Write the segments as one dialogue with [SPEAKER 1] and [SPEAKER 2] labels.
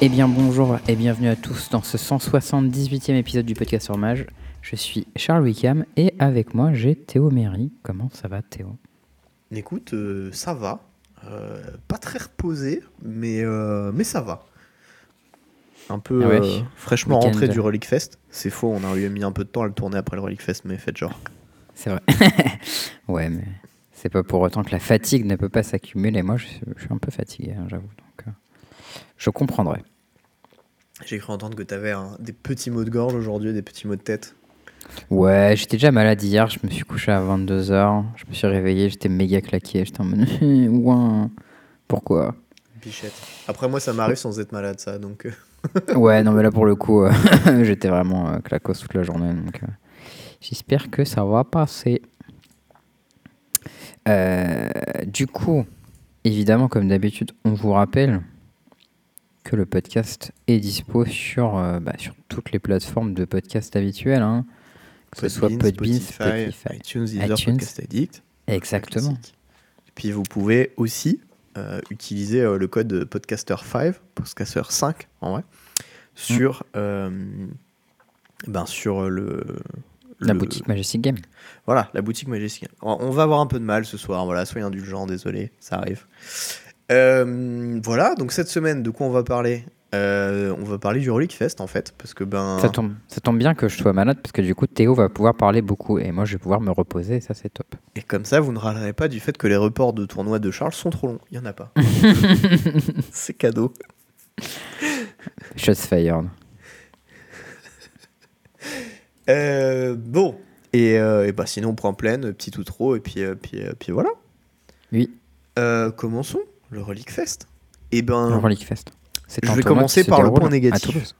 [SPEAKER 1] Eh bien bonjour et bienvenue à tous dans ce 178e épisode du podcast sur Mage. Je suis Charles Wickham et avec moi j'ai Théo Méry. Comment ça va Théo?
[SPEAKER 2] Écoute, euh, ça va. Euh, pas très reposé, mais, euh, mais ça va. Un peu
[SPEAKER 1] Ah ouais.
[SPEAKER 2] fraîchement
[SPEAKER 1] Week-end.
[SPEAKER 2] rentré du Relic Fest. C'est faux, on a eu mis un peu de temps à le tourner après le Relic Fest, mais faites genre.
[SPEAKER 1] C'est vrai. ouais mais c'est pas pour autant que la fatigue ne peut pas s'accumuler. Moi je, suis- je suis un peu fatigué hein, j'avoue. Je comprendrai.
[SPEAKER 2] J'ai cru entendre que t'avais un- des petits maux de gorge aujourd'hui, des petits maux de tête.
[SPEAKER 1] Ouais j'étais déjà malade hier. Je me suis couché à 22h. Je me suis réveillé. J'étais méga claqué. J'étais en mode ouin. Pourquoi?
[SPEAKER 2] Bichette. Après, moi, ça m'arrive sans être malade, ça, donc. euh,
[SPEAKER 1] Ouais, non, mais là pour le coup, euh, j'étais vraiment euh, claquos toute la journée. Donc, euh, j'espère que ça va passer. Du coup, évidemment, comme d'habitude, on vous rappelle que le podcast est dispo sur, euh, bah, sur toutes les plateformes de podcast habituelles, hein, que ce soit Podbean,
[SPEAKER 2] Spotify,
[SPEAKER 1] Spotify.
[SPEAKER 2] iTunes, Deezer,
[SPEAKER 1] iTunes.
[SPEAKER 2] Podcast Addict.
[SPEAKER 1] Exactement.
[SPEAKER 2] Et puis vous pouvez aussi euh, utiliser euh, le code podcaster5, podcaster5 en vrai, sur, euh, ben, sur le,
[SPEAKER 1] La
[SPEAKER 2] le-
[SPEAKER 1] boutique Majestic Game.
[SPEAKER 2] Voilà, la boutique Majestic. On on va avoir un peu de mal ce soir, voilà, soyez indulgents, désolé, ça arrive. Euh, voilà, donc cette semaine, de quoi on va parler Euh, On va parler du Relic Fest en fait, parce que ben.
[SPEAKER 1] Ça, tombe, ça tombe bien que je sois malade parce que du coup, Théo va pouvoir parler beaucoup et moi, je vais pouvoir me reposer et ça, c'est top.
[SPEAKER 2] Et comme ça, vous ne râlerez pas du fait que les reports de tournois de Charles sont trop longs. Il n'y en a pas. C'est cadeau.
[SPEAKER 1] Shots fired.
[SPEAKER 2] Euh, bon. Et, euh, et bah sinon, on prend pleine, petit ou trop, et puis, puis, puis voilà.
[SPEAKER 1] Oui.
[SPEAKER 2] Commençons le Relic Fest. Et ben,
[SPEAKER 1] Le Relic Fest. C'est
[SPEAKER 2] je
[SPEAKER 1] un
[SPEAKER 2] vais commencer par le point négatif.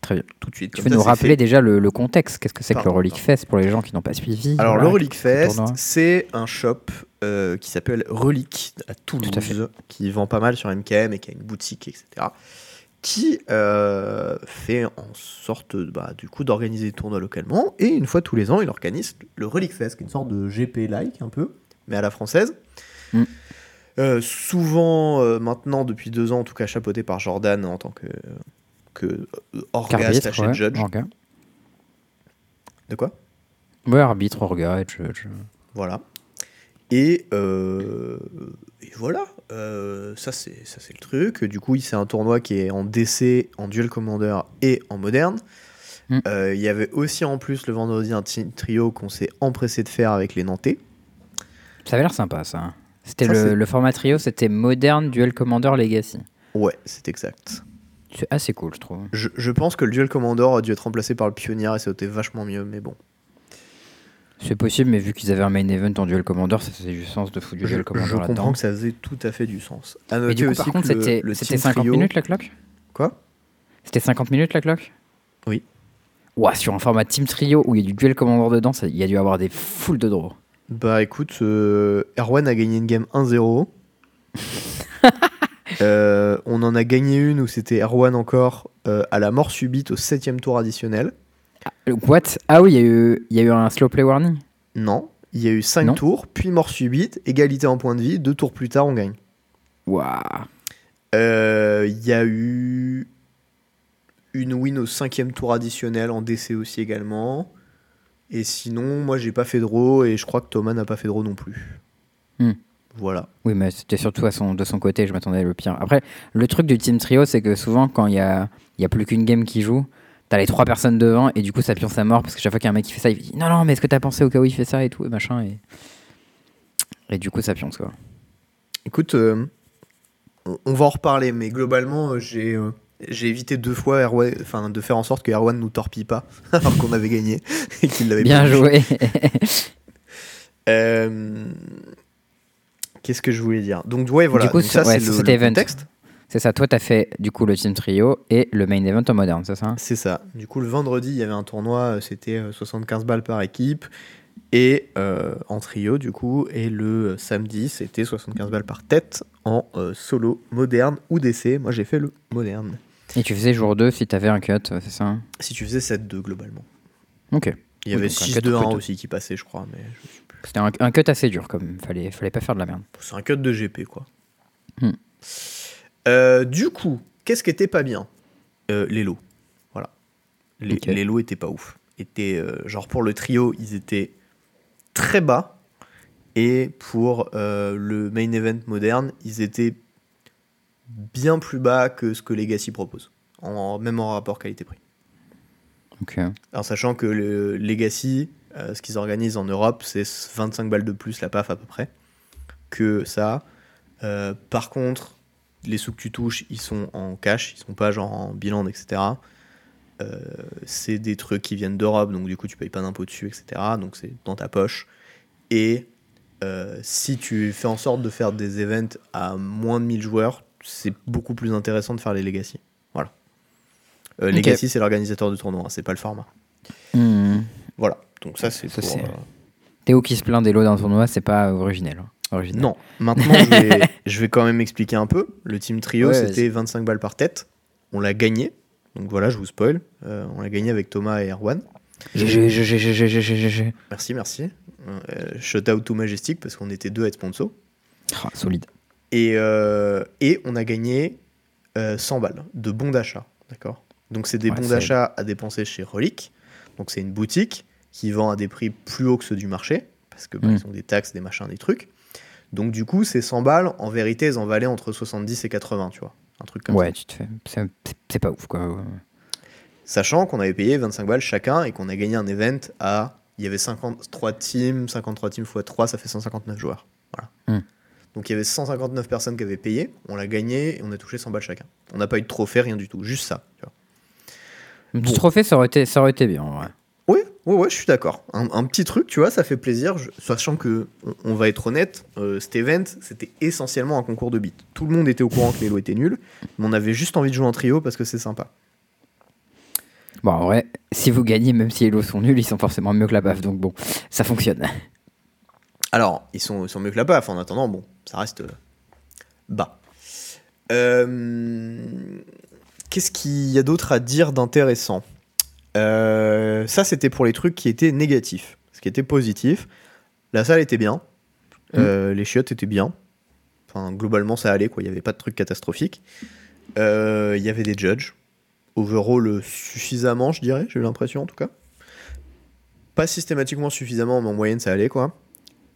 [SPEAKER 1] Très bien.
[SPEAKER 2] tout de suite.
[SPEAKER 1] Tu peux nous rappeler
[SPEAKER 2] fait.
[SPEAKER 1] déjà le, le contexte? Qu'est-ce que c'est que le Relic. Fest pour les gens qui n'ont pas suivi?
[SPEAKER 2] Alors,
[SPEAKER 1] Voilà,
[SPEAKER 2] le Relic Fest, c'est un shop euh, qui s'appelle Relic à Toulouse,
[SPEAKER 1] Tout à fait.
[SPEAKER 2] qui vend pas mal sur MKM et qui a une boutique, etc. Qui euh, fait en sorte bah, du coup d'organiser des tournois localement. Et une fois tous les ans, il organise le Relic Fest, qui est une sorte de GP-like un peu, mais à la française.
[SPEAKER 1] Mm.
[SPEAKER 2] Euh, souvent, euh, maintenant, depuis deux ans, en tout cas, chapeauté par Jordan en tant que, que euh, orga slash
[SPEAKER 1] ouais,
[SPEAKER 2] judge.
[SPEAKER 1] orga.
[SPEAKER 2] De quoi?
[SPEAKER 1] Ouais, arbitre, orga et judge.
[SPEAKER 2] Voilà. Et, euh, et voilà, ça c'est ça c'est le truc. Du coup, c'est un tournoi qui est en DC, en Duel Commander et en moderne.
[SPEAKER 1] Mm.
[SPEAKER 2] Il y avait aussi en plus le vendredi un trio qu'on s'est empressé de faire avec les Nantais.
[SPEAKER 1] Ça avait l'air sympa, ça. C'était le, format trio, c'était Modern Duel Commander Legacy.
[SPEAKER 2] Ouais, c'est exact.
[SPEAKER 1] C'est assez cool, je trouve.
[SPEAKER 2] Je, je pense que le Duel Commander a dû être remplacé par le Pionnier et ça été vachement mieux, mais bon.
[SPEAKER 1] C'est possible, mais vu qu'ils avaient un main event en Duel Commander, ça faisait du sens de foutre du
[SPEAKER 2] Je,
[SPEAKER 1] Duel Commander
[SPEAKER 2] je comprends
[SPEAKER 1] là-dedans.
[SPEAKER 2] que ça faisait tout à fait du sens. À
[SPEAKER 1] Mais
[SPEAKER 2] noter
[SPEAKER 1] du coup,
[SPEAKER 2] aussi
[SPEAKER 1] par contre, c'était
[SPEAKER 2] le
[SPEAKER 1] c'était
[SPEAKER 2] team
[SPEAKER 1] 50
[SPEAKER 2] trio-
[SPEAKER 1] minutes la cloque?
[SPEAKER 2] Quoi?
[SPEAKER 1] C'était 50 minutes la cloque?
[SPEAKER 2] Oui.
[SPEAKER 1] Ouah, sur un format Team Trio où il y a du Duel Commander dedans, il y a dû avoir des foules de draws.
[SPEAKER 2] Bah écoute, euh, Erwan a gagné une game 1-0. Euh, on en a gagné une où c'était Erwan encore euh, à la mort subite au 7ème tour additionnel.
[SPEAKER 1] Euh, What? Ah oui, il y, a eu- il y a eu un slow play warning
[SPEAKER 2] Non, il y a eu 5
[SPEAKER 1] Non.
[SPEAKER 2] tours, puis mort subite, égalité en point de vie, deux tours plus tard on gagne.
[SPEAKER 1] Waouh
[SPEAKER 2] Il y a eu une win au 5ème tour additionnel en DC aussi également. Et sinon, moi j'ai pas fait de draw et je crois que Thomas n'a pas fait de draw non plus.
[SPEAKER 1] Hmm.
[SPEAKER 2] Voilà.
[SPEAKER 1] Oui, mais c'était surtout à son, de son côté, je m'attendais le pire. Après, le truc du Team Trio, c'est que souvent, quand il y a, y a plus qu'une game qui joue, t'as les trois personnes devant et du coup, ça pionce à mort parce que chaque fois qu'il y a un mec qui fait ça, il dit Non, non, mais est-ce que t'as pensé au cas où il fait ça et tout, et machin. Et, et du coup, ça pionce quoi.
[SPEAKER 2] Écoute, euh, on, on va en reparler, mais globalement, euh, j'ai euh, j'ai évité deux fois Erwan- enfin, de faire en sorte que Erwan nous torpille pas, alors qu'on avait gagné et qu'il l'avait
[SPEAKER 1] Bien joué
[SPEAKER 2] Euh, Qu'est-ce que je voulais dire? Donc, ouais, voilà.
[SPEAKER 1] Du coup,
[SPEAKER 2] Donc ça,
[SPEAKER 1] ouais,
[SPEAKER 2] c'est le, contexte.
[SPEAKER 1] C'est ça, toi, t'as fait du coup le Team Trio et le main event en moderne, c'est ça?
[SPEAKER 2] C'est ça. Du coup, le vendredi, il y avait un tournoi, euh, c'était euh, 75 balles par équipe. Et euh, en trio, du coup. Et le euh, samedi, c'était 75 balles par tête en euh, solo, moderne ou DC. Moi, j'ai fait le moderne.
[SPEAKER 1] Et tu faisais jour 2 si t'avais un cut, c'est ça
[SPEAKER 2] Si tu faisais 7-2 globalement.
[SPEAKER 1] Ok.
[SPEAKER 2] Il y avait
[SPEAKER 1] donc un cut
[SPEAKER 2] 6-2-1
[SPEAKER 1] plutôt.
[SPEAKER 2] aussi qui passait, je crois. Mais.
[SPEAKER 1] C'était un, un cut assez dur, comme fallait, fallait pas faire de la merde.
[SPEAKER 2] C'est un cut de GP, quoi.
[SPEAKER 1] Hmm.
[SPEAKER 2] Euh, du coup, qu'est-ce qui était pas bien? Euh, les lots. Voilà. Les,
[SPEAKER 1] Ok.
[SPEAKER 2] les lots étaient pas ouf. Étaient, euh, genre pour le trio, ils étaient très bas. Et pour euh, le main event moderne, ils étaient bien plus bas que ce que Legacy propose. En, même en rapport qualité-prix.
[SPEAKER 1] Ok.
[SPEAKER 2] En sachant que le Legacy, euh, ce qu'ils organisent en Europe, c'est 25 balles de plus la PAF à peu près que ça. Euh, par contre, les sous que tu touches, ils sont en cash, ils sont pas genre en bilan, etc. Euh, c'est des trucs qui viennent d'Europe, donc du coup tu payes pas d'impôt dessus, etc. Donc c'est dans ta poche. Et euh, si tu fais en sorte de faire des events à moins de 1000 joueurs, c'est beaucoup plus intéressant de faire les Legacy. Voilà. Euh. Legacy, c'est l'organisateur du tournoi, hein, c'est pas le format.
[SPEAKER 1] Hmm.
[SPEAKER 2] Voilà, donc ça c'est pour, euh,
[SPEAKER 1] Théo qui se plaint des lots d'un tournoi, c'est pas originel. hein. Original.
[SPEAKER 2] Non, maintenant je vais, je vais quand même expliquer un peu. Le team trio,
[SPEAKER 1] Ouais,
[SPEAKER 2] c'était 25 balles par tête. On l'a gagné. Donc voilà, je vous spoil. Euh, on l'a gagné avec Thomas et Erwan. Merci, merci. Euh, shout out to Majestic parce qu'on était deux à être sponsor.
[SPEAKER 1] Ah, solide.
[SPEAKER 2] Et, euh, et on a gagné euh, 100 balles de bons d'achat. D'accord? Donc c'est des
[SPEAKER 1] Ouais,
[SPEAKER 2] bons d'achat à dépenser chez Relic. Donc c'est une boutique qui vend à des prix plus hauts que ceux du marché. Parce que bah,
[SPEAKER 1] Mm.
[SPEAKER 2] ils ont des taxes, des machins, des trucs. Donc du coup, ces 100 balles, en vérité, elles en valaient entre 70 et 80, tu vois. Un truc comme ça.
[SPEAKER 1] Ouais, tu te fais. C'est c'est pas ouf, quoi.
[SPEAKER 2] Sachant qu'on avait payé 25 balles chacun et qu'on a gagné un event à. Il y avait 53 teams, 53 teams x 3, ça fait 159 joueurs. Voilà.
[SPEAKER 1] Hmm.
[SPEAKER 2] Donc il y avait 159 personnes qui avaient payé, on l'a gagné et on a touché 100 balles chacun. On n'a pas eu de trophée, rien du tout, juste ça. Tu vois.
[SPEAKER 1] Un petit
[SPEAKER 2] Bon.
[SPEAKER 1] trophée, ça aurait été, ça aurait été bien, en vrai.
[SPEAKER 2] Oui, ouais, ouais, je suis d'accord. Un, un petit truc, tu vois, ça fait plaisir, je- sachant que, on, on va être honnête, euh, cet event, c'était essentiellement un concours de beat. Tout le monde était au courant que les lots étaient nuls, mais on avait juste envie de jouer en trio parce que c'est sympa.
[SPEAKER 1] Bon, en vrai, si vous gagnez, même si les lots sont nuls, ils sont forcément mieux que la baffe. Donc bon, ça fonctionne.
[SPEAKER 2] Alors, ils sont, ils sont mieux que la PAF. En attendant, bon, ça reste euh, bas. Euh, Qu'est-ce qu'il y a d'autre à dire d'intéressant? Euh, Ça, c'était pour les trucs qui étaient négatifs. Ce qui était positif, la salle était bien. Euh, Les chiottes étaient bien. Enfin, globalement, ça allait, quoi. Il n'y avait pas de trucs catastrophiques. Euh, Il y avait des judges. Overall, suffisamment, je dirais, j'ai eu l'impression en tout cas. Pas systématiquement suffisamment, mais en moyenne, ça allait, quoi.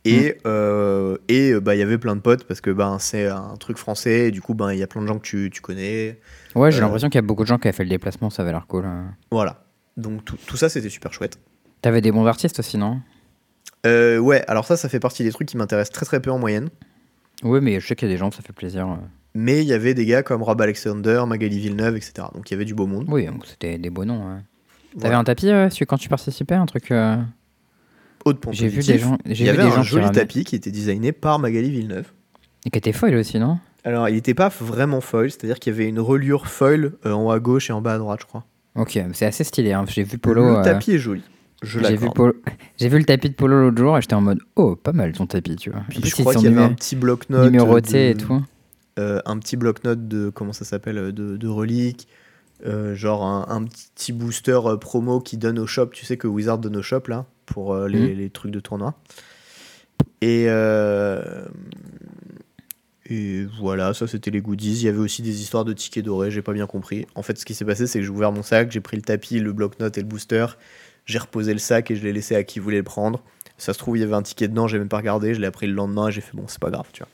[SPEAKER 2] Et euh, et euh, bah il y avait plein de potes parce que ben c'est un truc français et du coup ben il y a plein de gens que tu, tu connais
[SPEAKER 1] Ouais, j'ai
[SPEAKER 2] Euh.
[SPEAKER 1] l'impression qu'il y a beaucoup de gens qui avaient fait le déplacement, ça avait l'air cool. hein.
[SPEAKER 2] voilà donc tout, tout ça c'était super chouette
[SPEAKER 1] T'avais des bons artistes aussi, non?
[SPEAKER 2] Euh, ouais alors ça ça fait partie des trucs qui m'intéressent très très peu en moyenne
[SPEAKER 1] Oui, mais je sais qu'il y a des gens, ça fait plaisir.
[SPEAKER 2] mais il y avait des gars comme Rob Alexander Magali Villeneuve etc donc il y avait du beau monde
[SPEAKER 1] Oui, donc c'était des beaux noms. ouais. T'avais un tapis euh, quand tu participais, un truc. euh,
[SPEAKER 2] Point
[SPEAKER 1] J'ai vu des gens.
[SPEAKER 2] il y avait un joli tapis qui était designé par Magali Villeneuve
[SPEAKER 1] Et qui était foil aussi, non?
[SPEAKER 2] Alors il n'était pas vraiment foil c'est à dire qu'il y avait une reliure foil euh, en haut à gauche et en bas à droite je crois
[SPEAKER 1] Ok, c'est assez stylé. hein. J'ai vu Polo.
[SPEAKER 2] le
[SPEAKER 1] euh,
[SPEAKER 2] tapis est joli
[SPEAKER 1] J'ai vu, Polo... j'ai vu le tapis de Polo l'autre jour et j'étais en mode oh pas mal ton tapis tu vois.
[SPEAKER 2] Puis je crois qu'il y avait un petit bloc-notes
[SPEAKER 1] numérotés
[SPEAKER 2] de-
[SPEAKER 1] et tout.
[SPEAKER 2] euh, un petit bloc-notes de comment ça s'appelle de, de reliques genre un, un petit booster promo qui donne au shop tu sais que Wizard donne au shop là pour euh, les,
[SPEAKER 1] Mhm.
[SPEAKER 2] les trucs de tournoi et euh, et voilà ça c'était les goodies il y avait aussi des histoires de tickets dorés j'ai pas bien compris en fait ce qui s'est passé c'est que j'ai ouvert mon sac j'ai pris le tapis le bloc-notes et le booster j'ai reposé le sac et je l'ai laissé à qui voulait le prendre ça se trouve il y avait un ticket dedans j'ai même pas regardé je l'ai appris le lendemain et j'ai fait bon c'est pas grave tu vois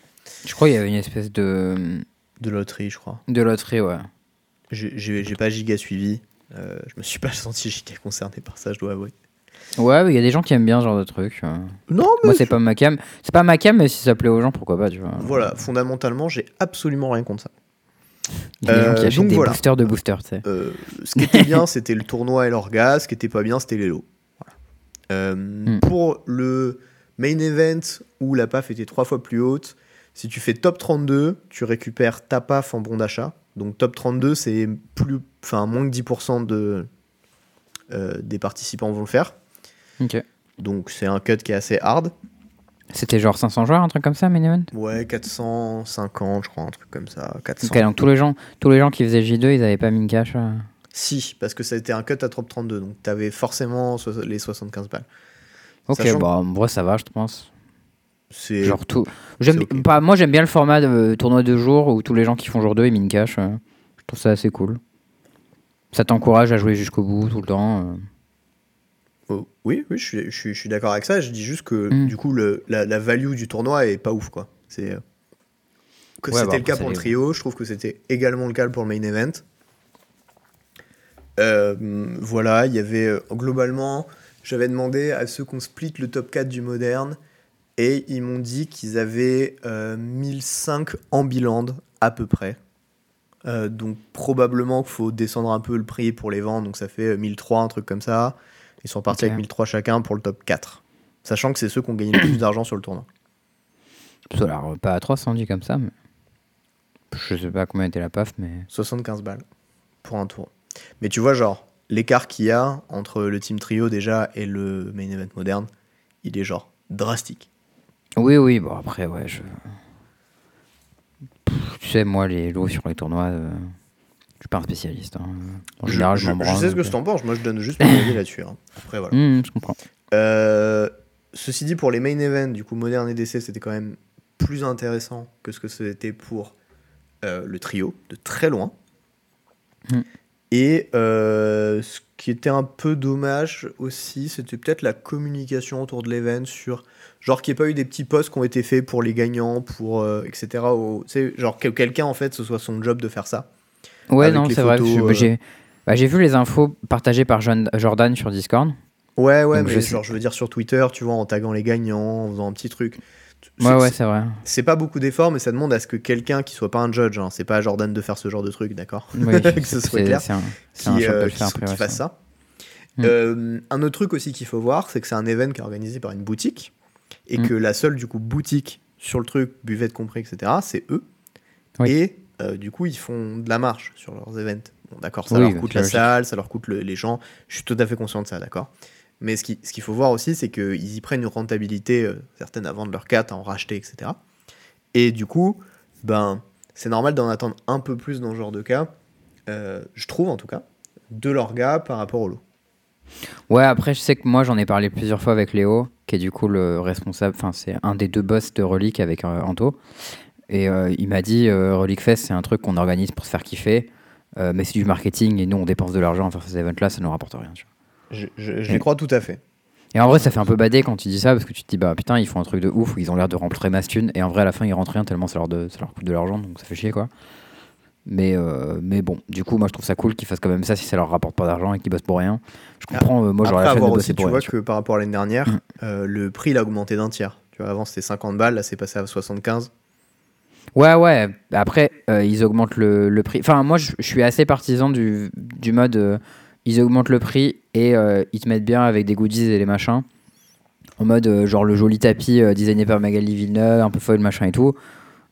[SPEAKER 1] Je crois qu'il y avait une espèce de
[SPEAKER 2] de loterie je crois
[SPEAKER 1] de loterie ouais.
[SPEAKER 2] J'ai pas giga suivi. Euh, je me suis pas senti giga concerné par ça, je dois avouer.
[SPEAKER 1] Ouais, il y a des gens qui aiment bien ce genre de truc. euh.
[SPEAKER 2] Non, mais
[SPEAKER 1] Moi c'est pas ma cam. C'est pas ma cam mais si ça plaît aux gens pourquoi pas tu vois.
[SPEAKER 2] voilà, fondamentalement, j'ai absolument rien contre ça.
[SPEAKER 1] Il y a des gens qui
[SPEAKER 2] Euh,
[SPEAKER 1] achètent
[SPEAKER 2] donc
[SPEAKER 1] des
[SPEAKER 2] voilà.
[SPEAKER 1] boosters de boosters tu sais.
[SPEAKER 2] Euh, ce qui était bien, c'était le tournoi et l'orgasme. Ce qui était pas bien, c'était les lots. Voilà. Euh,
[SPEAKER 1] Hmm.
[SPEAKER 2] Pour le main event où la PAF était trois fois plus haute, si tu fais top 32, tu récupères ta PAF en bon d'achat. Donc top 32, c'est plus, enfin moins que 10% de, euh, des participants vont le faire. Donc c'est un cut qui est assez hard.
[SPEAKER 1] C'était genre 500 joueurs un truc comme ça event?
[SPEAKER 2] Ouais, 450, je crois, un truc comme ça. 400.
[SPEAKER 1] Ok donc tous les gens tous les gens qui faisaient J2 ils avaient pas mis une cash. euh.
[SPEAKER 2] Si, parce que ça a été un cut à top 32, donc t'avais forcément so- les 75 balles.
[SPEAKER 1] Ok
[SPEAKER 2] Sachant-
[SPEAKER 1] bah en vrai ça va je pense.
[SPEAKER 2] C'est
[SPEAKER 1] Genre tout. J'aime pas. Moi j'aime bien le format de euh, tournoi de jour où tous les gens qui font jour 2 ils minent cash. euh. Je trouve ça assez cool. Ça t'encourage à jouer jusqu'au bout tout le temps. Euh.
[SPEAKER 2] Oh, oui, oui, je suis, je suis- je suis d'accord avec ça. Je dis juste que
[SPEAKER 1] Mm.
[SPEAKER 2] du coup, le, la, la value du tournoi est pas ouf, quoi. C'est euh, que
[SPEAKER 1] Ouais,
[SPEAKER 2] c'était
[SPEAKER 1] bah,
[SPEAKER 2] le cas pour le trio. Je trouve que c'était également le cas pour le main event. Euh, voilà, il y avait euh, globalement, j'avais demandé à ceux qu'on split le top 4 du moderne et ils m'ont dit qu'ils avaient euh, 1005 en biland à peu près. Euh, donc probablement qu'il faut descendre un peu le prix pour les ventes, donc ça fait euh, 1003, un truc comme ça. Ils sont partis avec 1003 chacun pour le top 4. Sachant que c'est ceux qui ont gagné le plus d'argent sur le tournoi.
[SPEAKER 1] Ça a l'air pas à 300 dit comme ça, mais. Je sais pas combien était la PAF, mais.
[SPEAKER 2] 75 balles pour un tour. Mais tu vois, genre, l'écart qu'il y a entre le team trio déjà et le main event moderne, il est genre drastique.
[SPEAKER 1] Oui, oui, bon après, ouais, je. Pff, Tu sais, moi, les lots sur les tournois, euh, je suis pas un spécialiste. hein. En
[SPEAKER 2] Je,
[SPEAKER 1] général,
[SPEAKER 2] je-
[SPEAKER 1] je,
[SPEAKER 2] je sais ce que
[SPEAKER 1] donc,
[SPEAKER 2] tu en penses, moi je donne juste mon avis là-dessus. hein. Après, voilà.
[SPEAKER 1] Hmm, je comprends.
[SPEAKER 2] Euh, ceci dit, pour les main events, du coup, moderne et DC, c'était quand même plus intéressant que ce que c'était pour euh, le trio, de très loin.
[SPEAKER 1] Hmm.
[SPEAKER 2] Et euh, ce qui était un peu dommage aussi, c'était peut-être la communication autour de l'event sur genre qu'il n'y ait pas eu des petits posts qui ont été faits pour les gagnants, pour euh, etc. Au, genre que quelqu'un en fait ce soit son job de faire ça.
[SPEAKER 1] Ouais, non, c'est vrai.
[SPEAKER 2] euh.
[SPEAKER 1] J'ai bah, j'ai vu les infos partagées par Jordan sur Discord.
[SPEAKER 2] Ouais, ouais,
[SPEAKER 1] Donc,
[SPEAKER 2] mais
[SPEAKER 1] je
[SPEAKER 2] genre je veux dire sur Twitter, tu vois, en taguant les gagnants, en faisant un petit truc.
[SPEAKER 1] Ouais, ouais, c'est vrai.
[SPEAKER 2] C'est pas beaucoup d'efforts, mais ça demande à ce que quelqu'un qui soit pas un judge, hein, c'est pas à Jordan de faire ce genre de truc, d'accord?
[SPEAKER 1] Oui,
[SPEAKER 2] Que ce soit clair.
[SPEAKER 1] Un,
[SPEAKER 2] Qui, euh, qui
[SPEAKER 1] après,
[SPEAKER 2] qui
[SPEAKER 1] ouais,
[SPEAKER 2] fasse
[SPEAKER 1] ça.
[SPEAKER 2] ça.
[SPEAKER 1] Mm.
[SPEAKER 2] Euh, un autre truc aussi qu'il faut voir, c'est que c'est un event qui est organisé par une boutique et
[SPEAKER 1] Mm.
[SPEAKER 2] que la seule du coup boutique sur le truc, buvette compris, etc., c'est eux.
[SPEAKER 1] Oui.
[SPEAKER 2] Et euh, du coup, ils font de la marge sur leurs events. Bon, d'accord, ça
[SPEAKER 1] Oui,
[SPEAKER 2] leur coûte la
[SPEAKER 1] logique.
[SPEAKER 2] salle, ça leur coûte le- les gens. Je suis tout à fait conscient de ça, d'accord. Mais ce qui- ce qu'il faut voir aussi, c'est qu'ils y prennent une rentabilité euh, certaine à vendre leur 4, à en racheter, etc. Et du coup, ben, c'est normal d'en attendre un peu plus dans ce genre de cas, euh, je trouve en tout cas, de leur gars par rapport au lot.
[SPEAKER 1] Ouais, après, je sais que moi, j'en ai parlé plusieurs fois avec Léo, qui est du coup le responsable, enfin, c'est un des deux boss de Relic avec euh, Anto. Et euh, il m'a dit, euh, Relic Fest, c'est un truc qu'on organise pour se faire kiffer, euh, mais c'est du marketing et nous, on dépense de l'argent à faire ces events-là, ça nous rapporte rien. tu vois.
[SPEAKER 2] Je, je- crois tout à fait.
[SPEAKER 1] Et en vrai, ça fait un peu bader quand tu dis ça, parce que tu te dis, bah putain, ils font un truc de ouf, ils ont l'air de rentrer masse thune, et en vrai, à la fin, ils rentrent rien tellement ça leur, de- ça leur coûte de l'argent, donc ça fait chier, quoi. Mais, euh, mais bon, du coup, moi, je trouve ça cool qu'ils fassent quand même ça si ça leur rapporte pas d'argent et qu'ils bossent pour rien. Je comprends, euh, moi, j'aurais la de
[SPEAKER 2] avoir
[SPEAKER 1] bosser
[SPEAKER 2] aussi, tu
[SPEAKER 1] pour rien.
[SPEAKER 2] vois
[SPEAKER 1] tu
[SPEAKER 2] que par rapport à l'année dernière,
[SPEAKER 1] Mm.
[SPEAKER 2] euh, le prix il a augmenté d'un tiers. Tu vois, avant c'était 50 balles, là c'est passé à 75.
[SPEAKER 1] Ouais, ouais. Après, euh, ils augmentent le, prix. Enfin, moi, je suis assez partisan du, mode euh, ils augmentent le prix et euh, ils te mettent bien avec des goodies et les machins. En mode, genre, le joli tapis designé par Magali Villeneuve, un peu foil, machin et tout.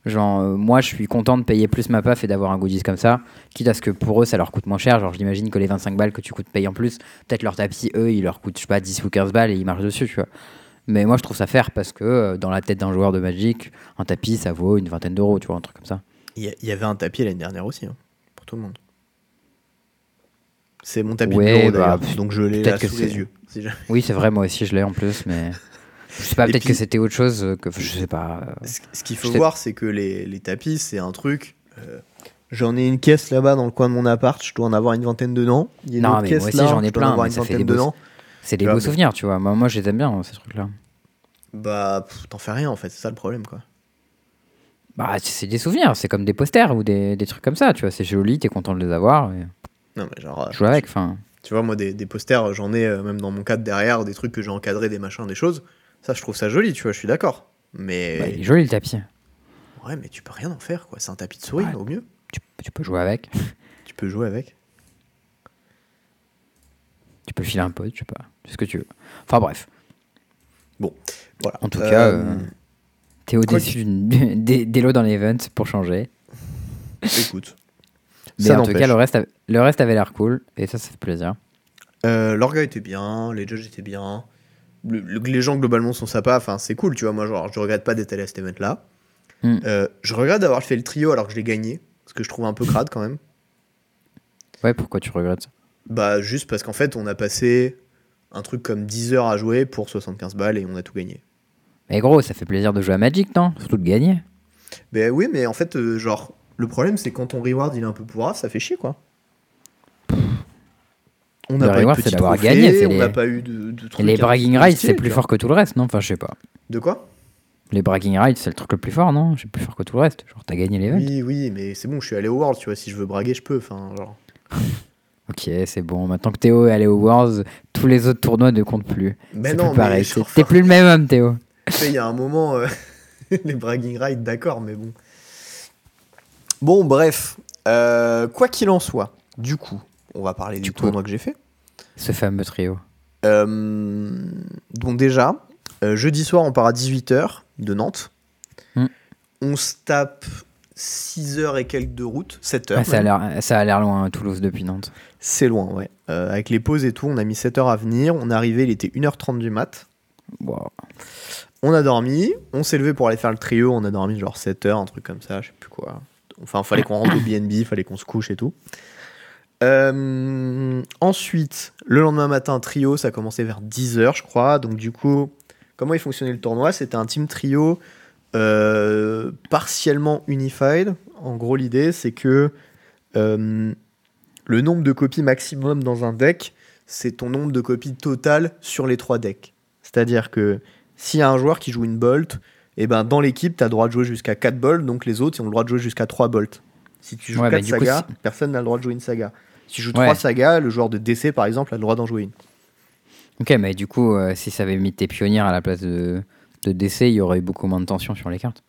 [SPEAKER 1] Genre, moi, je suis content de payer plus ma paf et d'avoir un goodies comme ça. Quitte à ce que pour eux, ça leur coûte moins cher. Genre, j'imagine que les 25 balles que tu coûtes payes en plus, peut-être leur tapis, eux, ils leur coûtent, je sais pas, 10 ou 15 balles et ils marchent dessus, tu vois. Mais moi, je trouve ça faire parce que euh, dans la tête d'un joueur de Magic, un tapis, ça vaut une vingtaine d'euros, tu vois, un truc comme ça.
[SPEAKER 2] Il y, avait un tapis l'année dernière aussi, hein, pour tout le monde. C'est mon tapis
[SPEAKER 1] Ouais,
[SPEAKER 2] de bureau
[SPEAKER 1] bah,
[SPEAKER 2] donc je l'ai là
[SPEAKER 1] que
[SPEAKER 2] sous les yeux. si jamais.
[SPEAKER 1] Oui, c'est vrai, moi aussi je l'ai en plus, mais je sais pas, peut-être que c'était autre chose euh, que je sais pas. euh,
[SPEAKER 2] Ce, qu'il faut voir, c'est que les, les tapis, c'est un truc. euh, J'en ai une caisse là-bas dans le coin de mon appart, je dois en avoir une vingtaine dedans. Il y a une
[SPEAKER 1] Non,
[SPEAKER 2] autre
[SPEAKER 1] mais
[SPEAKER 2] caisse
[SPEAKER 1] moi aussi, j'en ai plein, mais ça fait des
[SPEAKER 2] dedans.
[SPEAKER 1] C'est des beaux
[SPEAKER 2] vois,
[SPEAKER 1] souvenirs, tu vois. Moi, moi je les aime bien, hein, ces trucs-là.
[SPEAKER 2] Bah, pff, t'en fais rien en fait, c'est ça le problème quoi.
[SPEAKER 1] Bah, c'est- des souvenirs, c'est comme des posters ou des, des trucs comme ça, tu vois. C'est joli, t'es content de les avoir, et
[SPEAKER 2] Non, mais genre. euh,
[SPEAKER 1] jouer avec, enfin.
[SPEAKER 2] Tu vois, moi, des, des posters, j'en ai euh, même dans mon cadre derrière, des trucs que j'ai encadrés, des machins, des choses. Ça, je trouve ça joli, tu vois, je suis d'accord. Mais.
[SPEAKER 1] bah, il est joli le tapis.
[SPEAKER 2] Ouais, mais tu peux rien en faire, quoi. C'est un tapis de souris,
[SPEAKER 1] Ouais.
[SPEAKER 2] au mieux.
[SPEAKER 1] Tu, tu peux jouer avec,
[SPEAKER 2] Tu peux jouer avec.
[SPEAKER 1] Tu peux le filer un pote, je sais pas, c'est ce que tu veux. Enfin bref,
[SPEAKER 2] Voilà.
[SPEAKER 1] En tout cas,
[SPEAKER 2] Euh,
[SPEAKER 1] t'es au-dessus des, lots dans l'event pour changer.
[SPEAKER 2] Écoute.
[SPEAKER 1] Mais
[SPEAKER 2] ça
[SPEAKER 1] en tout cas, le reste, le reste avait l'air cool, et ça, ça fait plaisir.
[SPEAKER 2] Euh, L'orga était bien, les judges étaient bien. Le- le- les gens globalement sont sympas, enfin c'est cool, tu vois. Moi, genre, je regrette pas d'être allé à cet event-là.
[SPEAKER 1] Mm.
[SPEAKER 2] Euh, je regrette d'avoir fait le trio alors que je l'ai gagné, parce que je trouve un peu crade quand même.
[SPEAKER 1] Ouais, pourquoi tu regrettes ça?
[SPEAKER 2] Bah, juste parce qu'en fait, on a passé un truc comme 10 heures à jouer pour 75 balles et on a tout gagné.
[SPEAKER 1] Mais gros, ça fait plaisir de jouer à Magic, non? Surtout de gagner.
[SPEAKER 2] Ben oui, mais en fait, euh, genre, le problème c'est quand ton reward il est un peu pourra, ça fait chier quoi. On n'a pas eu
[SPEAKER 1] d'avoir gagné,
[SPEAKER 2] on
[SPEAKER 1] les-
[SPEAKER 2] n'a pas eu de, trucs
[SPEAKER 1] les bragging rights, c'est plus fort que tout le reste, non? Enfin, je sais pas.
[SPEAKER 2] De quoi?
[SPEAKER 1] Les bragging rights, c'est le truc le plus fort, non? C'est plus fort que tout le reste. Genre, t'as gagné l'event.
[SPEAKER 2] Oui, oui, mais c'est bon, je suis allé au World, tu vois. Si je veux braguer, je peux. Enfin, genre.
[SPEAKER 1] Ok, c'est bon. Maintenant que Théo est allé au Worlds, tous les autres tournois ne comptent plus.
[SPEAKER 2] Mais non,
[SPEAKER 1] plus pareil. T'es plus le même homme, Théo.
[SPEAKER 2] Il y a un moment, euh, les bragging rights, d'accord, mais bon. Bon, bref. Euh, quoi qu'il en soit, du coup, on va parler du
[SPEAKER 1] coup.
[SPEAKER 2] tournoi que j'ai fait.
[SPEAKER 1] Ce fameux trio.
[SPEAKER 2] Euh, donc déjà, euh, jeudi soir, on part à 18h de Nantes.
[SPEAKER 1] Hmm.
[SPEAKER 2] On se tape 6 heures et quelques de route, 7 heures.
[SPEAKER 1] Ça, a l'air, ça a l'air loin, Toulouse, depuis Nantes.
[SPEAKER 2] C'est loin, ouais. Euh, avec les pauses et tout, on a mis 7 heures à venir. On est arrivé, il était 1h30 du mat.
[SPEAKER 1] Wow.
[SPEAKER 2] On a dormi, on s'est levé pour aller faire le trio, on a dormi genre 7 heures, un truc comme ça, je sais plus quoi. Enfin, fallait qu'on rentre au BNB, fallait qu'on se couche et tout. Euh, ensuite, le lendemain matin, trio, ça a commencé vers 10h, je crois. Donc, du coup, comment il fonctionnait le tournoi? C'était un team trio euh, partiellement unified. En gros, l'idée, c'est que euh, le nombre de copies maximum dans un deck, c'est ton nombre de copies total sur les trois decks. C'est-à-dire que s'il y a un joueur qui joue une bolt, et ben dans l'équipe, tu as le droit de jouer jusqu'à 4 bolts, donc les autres ils ont le droit de jouer jusqu'à 3 bolts. Si tu joues
[SPEAKER 1] Ouais,
[SPEAKER 2] 4
[SPEAKER 1] bah, coup,
[SPEAKER 2] sagas,
[SPEAKER 1] si-
[SPEAKER 2] personne n'a le droit de jouer une saga. Si tu joues
[SPEAKER 1] Ouais.
[SPEAKER 2] 3 sagas, le joueur de DC par exemple a le droit d'en jouer une.
[SPEAKER 1] Ok, mais du coup, euh, si ça avait mis tes pionnières à la place de, de DC, il y aurait eu beaucoup moins de tension sur les cartes.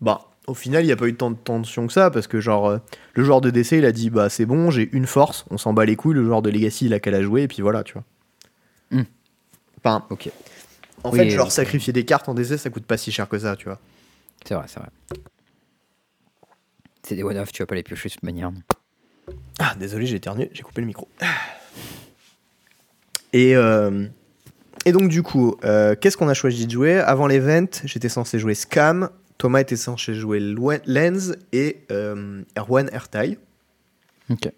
[SPEAKER 2] Bah, au final, il n'y a pas eu tant de tension que ça, parce que genre, euh, le joueur de DC il a dit bah c'est bon, j'ai une force, on s'en bat les couilles, le joueur de Legacy il a qu'à la jouer, et puis voilà, tu vois.
[SPEAKER 1] Hmm.
[SPEAKER 2] Enfin,
[SPEAKER 1] Ok.
[SPEAKER 2] en
[SPEAKER 1] Oui,
[SPEAKER 2] fait, genre sacrifier des cartes en DC ça coûte pas si cher que ça, tu vois.
[SPEAKER 1] C'est vrai, c'est vrai. C'est des one-off, tu vas pas les piocher de toute manière.
[SPEAKER 2] Ah, désolé, j'ai éternué, j'ai coupé le micro. Et, euh, et donc, du coup, euh, qu'est-ce qu'on a choisi de jouer? Avant l'event, j'étais censé jouer Scam, Thomas était censé jouer Lens et euh, Erwan Ertai.
[SPEAKER 1] Ok.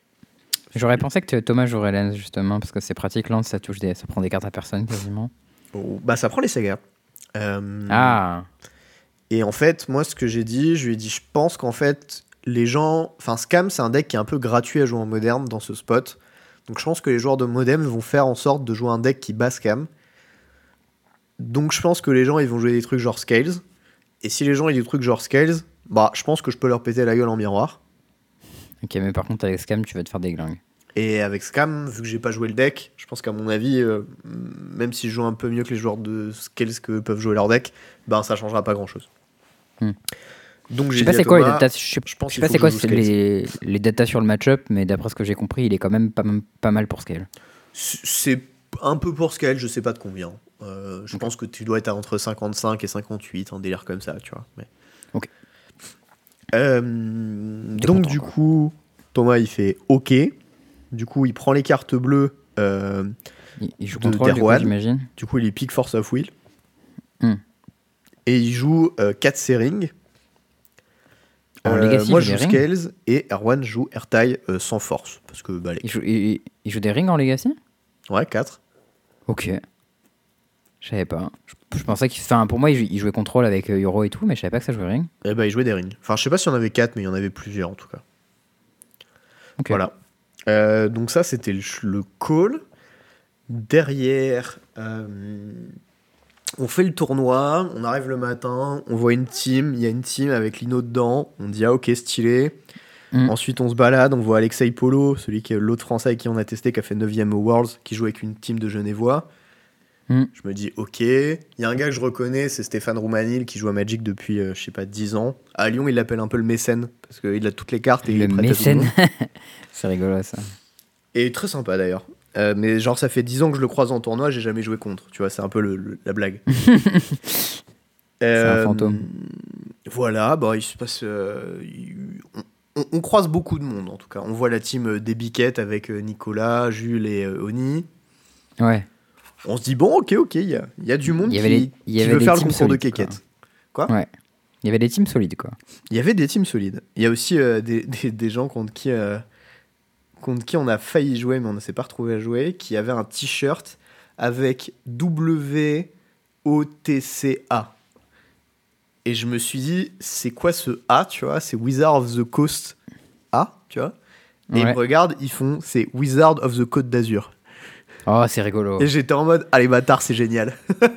[SPEAKER 1] J'aurais pensé que Thomas jouerait Lens justement parce que c'est pratique. Lens, ça touche des, ça prend des cartes à personne quasiment.
[SPEAKER 2] Oh, bah, ça prend les sagas. Euh,
[SPEAKER 1] Ah.
[SPEAKER 2] Et en fait, moi, ce que j'ai dit, je lui ai dit, je pense qu'en fait, les gens. Enfin, Scam, c'est un deck qui est un peu gratuit à jouer en moderne dans ce spot. Donc, je pense que les joueurs de modem vont faire en sorte de jouer un deck qui bat Scam. Donc, je pense que les gens, ils vont jouer des trucs genre Scales. Et si les gens, ils ont des trucs genre Scales, bah, je pense que je peux leur péter la gueule en miroir.
[SPEAKER 1] Ok, mais par contre avec Scam, tu vas te faire des glingues.
[SPEAKER 2] Et avec Scam, vu que j'ai pas joué le deck, je pense qu'à mon avis, euh, même si je joue un peu mieux que les joueurs de Scales que peuvent jouer leur deck, ben ça changera pas grand chose.
[SPEAKER 1] Hmm.
[SPEAKER 2] Donc
[SPEAKER 1] Je sais pas c'est quoi les datas. Je
[SPEAKER 2] pense
[SPEAKER 1] je sais pas c'est quoi les, les datas sur le match-up, mais d'après ce que j'ai compris, il est quand même pas, pas mal pour scale.
[SPEAKER 2] C'est un peu pour Scale, je sais pas de combien. Euh, je pense que tu dois être à entre 55 et 58, un délire comme ça, tu vois. Mais...
[SPEAKER 1] Ok.
[SPEAKER 2] Euh, donc
[SPEAKER 1] content,
[SPEAKER 2] du
[SPEAKER 1] quoi.
[SPEAKER 2] coup, Thomas il fait OK. Du coup, il prend les cartes bleues. euh,
[SPEAKER 1] Il, il joue
[SPEAKER 2] De
[SPEAKER 1] contrôle, du coup,
[SPEAKER 2] Derwan.
[SPEAKER 1] j'imagine.
[SPEAKER 2] Du coup, il pique Force of Will.
[SPEAKER 1] Hmm.
[SPEAKER 2] Et il joue 4 Sering.
[SPEAKER 1] En Legacy,
[SPEAKER 2] moi, je
[SPEAKER 1] joue
[SPEAKER 2] Scales et Erwan joue Ertai euh, sans force. Parce que, bah, les...
[SPEAKER 1] Il joue, il, il joue des rings en Legacy?
[SPEAKER 2] Ouais, 4.
[SPEAKER 1] Ok. Je savais pas. Je, je pensais qu'il. Enfin, pour moi, il, il jouait contrôle avec euh, Euro et tout, mais je savais pas que ça jouait ring.
[SPEAKER 2] Et bah, il jouait des rings. Enfin, je sais pas s'il y en avait 4, mais il y en avait plusieurs en tout cas. Voilà. Euh, donc, ça, c'était le, le call. Derrière, euh, on fait le tournoi. On arrive le matin. On voit une team. Il y a une team avec Lino dedans. On dit, ah, ok, stylé.
[SPEAKER 1] Mm.
[SPEAKER 2] Ensuite, on se balade. On voit Alexei Polo, celui qui est l'autre français avec qui on a testé, qui a fait 9ème au Worlds, qui joue avec une team de Genevois.
[SPEAKER 1] Mm.
[SPEAKER 2] Je me dis, ok. Il y a un gars que je reconnais, c'est Stéphane Roumanil, qui joue à Magic depuis, euh, je sais pas, 10 ans. À Lyon, il l'appelle un peu le mécène, parce qu'il a toutes les cartes et il est prêt à tout le
[SPEAKER 1] mécène. c'est rigolo ça.
[SPEAKER 2] Et très sympa d'ailleurs. Euh, mais genre, ça fait 10 ans que je le croise en tournoi, j'ai jamais joué contre. Tu vois, c'est un peu le- le- la blague.
[SPEAKER 1] un fantôme.
[SPEAKER 2] Voilà, bah, il se passe. euh, il- on, on- on croise beaucoup de monde en tout cas. On voit la team euh, des biquettes avec euh, Nicolas, Jules et euh, Oni.
[SPEAKER 1] Ouais.
[SPEAKER 2] On se dit, bon, ok, ok, il y a, y a du monde
[SPEAKER 1] y
[SPEAKER 2] qui,
[SPEAKER 1] avait les- il y
[SPEAKER 2] qui
[SPEAKER 1] avait
[SPEAKER 2] veut faire le concours de quéquette.
[SPEAKER 1] Ouais. Il y avait des teams solides, quoi.
[SPEAKER 2] Il y avait des teams solides. Il y a aussi euh, des, des- des gens contre qui, euh, contre qui on a failli jouer, mais on ne s'est pas retrouvé à jouer, qui avaient un t-shirt avec W-O-T-C-A. Et je me suis dit, c'est quoi ce A, tu vois? C'est Wizard of the Coast A, tu vois? Et ils
[SPEAKER 1] Ouais.
[SPEAKER 2] me regardent, ils font c'est Wizard of the Côte d'Azur.
[SPEAKER 1] Oh, c'est rigolo.
[SPEAKER 2] Et j'étais en mode allez bâtard, c'est génial.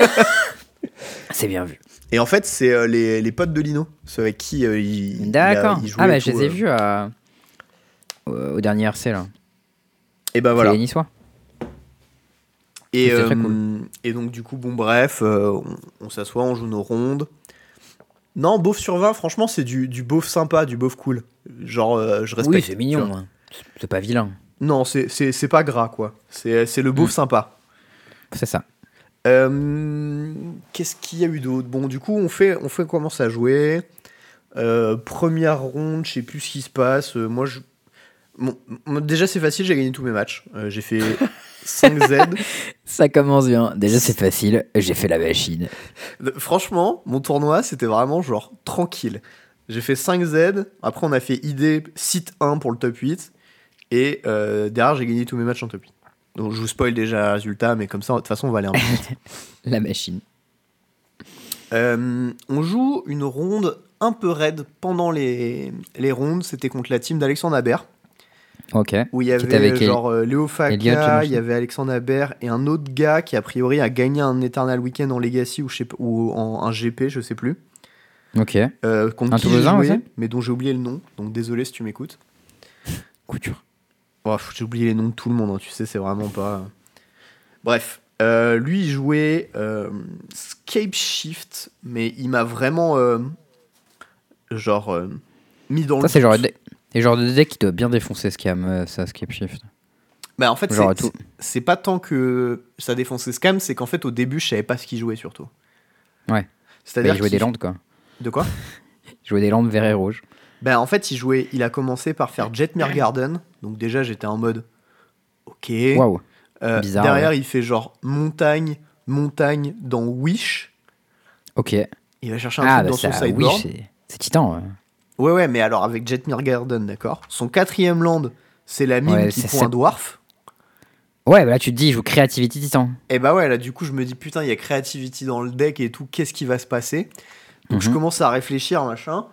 [SPEAKER 1] C'est bien vu.
[SPEAKER 2] Et en fait, c'est euh, les, les potes de Lino, ceux avec qui euh, il, a-
[SPEAKER 1] D'accord.
[SPEAKER 2] il
[SPEAKER 1] Ah, bah, je les ai
[SPEAKER 2] euh.
[SPEAKER 1] vus à- au, au dernier RC, là.
[SPEAKER 2] Et bah
[SPEAKER 1] C'est
[SPEAKER 2] voilà.
[SPEAKER 1] les Niçois.
[SPEAKER 2] Et, euh, et donc, du coup, bon, bref, euh, on, on s'assoit, on joue nos rondes. Non, beauf sur 20, franchement, c'est du, du beauf sympa, du beauf cool. Genre, euh, je respecte.
[SPEAKER 1] Oui, c'est mignon. hein. C'est pas vilain.
[SPEAKER 2] Non, c'est- pas gras, quoi. C'est le beauf
[SPEAKER 1] Mm.
[SPEAKER 2] sympa.
[SPEAKER 1] C'est ça.
[SPEAKER 2] Euh, Qu'est-ce qu'il y a eu d'autre? Bon, du coup, on fait, on fait commence à jouer. Euh, première ronde, je sais plus ce qui se passe. Euh, moi, je. Bon, moi, déjà, c'est facile, j'ai gagné tous mes matchs. J'ai fait 5 Z.
[SPEAKER 1] Ça commence bien. Déjà, c'est facile. J'ai fait la machine.
[SPEAKER 2] Franchement, mon tournoi, c'était vraiment genre tranquille. J'ai fait 5 Z. Après, on a fait ID site 1 pour le top 8. Et euh, derrière, j'ai gagné tous mes matchs en top 8. Donc, je vous spoil déjà le résultat, mais comme ça, de toute façon, on va aller un peu vite.
[SPEAKER 1] La machine.
[SPEAKER 2] Euh, on joue une ronde un peu raide pendant les, les rondes. C'était contre la team d'Alexandre Aber,
[SPEAKER 1] Ok.
[SPEAKER 2] où il y avait
[SPEAKER 1] avec
[SPEAKER 2] genre euh, Léo Faka, il y avait Alexandre Aber et un autre gars qui a priori a gagné un Eternal Weekend en Legacy ou, je sais pas- ou en un GP, je sais plus.
[SPEAKER 1] Ok.
[SPEAKER 2] Euh, contre
[SPEAKER 1] Un Toulousain aussi
[SPEAKER 2] mais dont j'ai oublié le nom. Donc désolé si tu m'écoutes.
[SPEAKER 1] Couture.
[SPEAKER 2] Oh, j'ai oublié les noms de tout le monde, hein, tu sais, c'est vraiment pas. Bref, euh, lui il jouait euh, Scape Shift, mais il m'a vraiment euh, genre euh, mis dans
[SPEAKER 1] Ça,
[SPEAKER 2] le.
[SPEAKER 1] c'est genre, c'est genre de deck qui doit bien défoncer Scam, euh, ça, Escape Shift.
[SPEAKER 2] Bah, en fait, c'est- pas tant que ça défonçait Scam, c'est qu'en fait au début je savais pas ce qu'il jouait surtout.
[SPEAKER 1] Ouais. Bah,
[SPEAKER 2] C'est-à-dire
[SPEAKER 1] il jouait des lampes, quoi.
[SPEAKER 2] De quoi?
[SPEAKER 1] Il jouait des lampes vert et rouge.
[SPEAKER 2] Ben en fait, il jouait, il a commencé par faire Jetmere Garden. Donc déjà, j'étais en mode OK.
[SPEAKER 1] Waouh.
[SPEAKER 2] Euh,
[SPEAKER 1] bizarre,
[SPEAKER 2] derrière, il fait genre montagne, montagne dans Wish.
[SPEAKER 1] Ok.
[SPEAKER 2] Il va chercher un
[SPEAKER 1] Ah,
[SPEAKER 2] truc
[SPEAKER 1] bah
[SPEAKER 2] dans son
[SPEAKER 1] ça,
[SPEAKER 2] sideboard.
[SPEAKER 1] c'est c'est titan. ouais.
[SPEAKER 2] ouais, ouais, mais alors avec Jetmere Garden, d'accord. Son quatrième land, c'est la mine
[SPEAKER 1] Ouais,
[SPEAKER 2] qui prend un dwarf.
[SPEAKER 1] Ouais, bah là, tu te dis, il joue Creativity Titan.
[SPEAKER 2] Et bah ouais, là du coup, je me dis putain, il y a Creativity dans le deck et tout, qu'est-ce qui va se passer? Donc je
[SPEAKER 1] Mhm.
[SPEAKER 2] commence à réfléchir, machin.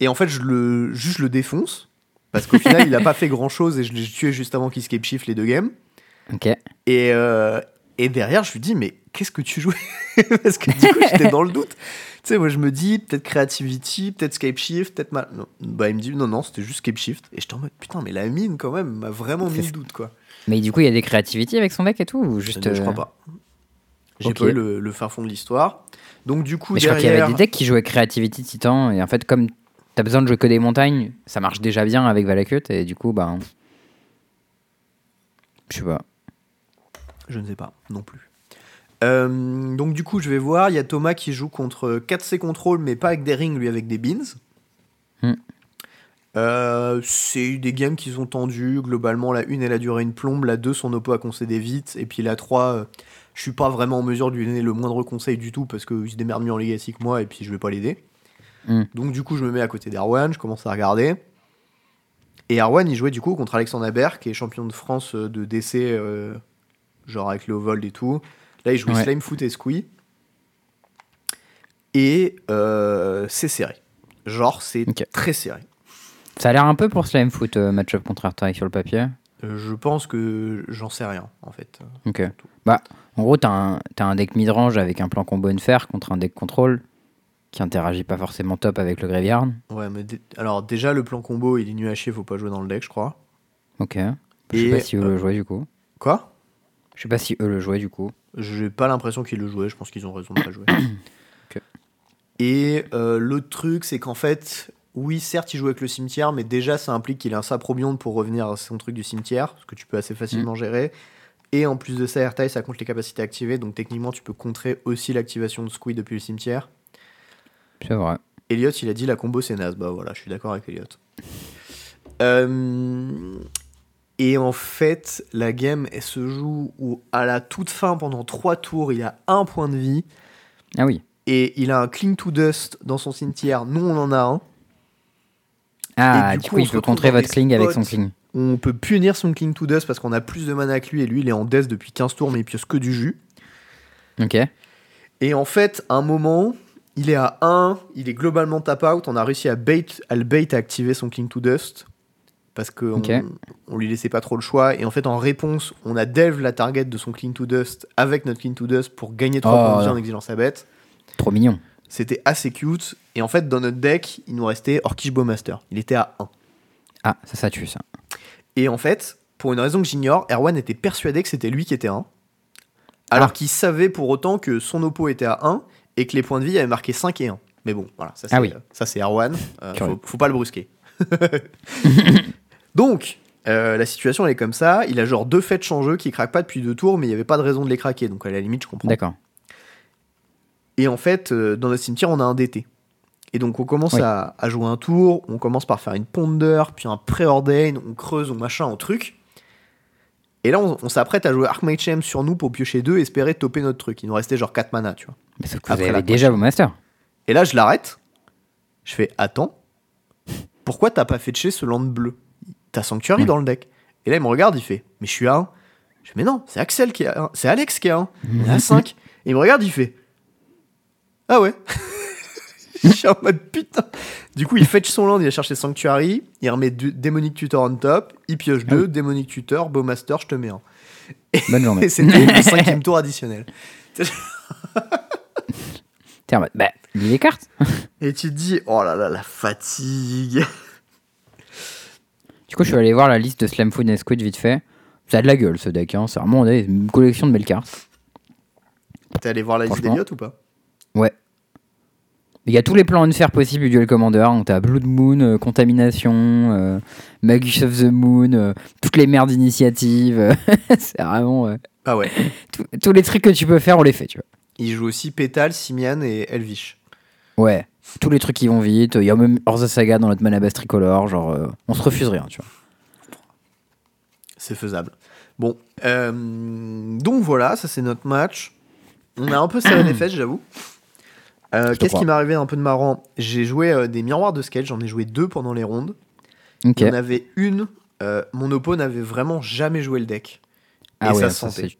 [SPEAKER 2] Et en fait, je le, juste je le défonce. Parce qu'au final, il a pas fait grand chose et je l'ai tué juste avant qu'il escape shift les deux games.
[SPEAKER 1] Ok.
[SPEAKER 2] Et, euh, et derrière, je lui dis, mais qu'est-ce que tu jouais? Parce que du coup, j'étais dans le doute. Tu sais, moi, je me dis, peut-être Creativity, peut-être Scape Shift, peut-être ma... non. Bah, il me dit, non, non, c'était juste Scape Shift. Et j'étais en mode, putain, mais la mine, quand même, m'a vraiment mis le doute, quoi.
[SPEAKER 1] Mais du coup, il y a des Creativity avec son deck et tout ou juste.
[SPEAKER 2] Je, je
[SPEAKER 1] euh,
[SPEAKER 2] crois pas. J'ai
[SPEAKER 1] ok.
[SPEAKER 2] pas eu le, le fin fond de l'histoire. Donc, du coup,
[SPEAKER 1] Mais je crois qu'il y avait des decks qui jouaient Creativity Titan et en fait, comme t'as besoin de jouer que des montagnes, ça marche déjà bien avec Valakut et du coup, bah. Je sais pas.
[SPEAKER 2] Je ne sais pas, non plus. Euh, donc, du coup, je vais voir. Il y a Thomas qui joue contre 4C Control, mais pas avec des rings, lui, avec des beans.
[SPEAKER 1] Hmm.
[SPEAKER 2] Euh, c'est des games qui sont tendus. Globalement, la 1, elle a duré une plombe. La 2, son oppo a concédé vite. Et puis la 3, euh, je suis pas vraiment en mesure de lui donner le moindre conseil du tout parce qu'il se démerde mieux en Legacy que moi et puis je vais pas l'aider.
[SPEAKER 1] Hmm.
[SPEAKER 2] Donc, du coup, je me mets à côté d'Erwan. Je commence à regarder. Et Erwan, il jouait du coup contre Alexandre Aber, qui est champion de France euh, de DC, euh, genre avec le Vold et tout. Là, il jouait
[SPEAKER 1] Ouais.
[SPEAKER 2] Slimefoot et Squee. Et euh, c'est serré. Genre, c'est très serré.
[SPEAKER 1] Ça a l'air un peu pour Slime Foot euh, match-up contre Artarik sur le papier.
[SPEAKER 2] Je pense que j'en sais rien, en fait.
[SPEAKER 1] Ok. Bah, en gros, t'as un, t'as un deck midrange avec un plan combo fer contre un deck contrôle qui interagit pas forcément top avec le Graveyard.
[SPEAKER 2] Ouais, mais alors déjà, le plan combo, il est nu à chier, faut pas jouer dans le deck, je crois.
[SPEAKER 1] Ok. Je sais
[SPEAKER 2] Et,
[SPEAKER 1] pas si eux
[SPEAKER 2] euh,
[SPEAKER 1] le jouaient du coup.
[SPEAKER 2] Quoi?
[SPEAKER 1] Je sais pas si eux le jouaient du coup.
[SPEAKER 2] J'ai pas l'impression qu'ils le jouaient, je pense qu'ils ont raison de pas jouer.
[SPEAKER 1] Ok.
[SPEAKER 2] Et euh, l'autre truc, c'est qu'en fait, oui, certes, il joue avec le cimetière, mais déjà, ça implique qu'il ait un saprobion pour revenir à son truc du cimetière, ce que tu peux assez facilement gérer. Et en plus de ça, Airtile, ça compte les capacités activées, donc techniquement, tu peux contrer aussi l'activation de Squid depuis le cimetière.
[SPEAKER 1] C'est vrai.
[SPEAKER 2] Elliot, il a dit la combo c'est naze. Bah voilà, je suis d'accord avec Elliot. Euh, et en fait, la game, elle se joue où, à la toute fin, pendant 3 tours, il a un point de vie.
[SPEAKER 1] Ah oui.
[SPEAKER 2] Et il a un Cling to Dust dans son cimetière. Nous, on en a un.
[SPEAKER 1] Ah,
[SPEAKER 2] Et
[SPEAKER 1] du,
[SPEAKER 2] du
[SPEAKER 1] coup, il peut contrer votre cling avec son cling.
[SPEAKER 2] On peut punir son Cling to Dust parce qu'on a plus de mana que lui. Et lui, il est en death depuis 15 tours, mais il pioche que du jus.
[SPEAKER 1] Ok.
[SPEAKER 2] Et en fait, à un moment, il est à 1, il est globalement tap out. On a réussi à, bait, à le bait à activer son Cling to Dust. parce qu'on on lui laissait pas trop le choix. Et en fait, en réponse, on a delve la target de son Clean to Dust avec notre Clean to Dust pour gagner 3
[SPEAKER 1] Oh,
[SPEAKER 2] points de vie en exigeant sa bête.
[SPEAKER 1] Trop mignon.
[SPEAKER 2] C'était assez cute. Et en fait, dans notre deck, il nous restait Orkish Bowmaster. Il était à 1.
[SPEAKER 1] Ah, ça, ça tue ça.
[SPEAKER 2] Et en fait, pour une raison que j'ignore, Erwan était persuadé que c'était lui qui était 1. Alors
[SPEAKER 1] Ah.
[SPEAKER 2] qu'il savait pour autant que son oppo était à 1 et que les points de vie avaient marqué 5 et 1. Mais bon, voilà, ça c'est
[SPEAKER 1] Ah oui.
[SPEAKER 2] ça, c'est Erwan. Euh, faut, faut pas le brusquer. Donc, euh, la situation elle est comme ça. Il a genre deux en jeu qui craquent pas depuis deux tours, mais il n'y avait pas de raison de les craquer. Donc à la limite, je comprends.
[SPEAKER 1] D'accord.
[SPEAKER 2] Et en fait, euh, dans notre cimetière, on a un DT. Et donc, on commence
[SPEAKER 1] Oui.
[SPEAKER 2] à, à jouer un tour. On commence par faire une ponder, puis un preordain. On creuse, on machin, on truc. Et là, on, on s'apprête à jouer Archmage sur nous pour piocher deux et espérer toper notre truc. Il nous restait genre 4 mana, tu vois.
[SPEAKER 1] Mais sauf que vous avez déjà vos masters.
[SPEAKER 2] Et là, je l'arrête. Je fais Attends, pourquoi t'as pas fetché ce land bleu? T'as Sanctuary dans le deck. Et là, il me regarde, il fait Mais je suis à 1. Je fais Mais non, c'est Axel qui est à 1. C'est Alex qui est à 1. On est à 5. Et il me regarde, il fait Ah ouais Je suis en mode putain. Du coup, il fetch son land, il va chercher Sanctuary, il remet du Demonic Tutor on top, il pioche
[SPEAKER 1] Ah
[SPEAKER 2] 2, Demonic Tutor, Bowmaster, je te mets un.
[SPEAKER 1] Bonne journée.
[SPEAKER 2] Et c'était le cinquième tour additionnel.
[SPEAKER 1] Tiens, bah, bah, lis les cartes.
[SPEAKER 2] Et tu te dis Oh là là, la fatigue.
[SPEAKER 1] Du coup, je suis allé voir la liste de Slam Food et Squid vite fait. Ça a de la gueule ce deck, hein. c'est vraiment une collection de belles cartes.
[SPEAKER 2] T'es allé voir la liste d'Eliott ou pas?
[SPEAKER 1] Ouais. Il y a tous les plans faire possibles du Duel Commander. Donc t'as Blood Moon, euh, Contamination, euh, Magus of the Moon, euh, toutes les merdes d'initiative. euh, c'est vraiment.
[SPEAKER 2] Ah ouais.
[SPEAKER 1] tous- tous les trucs que tu peux faire, on les fait, tu vois.
[SPEAKER 2] Il joue aussi Pétale, Simian et Elvish.
[SPEAKER 1] Ouais. Tous les trucs qui vont vite. Il y a même Orza Saga dans notre Manabas tricolore. Genre, on se refuse rien, tu vois.
[SPEAKER 2] C'est faisable. Bon, donc voilà, ça c'est notre match. On a un peu serré les fesses, j'avoue. Euh, Qu'est-ce qui m'est arrivé un peu de marrant? J'ai joué euh, des miroirs de sketch, j'en ai joué deux pendant les rondes. Il y en avait une, euh, mon oppo n'avait vraiment jamais joué le deck.
[SPEAKER 1] Ah
[SPEAKER 2] et
[SPEAKER 1] ouais,
[SPEAKER 2] ça se sentait.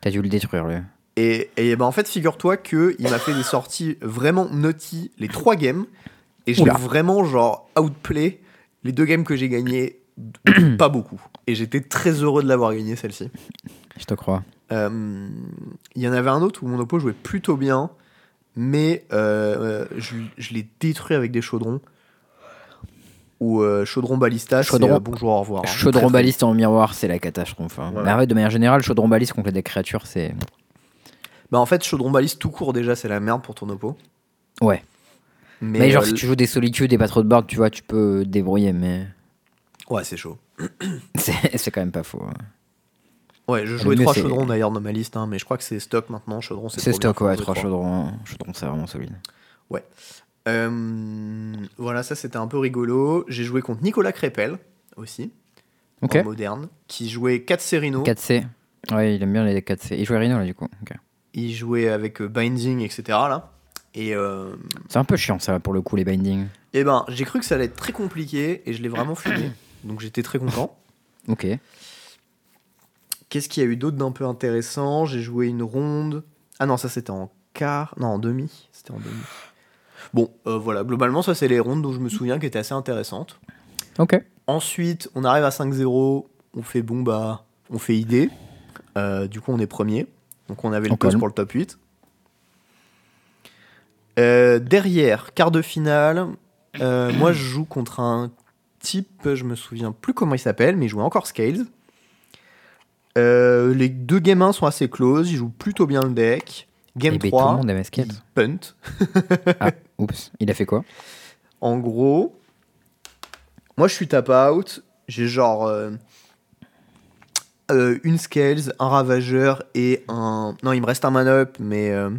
[SPEAKER 1] T'as dû le détruire, lui.
[SPEAKER 2] Et, et ben en fait, figure-toi que il m'a fait des sorties vraiment naughty les trois games. Et je l'ai
[SPEAKER 1] Oula.
[SPEAKER 2] vraiment genre outplay les deux games que j'ai gagné pas beaucoup. Et j'étais très heureux de l'avoir gagné celle-ci.
[SPEAKER 1] Je te crois.
[SPEAKER 2] Il y en avait un autre où mon oppo jouait plutôt bien, mais euh, euh, je, je l'ai détruit avec des chaudrons. Ou euh, chaudron balista, c'est
[SPEAKER 1] Chaudron-
[SPEAKER 2] euh, bonjour, au revoir. hein.
[SPEAKER 1] Chaudron
[SPEAKER 2] Très, très
[SPEAKER 1] baliste en miroir, c'est la catastrophe. hein.
[SPEAKER 2] Voilà.
[SPEAKER 1] Mais arrête, de manière générale, chaudron baliste contre des créatures, c'est.
[SPEAKER 2] Bah en fait, chaudron baliste tout court déjà, c'est la merde pour ton oppo.
[SPEAKER 1] Ouais.
[SPEAKER 2] Mais,
[SPEAKER 1] Mais, genre,
[SPEAKER 2] euh,
[SPEAKER 1] si tu joues des solitudes et pas trop de board, tu vois, tu peux débrouiller, mais
[SPEAKER 2] Ouais, c'est chaud.
[SPEAKER 1] c'est c'est quand même pas faux. hein.
[SPEAKER 2] Ouais, je jouais trois chaudrons d'ailleurs dans ma liste, hein, mais je crois que c'est stock maintenant. Chaudron, c'est
[SPEAKER 1] stock, ouais,
[SPEAKER 2] jouer
[SPEAKER 1] 3
[SPEAKER 2] trois.
[SPEAKER 1] chaudrons. Chaudron, c'est vraiment solide.
[SPEAKER 2] Euh, voilà, ça c'était un peu rigolo. J'ai joué contre Nicolas Crépel aussi,
[SPEAKER 1] Ok.
[SPEAKER 2] en moderne, qui jouait 4 Serino.
[SPEAKER 1] 4C. Ouais, il aime bien les 4C. Il jouait Rhino là, du coup.
[SPEAKER 2] Il jouait avec euh, Binding, etc. Là. Et, euh,
[SPEAKER 1] C'est un peu chiant, ça, pour le coup, les bindings.
[SPEAKER 2] eh ben, j'ai cru que ça allait être très compliqué et je l'ai vraiment fumé. Donc j'étais très content.
[SPEAKER 1] Ok.
[SPEAKER 2] Qu'est-ce qu'il y a eu d'autre d'un peu intéressant? J'ai joué une ronde. Ah non, ça c'était en quart. Non, en demi. C'était en demi. Bon, euh, voilà, globalement, ça c'est les rondes dont je me souviens qui étaient assez intéressantes.
[SPEAKER 1] Ok.
[SPEAKER 2] Ensuite, on arrive à 5-0. On fait bon, bah, on fait idée. Euh, du coup, on est premier. Donc on avait le poste pour le top 8. Euh, derrière, quart de finale, moi je joue contre un type, je me souviens plus comment il s'appelle, mais il jouait encore Scales. Euh, les deux game 1 sont assez close, il joue plutôt bien le deck. Game
[SPEAKER 1] Et ben, tout
[SPEAKER 2] 3,
[SPEAKER 1] le monde aime
[SPEAKER 2] il
[SPEAKER 1] skate.
[SPEAKER 2] punt.
[SPEAKER 1] Ah, oups. Il a fait quoi?
[SPEAKER 2] En gros, moi je suis tap out, j'ai genre euh, euh, une Scales, un Ravageur et un. Non, il me reste un man up, mais. euh,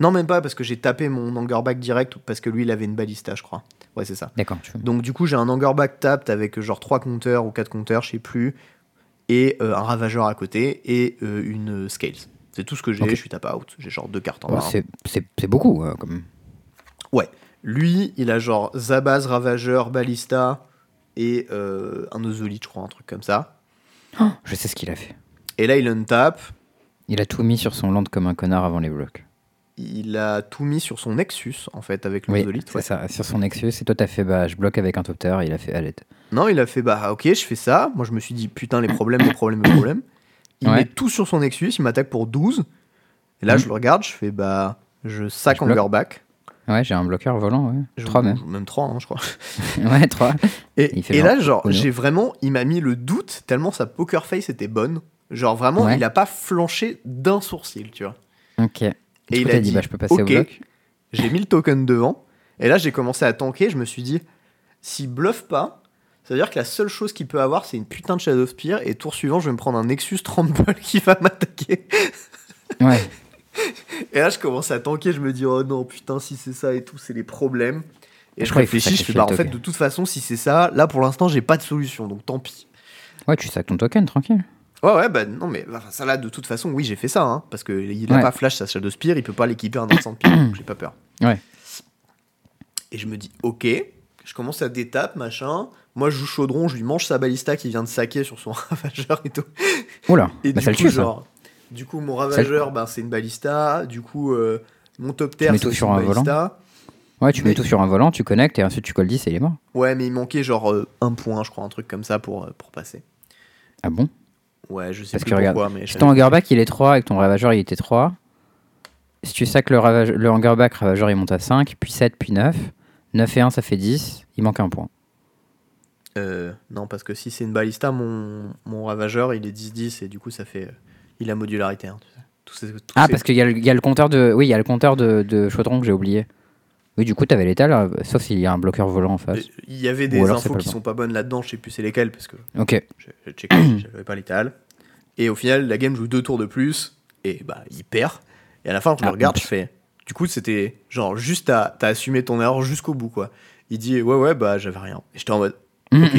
[SPEAKER 2] Non, même pas, parce que j'ai tapé mon Angerback direct, parce que lui il avait une balista, je crois. Ouais, c'est ça.
[SPEAKER 1] D'accord.
[SPEAKER 2] Donc du coup, j'ai un Angerback tapped avec genre 3 compteurs ou 4 compteurs, je sais plus, et euh, un Ravageur à côté, et euh, une Scales. C'est tout ce que j'ai, je suis tap out. J'ai genre deux cartes en
[SPEAKER 1] Ouais,
[SPEAKER 2] main.
[SPEAKER 1] c'est- c'est beaucoup, euh, comme.
[SPEAKER 2] Lui, il a genre Zabaz, Ravageur, Ballista et euh, un Ozolite, je crois, un truc comme ça.
[SPEAKER 1] Je sais ce qu'il a fait.
[SPEAKER 2] Et là, il untape.
[SPEAKER 1] Il a tout mis sur son land comme un connard avant les blocs.
[SPEAKER 2] Il a tout mis sur son Nexus, en fait, avec le
[SPEAKER 1] Oui, c'est
[SPEAKER 2] ouais.
[SPEAKER 1] ça, sur son Nexus. Et toi, t'as fait, bah, je bloque avec un top tier. Il a fait, allez.
[SPEAKER 2] Non, il a fait, bah ok, je fais ça. Moi, je me suis dit, putain, les problèmes, les problèmes, les problèmes. Il
[SPEAKER 1] Ouais.
[SPEAKER 2] met tout sur son Nexus, il m'attaque pour 12. Et là, je le regarde, je fais, bah, je sac
[SPEAKER 1] Je
[SPEAKER 2] en girback.
[SPEAKER 1] Ouais, j'ai un bloqueur volant, ouais.
[SPEAKER 2] Je-
[SPEAKER 1] 3 même.
[SPEAKER 2] Même 3, je crois.
[SPEAKER 1] ouais, 3.
[SPEAKER 2] Et, et là, genre, j'ai vraiment, il m'a mis le doute tellement sa poker face était bonne. Genre, vraiment,
[SPEAKER 1] Ouais.
[SPEAKER 2] il a pas flanché d'un sourcil, tu vois.
[SPEAKER 1] Ok. Et
[SPEAKER 2] il a
[SPEAKER 1] dit, bah, je peux passer au bloc.
[SPEAKER 2] J'ai mis le token devant. Et là, j'ai commencé à tanker. Je me suis dit, s'il bluffe pas, ça veut dire que la seule chose qu'il peut avoir, c'est une putain de Shadow Spear. Et tour suivant, je vais me prendre un Nexus 30 balles qui va m'attaquer.
[SPEAKER 1] Ouais.
[SPEAKER 2] Et là, je commence à tanker. Je me dis, oh non, putain, si c'est ça et tout, c'est les problèmes. Et
[SPEAKER 1] Je
[SPEAKER 2] je réfléchis, je fais, bah, en fait, de toute façon, si c'est ça, là, pour l'instant, j'ai pas de solution. Donc, tant pis.
[SPEAKER 1] Ouais, tu sacs ton token, tranquille.
[SPEAKER 2] Ouais, ouais, bah non, mais enfin, ça là, de toute façon, oui, j'ai fait ça, hein, parce qu'il a
[SPEAKER 1] Ouais.
[SPEAKER 2] pas flash sa Shadow Spear, il peut pas l'équiper un instant de pire, donc j'ai pas peur.
[SPEAKER 1] Ouais.
[SPEAKER 2] Et je me dis, ok, je commence à détape, machin. Moi, je joue chaudron, je lui mange sa balista qui vient de saquer sur son ravageur et tout.
[SPEAKER 1] Oula,
[SPEAKER 2] Et
[SPEAKER 1] bah,
[SPEAKER 2] du
[SPEAKER 1] ça le tue, ça.
[SPEAKER 2] genre, du coup, mon ravageur, ben, c'est une balista. Du coup, euh, mon top terre, c'est
[SPEAKER 1] sur
[SPEAKER 2] une
[SPEAKER 1] un volant
[SPEAKER 2] balista.
[SPEAKER 1] Ouais, tu
[SPEAKER 2] mais-
[SPEAKER 1] mets tout sur un volant, tu connectes et ensuite tu colles 10 et il est mort.
[SPEAKER 2] Ouais, mais il manquait genre euh, un point, je crois, un truc comme ça pour, euh, pour passer.
[SPEAKER 1] Ah bon?
[SPEAKER 2] Ouais, je sais
[SPEAKER 1] Parce
[SPEAKER 2] plus
[SPEAKER 1] que regarde,
[SPEAKER 2] pourquoi, mais
[SPEAKER 1] Si ton hangerback il est 3 et que ton ravageur il était 3, si tu sacs le, ravage- le hangerback, ravageur il monte à 5, puis 7, puis 9. 9 et 1 ça fait 10, il manque un point.
[SPEAKER 2] Euh, non, parce que si c'est une balista, mon, mon ravageur, il est 10-10 et du coup, ça fait. il a modularité. hein, tu sais.
[SPEAKER 1] Ah, parce qu'il y, a le- il y a le compteur de. Oui, il y a le compteur de, de chaudron que j'ai oublié. Oui, du coup, t'avais l'étal, euh, sauf s'il y a un bloqueur volant en face.
[SPEAKER 2] Il y avait des infos qui sont pas bonnes là-dedans, je sais plus c'est lesquelles, parce que
[SPEAKER 1] Ok.
[SPEAKER 2] j'ai checké, j'avais pas l'étal. Et au final, la game joue deux tours de plus, et bah, il perd. Et à la fin, je le
[SPEAKER 1] Ah,
[SPEAKER 2] regarde,
[SPEAKER 1] oups.
[SPEAKER 2] je fais. Du coup, c'était genre juste t'as t'as assumé ton erreur jusqu'au bout, quoi. Il dit, ouais, ouais, bah, j'avais rien. Et j'étais en mode, ok.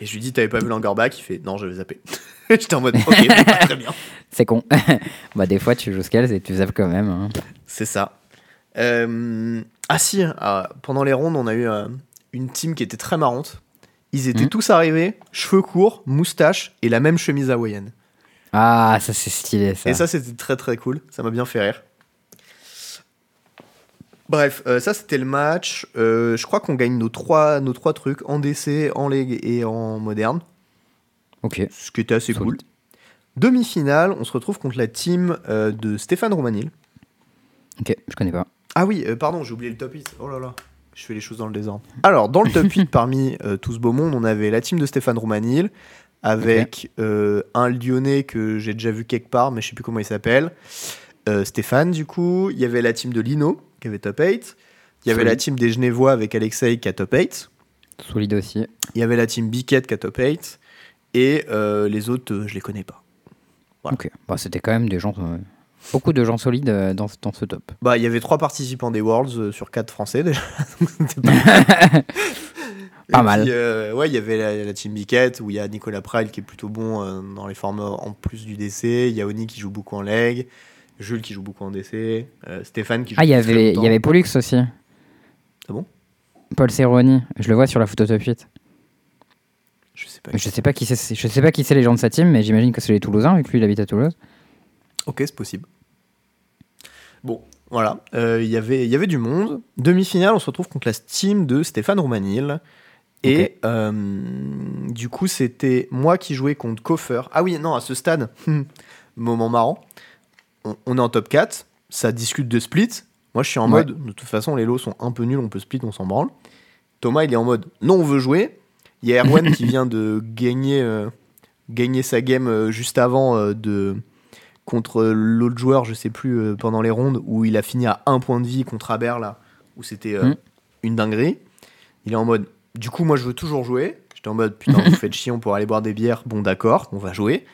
[SPEAKER 2] Et je lui dis, t'avais pas vu l'angerback Il fait, non, j'avais zappé. j'étais en mode, ok, c'est pas très bien.
[SPEAKER 1] C'est con. bah, des fois, tu joues scales et tu zappes quand même. hein.
[SPEAKER 2] C'est ça. Euh, Ah si, ah, pendant les rondes, on a eu euh, une team qui était très marrante. Ils étaient
[SPEAKER 1] Mhm.
[SPEAKER 2] tous arrivés, cheveux courts, moustache et la même chemise hawaïenne.
[SPEAKER 1] Ah, ça c'est stylé ça.
[SPEAKER 2] Et ça, c'était très très cool. Ça m'a bien fait rire. Bref, euh, ça c'était le match. Euh, je crois qu'on gagne nos trois, nos trois trucs en DC, en League et en moderne.
[SPEAKER 1] Ok.
[SPEAKER 2] Ce qui était assez cool. Demi-finale, on se retrouve contre la team euh, de Stéphane Romanil.
[SPEAKER 1] Ok, je connais pas.
[SPEAKER 2] Ah oui, euh, pardon, j'ai oublié le top 8. Oh là là, je fais les choses dans le désordre. Alors, dans le top 8, parmi euh, tout ce beau monde, on avait la team de Stéphane Romanil, avec euh, un Lyonnais que j'ai déjà vu quelque part, mais je sais plus comment il s'appelle. Euh, Stéphane, du coup. Il y avait la team de Lino, qui avait top 8. Il y avait
[SPEAKER 1] Solide.
[SPEAKER 2] la team des Genevois avec Alexei qui a top 8.
[SPEAKER 1] Solide aussi.
[SPEAKER 2] Il y avait la team Biquette qui a top 8. Et les autres, je les connais pas. Voilà.
[SPEAKER 1] Ok. Bah, c'était quand même des gens. Beaucoup de gens solides euh, dans, ce- dans ce top.
[SPEAKER 2] Bah, il y avait trois participants des Worlds euh, sur quatre français déjà. Donc, c'était pas
[SPEAKER 1] mal.
[SPEAKER 2] puis, euh, ouais, il y avait la, la team Biquette où il y a Nicolas Pride qui est plutôt bon euh, dans les formats en plus du DC. Il y a Oni qui joue beaucoup en leg. Jules qui joue beaucoup en DC. euh, Stéphane qui joue
[SPEAKER 1] Ah, il y
[SPEAKER 2] depuis très
[SPEAKER 1] avait, il
[SPEAKER 2] longtemps.
[SPEAKER 1] y avait Pollux aussi.
[SPEAKER 2] Ah bon?
[SPEAKER 1] Paul Cerroni. Je le vois sur la photo top 8.
[SPEAKER 2] Je sais pas.
[SPEAKER 1] Je sais pas qui c'est. Je sais pas qui c'est les gens de sa team, mais j'imagine que c'est les Toulousains vu que lui il habite à Toulouse.
[SPEAKER 2] Ok, c'est possible. Bon, voilà. Euh, Il y avait- il y avait du monde. Demi-finale, on se retrouve contre la team de Stéphane Romanil. Et euh, du coup, c'était moi qui jouais contre Koffer. Ah oui, non, à ce stade, moment marrant. On, on est en top 4, ça discute de split. Moi, je suis en
[SPEAKER 1] Ouais.
[SPEAKER 2] mode, de toute façon, les lots sont un peu nuls, on peut split, on s'en branle. Thomas, il est en mode, non, on veut jouer. Il y a Erwan qui vient de gagner, euh, gagner sa game juste avant de contre l'autre joueur, je sais plus, euh, pendant les rondes, où il a fini à un point de vie contre Aber, là, où c'était euh,
[SPEAKER 1] Mm.
[SPEAKER 2] une dinguerie. Il est en mode, du coup, moi, je veux toujours jouer. J'étais en mode, putain, vous faites chier, on pourra aller boire des bières. Bon, d'accord, on va jouer.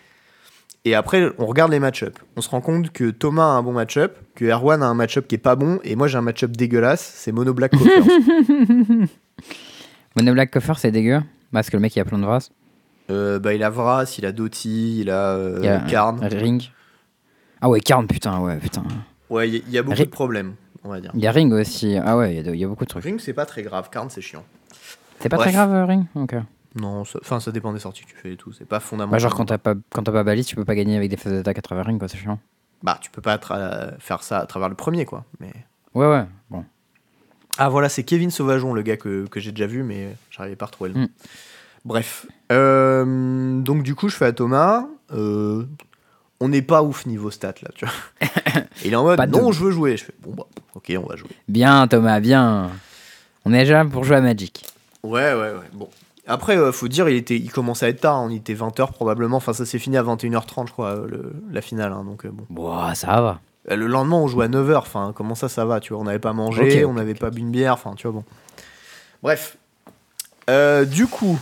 [SPEAKER 2] Et après, on regarde les match-up. On se rend compte que Thomas a un bon match-up, que Erwan a un match-up qui est pas bon, et moi, j'ai un match-up dégueulasse, c'est Mono Black Coffer.
[SPEAKER 1] Mono Black Coffer, c'est dégueu. Parce que le mec il a plein de vras.
[SPEAKER 2] Euh, bah, il a Vras, il a Doty, il a, euh,
[SPEAKER 1] Il a
[SPEAKER 2] Karn.
[SPEAKER 1] Ring. Ah ouais, Karn, putain, ouais, putain.
[SPEAKER 2] Ouais, il y, a beaucoup de problèmes, on va dire.
[SPEAKER 1] Il y a Ring aussi. Ah ouais, il y y, a beaucoup de trucs.
[SPEAKER 2] Ring, c'est pas très grave, Karn, c'est chiant.
[SPEAKER 1] C'est pas
[SPEAKER 2] Bref.
[SPEAKER 1] très grave, Ring Ok.
[SPEAKER 2] Non, ça- enfin, ça dépend des sorties que tu fais et tout. C'est pas
[SPEAKER 1] Bah,
[SPEAKER 2] fondamental.
[SPEAKER 1] genre quand t'as pas, quand pas balise, tu peux pas gagner avec des phases d'attaque à travers Ring, quoi, c'est chiant.
[SPEAKER 2] Bah, tu peux pas faire ça à travers le premier, quoi. Mais...
[SPEAKER 1] Ouais, ouais. Bon.
[SPEAKER 2] Ah, voilà, c'est Kevin Sauvageon, le gars que, que j'ai déjà vu, mais j'arrivais pas à retrouver le nom.
[SPEAKER 1] Mm.
[SPEAKER 2] Bref. Euh, donc, du coup, je fais à Thomas. euh, on n'est pas ouf niveau stats, là, tu vois. Il est en mode,
[SPEAKER 1] Pas de-
[SPEAKER 2] non, je veux jouer. Je fais, bon, bah, ok, on va jouer.
[SPEAKER 1] Bien, Thomas, bien. On est déjà là pour jouer à Magic.
[SPEAKER 2] Ouais, ouais, ouais. Bon. Après, euh, faut dire, il, était, il commençait à être tard. On était 20h probablement. Enfin, ça s'est fini à 21h30, je crois, euh, le- la finale. hein, donc, euh, bon.
[SPEAKER 1] Bon, ça va.
[SPEAKER 2] Euh, Le lendemain, on jouait à 9h. Enfin, comment ça, ça va Tu vois, on n'avait pas mangé, on n'avait pas bu une bière. Enfin, tu vois, bon. Bref. Euh, du coup,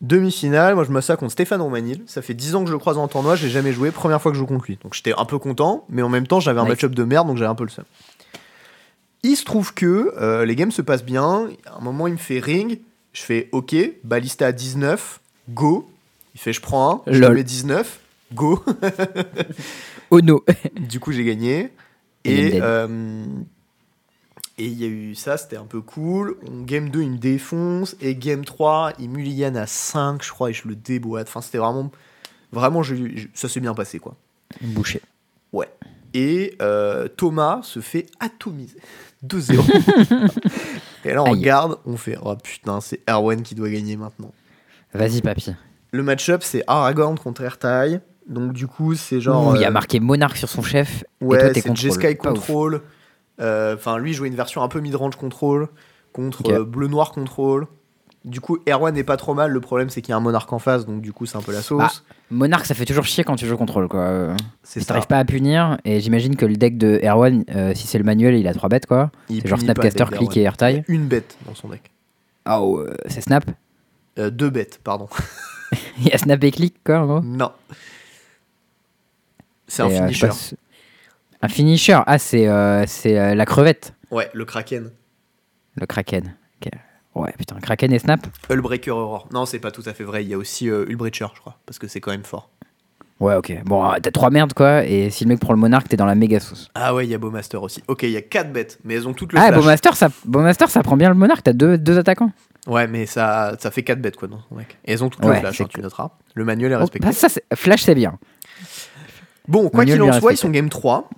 [SPEAKER 2] demi-finale. Moi, je me sers contre Stéphane Romanil. Ça fait 10 ans que je le croise en tournoi. Je l'ai jamais joué. Première fois que je joue contre lui. Donc, j'étais un peu content. Mais en même temps, j'avais un
[SPEAKER 1] Nice.
[SPEAKER 2] match-up de merde. Donc, j'avais un peu le seum. Il se trouve que euh, les games se passent bien. À un moment, il me fait ring. Je fais OK. Balista à 19. Go. Il fait je prends un. Je mets 19. Go.
[SPEAKER 1] Oh no.
[SPEAKER 2] Du coup, j'ai gagné.
[SPEAKER 1] Et
[SPEAKER 2] euh, et il y a eu ça, c'était un peu cool. On, game 2, il me défonce. Et game 3, il mulligan à 5, je crois, et je le déboîte. Enfin, c'était vraiment. Vraiment, ça s'est bien passé, quoi.
[SPEAKER 1] Bouché.
[SPEAKER 2] Ouais. Et euh, Thomas se fait atomiser. 2-0. et là, on
[SPEAKER 1] Aïe.
[SPEAKER 2] regarde, on fait Oh putain, c'est Erwan qui doit gagner maintenant.
[SPEAKER 1] Vas-y, papy.
[SPEAKER 2] Le match-up, c'est Aragorn contre Ertai. Donc, du coup, c'est genre.
[SPEAKER 1] Il y a
[SPEAKER 2] euh,
[SPEAKER 1] marqué Monarque sur son chef.
[SPEAKER 2] Ouais, c'est. Jeskai. Control. Euh, Enfin, lui, jouait une version un peu mid-range control contre euh, bleu-noir control. Du coup, Erwan n'est pas trop mal. Le problème, c'est qu'il y a un monarque en face, donc du coup, c'est un peu la sauce.
[SPEAKER 1] Ah, Monarque, ça fait toujours chier quand tu joues contrôle, quoi.
[SPEAKER 2] C'est
[SPEAKER 1] Si t'arrives pas à punir, et j'imagine que le deck de Erwan, euh, si c'est le manuel, il a 3 bêtes, quoi. C'est genre Snapcaster, Click et
[SPEAKER 2] d'Erwan.
[SPEAKER 1] Airtail.
[SPEAKER 2] Il y a Une bête dans son deck.
[SPEAKER 1] Ah, oh, euh, c'est Snap.
[SPEAKER 2] Euh, deux bêtes, pardon.
[SPEAKER 1] Il y a Snap et Click, quoi, en gros.
[SPEAKER 2] non. C'est un finisher.
[SPEAKER 1] Un finisher. Ah, c'est euh, c'est euh, la crevette.
[SPEAKER 2] Ouais, le Kraken.
[SPEAKER 1] Le Kraken. Ok. Ouais, putain, Kraken et Snap.
[SPEAKER 2] Hullbreaker Aurore. Non, c'est pas tout à fait vrai. Il y a aussi euh, Hullbreacher, je crois, parce que c'est quand même fort.
[SPEAKER 1] Ouais, ok. Bon, euh, t'as trois merdes, quoi. Et si le mec prend le Monarque, t'es dans la méga sauce.
[SPEAKER 2] Ah ouais, il y a Bowmaster aussi. Ok, il y a quatre bêtes, mais elles ont toutes le
[SPEAKER 1] Ah,
[SPEAKER 2] flash.
[SPEAKER 1] Bowmaster, ça, Bowmaster, ça prend bien le Monarque. T'as deux, deux attaquants.
[SPEAKER 2] Ouais, mais ça, ça fait 4 bêtes quoi deck. Et elles ont toutes
[SPEAKER 1] Ouais,
[SPEAKER 2] le flash,
[SPEAKER 1] c'est
[SPEAKER 2] hein, tu noteras. Le manuel est
[SPEAKER 1] Oh,
[SPEAKER 2] respecté.
[SPEAKER 1] bah, ça, c'est- Flash, c'est bien.
[SPEAKER 2] Bon, quoi
[SPEAKER 1] manuel
[SPEAKER 2] qu'il en
[SPEAKER 1] bien
[SPEAKER 2] soit, ils
[SPEAKER 1] respecté.
[SPEAKER 2] sont game 3.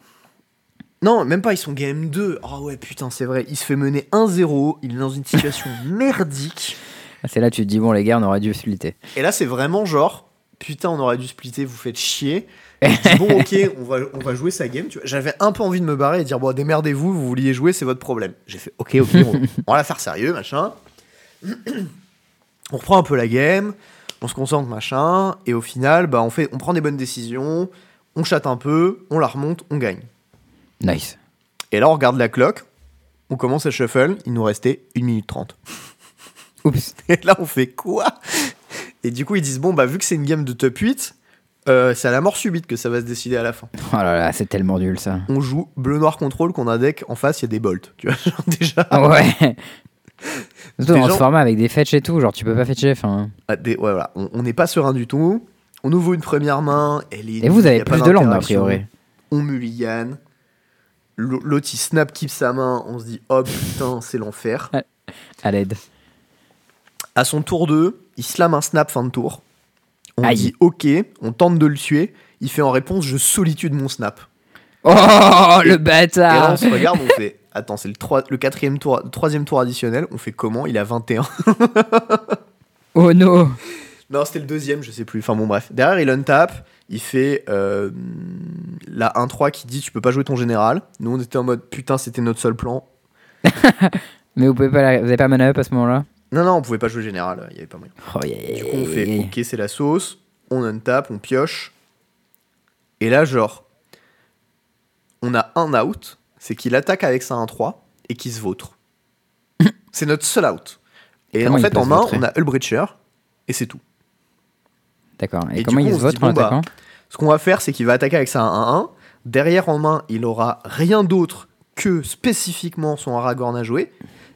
[SPEAKER 2] Non, même pas, ils sont game 2. Oh ouais, putain, c'est vrai. Il se fait mener 1-0. Il est dans une situation merdique.
[SPEAKER 1] Ah, C'est là tu te dis, bon, les gars, on aurait dû splitter.
[SPEAKER 2] Et là, c'est vraiment genre, putain, on aurait dû splitter, vous faites chier. Et je dis, bon, ok, on va, on va jouer sa game. J'avais un peu envie de me barrer et dire, bon, démerdez-vous, vous vouliez jouer, c'est votre problème. J'ai fait, ok, ok, on, on va la faire sérieux, machin. On reprend un peu la game, on se concentre, machin. Et au final, bah, on, fait, on prend des bonnes décisions, on chatte un peu, on la remonte, on gagne.
[SPEAKER 1] Nice.
[SPEAKER 2] Et là, on regarde la cloque, on commence à shuffle, il nous restait 1 minute 30.
[SPEAKER 1] Oups.
[SPEAKER 2] Et là, on fait quoi? Et du coup, ils disent bon, bah, vu que c'est une game de top 8, euh, c'est à la mort subite que ça va se décider à la fin.
[SPEAKER 1] Oh là là, c'est tellement nul, ça.
[SPEAKER 2] On joue bleu-noir contrôle qu'on a un deck en face, il y a des bolts. Tu vois, genre, déjà.
[SPEAKER 1] Ouais. Surtout dans ce
[SPEAKER 2] gens-
[SPEAKER 1] format avec des fetch et tout, genre tu peux pas fetcher.
[SPEAKER 2] Ah, des- ouais, voilà. On n'est pas serein du tout. On ouvre une première main. Elle est
[SPEAKER 1] et vous avez plus de landes a priori.
[SPEAKER 2] On mulligan. L'autre, il snap keep sa main. On se dit oh putain, c'est l'enfer.
[SPEAKER 1] À l'aide.
[SPEAKER 2] À son tour 2, il slam un snap fin de tour. On
[SPEAKER 1] Aïe.
[SPEAKER 2] dit ok, on tente de le tuer. Il fait en réponse je solitude mon snap.
[SPEAKER 1] Oh le
[SPEAKER 2] Et là,
[SPEAKER 1] bâtard
[SPEAKER 2] on se regarde, on fait attends, c'est le, le quatrième tour, le troisième tour additionnel. On fait comment? Il a 21.
[SPEAKER 1] Oh no
[SPEAKER 2] non, c'était le deuxième, je sais plus. Enfin bon, bref. Derrière, il untap. Il fait euh, la 1-3 qui dit tu peux pas jouer ton général. Nous, on était en mode putain, c'était notre seul plan.
[SPEAKER 1] Mais vous pouvez pas, la- vous avez pas mana up à ce moment-là?
[SPEAKER 2] Non, non, on pouvait pas jouer général, il y avait pas moyen.
[SPEAKER 1] Oh, yeah, yeah,
[SPEAKER 2] Du coup, on fait
[SPEAKER 1] yeah.
[SPEAKER 2] ok, c'est la sauce. On untap, on pioche. Et là, genre, on a un out, c'est qu'il attaque avec sa 1-3 et qu'il se vautre. c'est notre seul out. Et
[SPEAKER 1] Comment
[SPEAKER 2] en
[SPEAKER 1] il
[SPEAKER 2] fait,
[SPEAKER 1] peut
[SPEAKER 2] en
[SPEAKER 1] se
[SPEAKER 2] main,
[SPEAKER 1] vautrer?
[SPEAKER 2] on a Hullbreacher et c'est tout.
[SPEAKER 1] D'accord. Et,
[SPEAKER 2] Et
[SPEAKER 1] comment
[SPEAKER 2] coup,
[SPEAKER 1] il se vote
[SPEAKER 2] dit,
[SPEAKER 1] en
[SPEAKER 2] bon, bah,
[SPEAKER 1] attaquant
[SPEAKER 2] Ce qu'on va faire, c'est qu'il va attaquer avec sa 1-1. Derrière en main, il aura rien d'autre que spécifiquement son Aragorn à jouer.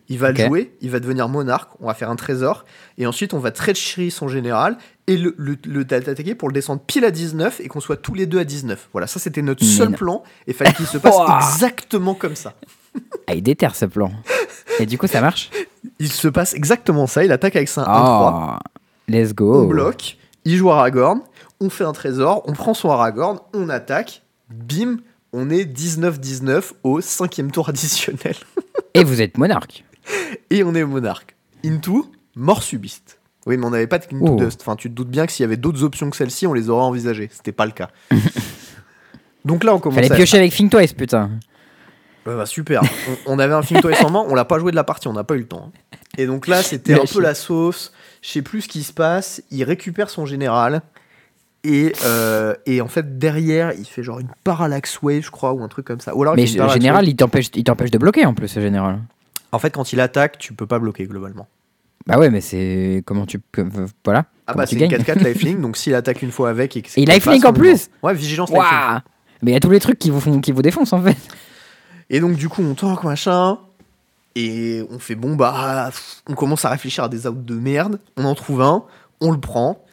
[SPEAKER 2] Il va le jouer, il va devenir monarque, on va faire un trésor, et ensuite on va treachery son général, et le, le, le attaquer pour le descendre pile à 19, et qu'on soit tous les deux à 19. Voilà, ça c'était notre seul plan, et fallait qu'il se passe exactement comme ça.
[SPEAKER 1] Ah, il déterre ce plan. Et du coup, ça marche?
[SPEAKER 2] Il se passe exactement ça, il attaque avec sa 1-3,
[SPEAKER 1] Oh Let's go
[SPEAKER 2] on bloque, il joue Aragorn, on fait un trésor, on prend son Aragorn, on attaque, bim, on est 19-19 au cinquième tour additionnel.
[SPEAKER 1] Et vous êtes monarque.
[SPEAKER 2] Et on est monarque. Into, mort subiste. Oui, mais on n'avait pas de Into
[SPEAKER 1] Oh.
[SPEAKER 2] Dust. Enfin, tu te doutes bien que s'il y avait d'autres options que celle-ci, on les aurait envisagées. C'était pas le cas. Donc là, on commence
[SPEAKER 1] Fallait
[SPEAKER 2] à...
[SPEAKER 1] piocher avec Think Twice, putain.
[SPEAKER 2] Bah, super. on, on avait un film Toys en main, on l'a pas joué de la partie, on n'a pas eu le temps. hein. Et donc là, c'était un peu la sauce. Je sais plus ce qui se passe. Il récupère son général. Et, euh, et en fait, derrière, il fait genre une parallax wave, je crois, ou un truc comme ça. Ou alors,
[SPEAKER 1] Mais le général,
[SPEAKER 2] wave.
[SPEAKER 1] il t'empêche il t'empêche de bloquer en plus, ce général.
[SPEAKER 2] En fait, quand il attaque, tu peux pas bloquer globalement.
[SPEAKER 1] Bah ouais, mais c'est. Comment tu. Voilà.
[SPEAKER 2] Ah bah, c'est une
[SPEAKER 1] gagnes
[SPEAKER 2] 4-4 lifelink, donc s'il attaque une fois avec. Et,
[SPEAKER 1] Et lifelink en plus.
[SPEAKER 2] Ouais, vigilance lifelink.
[SPEAKER 1] Waouh Mais il y a tous les trucs qui vous, font, qui vous défoncent en fait.
[SPEAKER 2] Et donc, du coup, on tank, machin. Et on fait bon, bah. On commence à réfléchir à des outs de merde. On en trouve un, on le prend.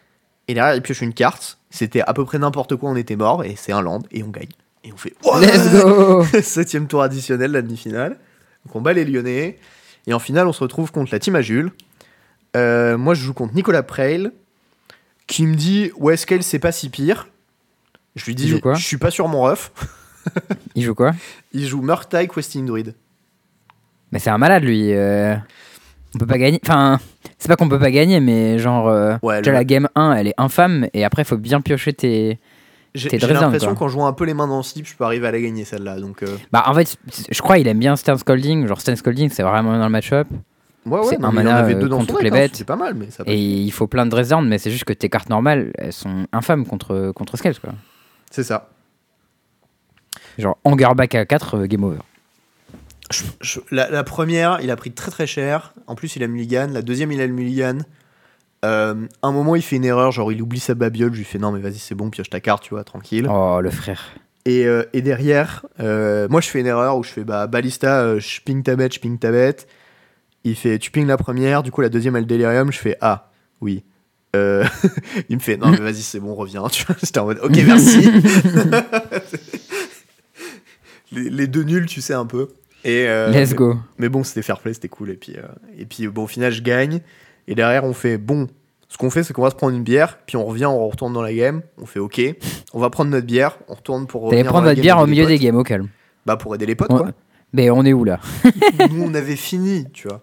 [SPEAKER 2] Et derrière, il pioche une carte. C'était à peu près n'importe quoi, on était mort. Et c'est un land. Et on gagne. Et on fait. Ouais
[SPEAKER 1] Let's go
[SPEAKER 2] Septième tour additionnel, la demi-finale. Donc on bat les Lyonnais. Et en finale, on se retrouve contre la team à Jules. Euh, moi, je joue contre Nicolas Preil, qui me dit Ouais, Scale, c'est pas si pire. Je lui dis Je suis pas sur mon ref.
[SPEAKER 1] Il joue quoi?
[SPEAKER 2] Il joue Murktide Questing Druid.
[SPEAKER 1] Mais c'est un malade lui. euh, On peut pas gagner. Enfin, c'est pas qu'on peut pas gagner, mais genre. euh,
[SPEAKER 2] Ouais,
[SPEAKER 1] déjà
[SPEAKER 2] le-
[SPEAKER 1] la game 1, elle est infâme. Et après, faut bien piocher tes.
[SPEAKER 2] J'ai
[SPEAKER 1] Dresden,
[SPEAKER 2] l'impression qu'en jouant un peu les mains dans le slip, je peux arriver à la gagner celle-là. Donc, euh,
[SPEAKER 1] Bah en fait, je crois il aime bien Stern Scolding. Genre Stern Scolding, c'est vraiment dans le match-up.
[SPEAKER 2] ouais, ouais,
[SPEAKER 1] C'est
[SPEAKER 2] non,
[SPEAKER 1] un
[SPEAKER 2] il
[SPEAKER 1] mana,
[SPEAKER 2] avait deux dans
[SPEAKER 1] contre toutes les
[SPEAKER 2] hein,
[SPEAKER 1] bêtes.
[SPEAKER 2] C'est pas mal, mais ça.
[SPEAKER 1] Et il faut plein de Dresden, mais c'est juste que tes cartes normales, elles sont infâmes contre, contre Scales quoi.
[SPEAKER 2] C'est ça.
[SPEAKER 1] Genre Angerback à 4, euh, game over.
[SPEAKER 2] Je- je- la, la première, il a pris très très cher. En plus, il a mulligan. La deuxième, il a le mulligan. Euh, un moment, il fait une erreur, genre il oublie sa babiole. Je lui fais non, mais vas-y, c'est bon, pioche ta carte, tu vois, tranquille.
[SPEAKER 1] Oh le frère.
[SPEAKER 2] Et, euh, et derrière, euh, moi, je fais une erreur où je fais bah, balista, je ping ta bête, je ping ta bête. Il fait tu ping la première, du coup, la deuxième, elle délirium. Je fais ah, oui. Il me fait non, mais vas-y, c'est bon, reviens. Tu vois, en mode ok, merci. Les, les deux nuls, tu sais un peu. Et, euh,
[SPEAKER 1] Let's go.
[SPEAKER 2] mais bon, c'était fair play, c'était cool. Et puis, euh, et puis bon, au final, je gagne. Et derrière, on fait bon. Ce qu'on fait, c'est qu'on va se prendre une bière, puis on revient, on retourne dans la game. On fait OK, on va prendre notre bière, on retourne pour.
[SPEAKER 1] T'allais prendre votre bière au milieu des games, au calme.
[SPEAKER 2] Bah, pour aider les potes, quoi.
[SPEAKER 1] Mais on est où là?
[SPEAKER 2] Nous, on avait fini, tu vois.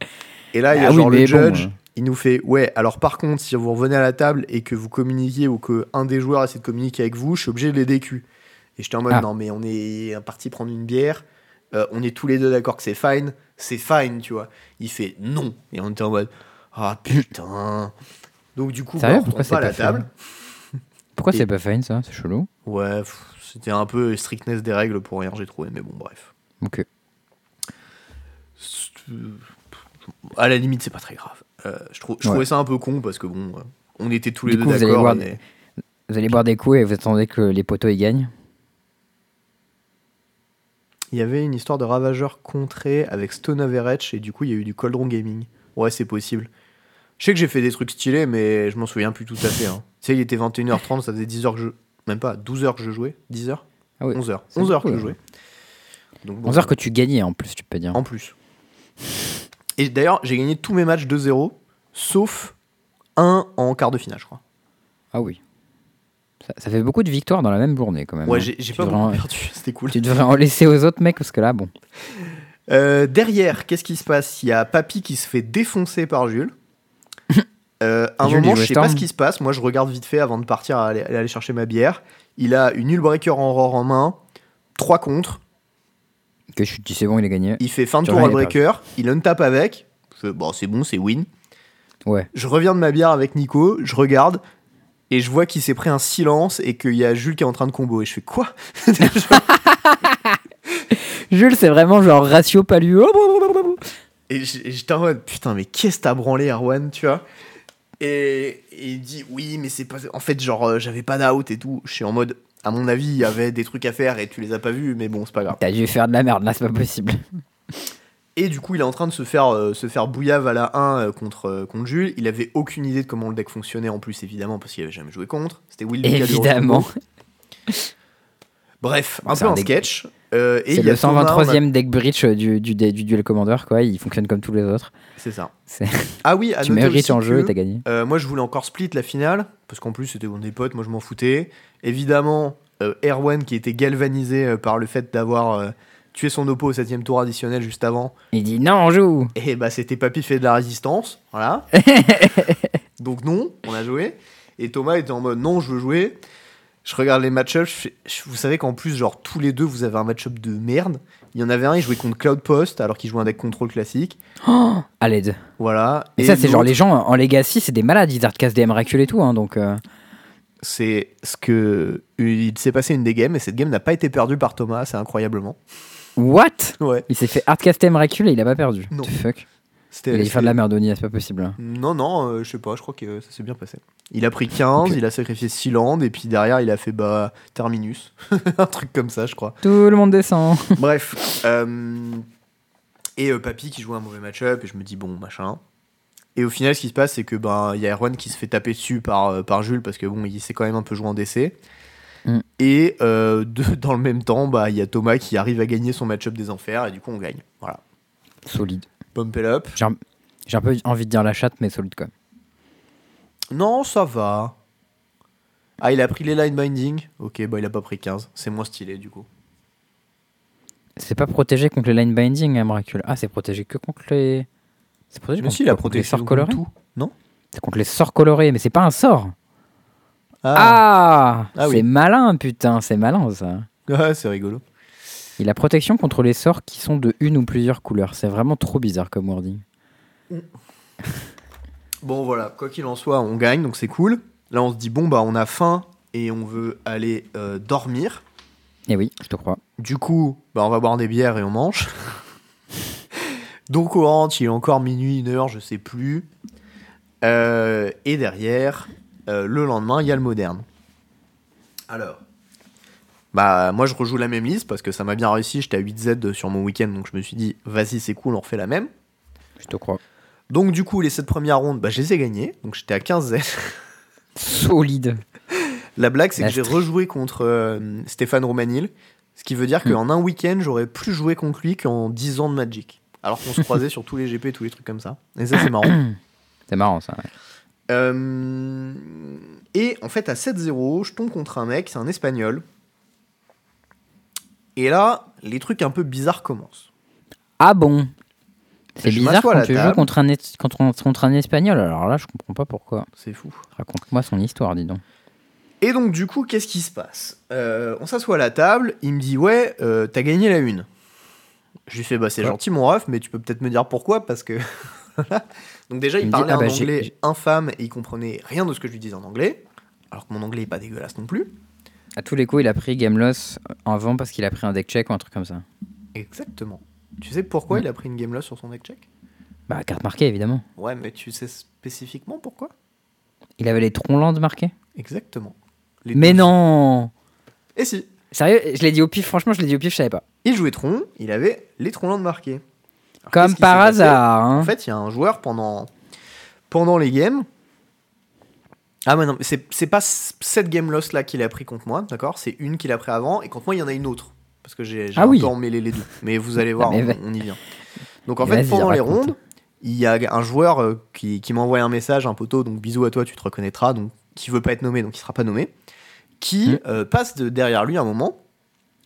[SPEAKER 2] Et là, il y a
[SPEAKER 1] Ah oui,
[SPEAKER 2] genre le
[SPEAKER 1] bon,
[SPEAKER 2] judge,
[SPEAKER 1] euh.
[SPEAKER 2] il nous fait Ouais, alors par contre, si vous revenez à la table et que vous communiquiez ou que un des joueurs essaie de communiquer avec vous, je suis obligé de les DQ. Et j'étais en mode
[SPEAKER 1] Ah.
[SPEAKER 2] Non, mais on est parti prendre une bière, euh, on est tous les deux d'accord que c'est fine, c'est fine, tu vois. Il fait Non. Et on était en mode Ah putain. Donc, du coup, bah, on retourne pas à
[SPEAKER 1] c'est
[SPEAKER 2] la
[SPEAKER 1] pas
[SPEAKER 2] table.
[SPEAKER 1] Pourquoi
[SPEAKER 2] Et-
[SPEAKER 1] c'est pas fine ça? C'est chelou.
[SPEAKER 2] Ouais, c'était un peu strictness des règles pour rien, j'ai trouvé, mais bon, bref.
[SPEAKER 1] Ok.
[SPEAKER 2] C'est- À la limite, c'est pas très grave. Euh, je, trou- je
[SPEAKER 1] Ouais.
[SPEAKER 2] trouvais ça un peu con parce que bon, euh, on était tous les
[SPEAKER 1] Du
[SPEAKER 2] deux
[SPEAKER 1] vous
[SPEAKER 2] d'accord. mais-
[SPEAKER 1] Vous allez boire des coups et vous attendez que les poteaux ils gagnent?
[SPEAKER 2] Il y avait une histoire de ravageur contré avec Stone Average et du coup, il y a eu du Coldron Gaming. Ouais, c'est possible. Je sais que j'ai fait des trucs stylés, mais je m'en souviens plus tout à fait. hein. Tu sais, il était 21h30, ça faisait 10 heures que je. Même pas, 12 heures que je jouais 10 heures
[SPEAKER 1] Ah oui.
[SPEAKER 2] 11 heures.
[SPEAKER 1] C'est
[SPEAKER 2] 11 heures
[SPEAKER 1] beaucoup,
[SPEAKER 2] que je
[SPEAKER 1] là.
[SPEAKER 2] jouais. Donc, bon,
[SPEAKER 1] 11 heures que tu gagnais en plus, tu peux dire.
[SPEAKER 2] En plus. Et d'ailleurs, j'ai gagné tous mes matchs 2-0, sauf un en quart de finale, je crois.
[SPEAKER 1] Ah oui. Ça, ça fait beaucoup de victoires dans la même journée quand même.
[SPEAKER 2] Ouais,
[SPEAKER 1] hein.
[SPEAKER 2] j'ai pas beaucoup
[SPEAKER 1] en-
[SPEAKER 2] perdu, c'était cool.
[SPEAKER 1] Tu devrais en laisser aux autres mecs parce que là, bon.
[SPEAKER 2] Euh, derrière, qu'est-ce qui se passe? Il y a Papy qui se fait défoncer par Jules. Euh, à un
[SPEAKER 1] Jules,
[SPEAKER 2] moment, je sais pas ce qui se passe. Moi, je regarde vite fait avant de partir à aller, aller chercher ma bière. Il a une Null Breaker en roar en main, 3 contre.
[SPEAKER 1] Que je dis c'est bon, il a gagné.
[SPEAKER 2] Il fait fin de tour breaker. Il untape avec. Je bon, c'est bon, c'est win.
[SPEAKER 1] Ouais.
[SPEAKER 2] Je reviens de ma bière avec Nico. Je regarde. Et je vois qu'il s'est pris un silence et qu'il y a Jules qui est en train de combo. Et je fais quoi?
[SPEAKER 1] Jules, c'est vraiment genre ratio palu.
[SPEAKER 2] Et j'étais en mode putain, mais qu'est-ce que t'as branlé, Arwan, tu vois? Et, et il dit oui, mais c'est pas. En fait, genre, euh, j'avais pas d'out et tout. Je suis en mode, à mon avis, il y avait des trucs à faire et tu les as pas vus, mais bon, c'est pas grave.
[SPEAKER 1] T'as dû faire de la merde là, c'est pas possible.
[SPEAKER 2] Et du coup, il est en train de se faire, euh, se faire bouillave à la 1 euh, contre, euh, contre Jules. Il avait aucune idée de comment le deck fonctionnait en plus, évidemment, parce qu'il avait jamais joué contre. C'était Will
[SPEAKER 1] Évidemment.
[SPEAKER 2] Bref, un peu
[SPEAKER 1] un deck-
[SPEAKER 2] sketch. Et
[SPEAKER 1] C'est le
[SPEAKER 2] Thomas, on a-
[SPEAKER 1] 123ème deck bridge du, du, du duel commander, quoi. Il fonctionne comme tous les autres.
[SPEAKER 2] C'est ça. Ah oui, à
[SPEAKER 1] Tu mérites
[SPEAKER 2] aussi
[SPEAKER 1] en jeu et t'as gagné.
[SPEAKER 2] Moi, je voulais encore split la finale, parce qu'en plus, c'était mon des potes, moi, je m'en foutais. Évidemment, Erwan qui était galvanisé par le fait d'avoir tué son oppo au 7 tour additionnel juste avant.
[SPEAKER 1] Il dit non, on joue.
[SPEAKER 2] Et bah c'était Papy fait de la résistance, voilà. Donc non, on a joué. Et Thomas était en mode non, je veux jouer. Je regarde les match-ups, vous savez qu'en plus, genre tous les deux, vous avez un match-up de merde. Il y en avait un, il jouait contre Cloud Post alors qu'il jouait un deck contrôle classique.
[SPEAKER 1] À l'aide.
[SPEAKER 2] Voilà.
[SPEAKER 1] Et, ça, c'est genre les gens en Legacy, c'est des malades. Ils hardcast des Miracle et tout. Hein, donc, euh,
[SPEAKER 2] C'est ce que. Il s'est passé une des games et cette game n'a pas été perdue par Thomas, c'est incroyablement.
[SPEAKER 1] What?
[SPEAKER 2] Ouais.
[SPEAKER 1] Il s'est fait hardcast des Miracle et il a pas perdu.
[SPEAKER 2] Non.
[SPEAKER 1] What the fuck. Il a dû
[SPEAKER 2] c'est-
[SPEAKER 1] faire de la merdonie, c'est pas possible. hein.
[SPEAKER 2] Non, non, euh, je sais pas, je crois que ça s'est bien passé. Il a pris 15,
[SPEAKER 1] Ok.
[SPEAKER 2] il a sacrifié 6 landes, et puis derrière, il a fait bah, Terminus. un truc comme ça, je crois.
[SPEAKER 1] Tout le monde descend.
[SPEAKER 2] Bref. euh, et euh, Papy qui joue un mauvais match-up, et je me dis, bon, machin. Et au final, ce qui se passe, c'est que ben il y a Erwan qui se fait taper dessus par, euh, par Jules, parce que bon, il s'est quand même un peu joué en DC.
[SPEAKER 1] Mm.
[SPEAKER 2] Et euh, de- dans le même temps, bah, il y a Thomas qui arrive à gagner son match-up des enfers, et du coup, on gagne. Voilà.
[SPEAKER 1] Solide.
[SPEAKER 2] Pump it up.
[SPEAKER 1] J'ai un, un peu envie de dire la chatte, mais solide quand même.
[SPEAKER 2] Non, ça va. Ah, il a pris les line binding. Ok, bah il a pas pris 15. C'est moins stylé du coup.
[SPEAKER 1] C'est pas protégé contre les line binding, hein, Miracle. Ah, c'est protégé que contre les. C'est protégé
[SPEAKER 2] Mais
[SPEAKER 1] contre,
[SPEAKER 2] si, il a
[SPEAKER 1] contre
[SPEAKER 2] protégé
[SPEAKER 1] les sorts colorés.
[SPEAKER 2] tout. Non
[SPEAKER 1] C'est contre les sorts colorés, mais c'est pas un sort.
[SPEAKER 2] Ah,
[SPEAKER 1] Ah,
[SPEAKER 2] Ah oui.
[SPEAKER 1] C'est malin, putain, c'est malin ça.
[SPEAKER 2] Ouais, c'est rigolo.
[SPEAKER 1] Il a protection contre les sorts qui sont de une ou plusieurs couleurs. C'est vraiment trop bizarre comme wording.
[SPEAKER 2] Bon, voilà, quoi qu'il en soit, on gagne, donc c'est cool. Là, on se dit, bon, bah on a faim et on veut aller euh, dormir.
[SPEAKER 1] Et Eh oui, je te crois.
[SPEAKER 2] Du coup, bah, on va boire des bières et on mange. donc, au ranch, il est encore minuit, une heure, je sais plus. Euh, et derrière, euh, le lendemain, il y a le moderne. Alors, bah, moi, je rejoue la même liste parce que ça m'a bien réussi. J'étais à 8Z sur mon week-end, donc je me suis dit, vas-y, c'est cool, on refait la même.
[SPEAKER 1] Je te crois.
[SPEAKER 2] Donc, du coup, les 7 premières rondes, bah, je les ai gagnées. Donc, j'étais à 15Z.
[SPEAKER 1] Solide.
[SPEAKER 2] La blague, c'est que j'ai rejoué contre euh, Stéphane Romanil. Ce qui veut dire
[SPEAKER 1] Hmm.
[SPEAKER 2] qu'en un week-end, j'aurais plus joué contre lui qu'en 10 ans de Magic. Alors qu'on se croisait sur tous les GP, tous les trucs comme ça. Et ça, c'est marrant.
[SPEAKER 1] C'est marrant ça. ouais.
[SPEAKER 2] Euh, et en fait, à 7-0, je tombe contre un mec, c'est un espagnol. Et là, les trucs un peu bizarres commencent.
[SPEAKER 1] Ah bon? C'est bizarre quand tu joues contre un, contre, contre un espagnol. Alors là, je comprends pas pourquoi.
[SPEAKER 2] C'est fou.
[SPEAKER 1] Raconte-moi son histoire, dis donc.
[SPEAKER 2] Et donc, du coup, qu'est-ce qui se passe? Euh, On s'assoit à la table, il me dit Ouais, euh, t'as gagné la une. Je lui fais Bah, c'est gentil, mon ref, mais tu peux peut-être me dire pourquoi, parce que. donc, déjà, il,
[SPEAKER 1] Il me dit,
[SPEAKER 2] parlait
[SPEAKER 1] Ah
[SPEAKER 2] un
[SPEAKER 1] bah,
[SPEAKER 2] anglais infâme et il comprenait rien de ce que je lui disais en anglais, alors que mon anglais est pas dégueulasse non plus.
[SPEAKER 1] À tous les coups, il a pris Game Loss avant parce qu'il a pris un deck check ou un truc comme ça.
[SPEAKER 2] Exactement. Tu sais pourquoi il a pris une game loss sur son deck check?
[SPEAKER 1] Bah, carte marquée, évidemment.
[SPEAKER 2] Ouais, mais tu sais spécifiquement pourquoi?
[SPEAKER 1] Il avait les troncs marqués
[SPEAKER 2] Exactement. Les
[SPEAKER 1] Mais non
[SPEAKER 2] Et si
[SPEAKER 1] Sérieux? Je l'ai dit au pif, franchement, je l'ai dit au pif, je savais pas.
[SPEAKER 2] Il jouait Tron, il avait les Tronlands marqués. Alors,
[SPEAKER 1] Comme par hasard, hein.
[SPEAKER 2] En fait, il y a un joueur pendant, pendant les games. Ah, mais non, c'est pas cette game loss là qu'il a pris contre moi, d'accord? C'est une qu'il a pris avant, et contre moi, il y en a une autre. Parce que j'ai
[SPEAKER 1] Ah
[SPEAKER 2] un
[SPEAKER 1] oui.
[SPEAKER 2] peu emmêlé les deux. Mais vous allez voir, on, y vient. Donc en fait, pendant les rondes, il y a un joueur euh, qui, qui m'a envoyé un message, un poteau, donc bisous à toi, tu te reconnaîtras, donc qui veut pas être nommé, donc il sera pas nommé, qui
[SPEAKER 1] Mm.
[SPEAKER 2] euh, passe de derrière lui un moment,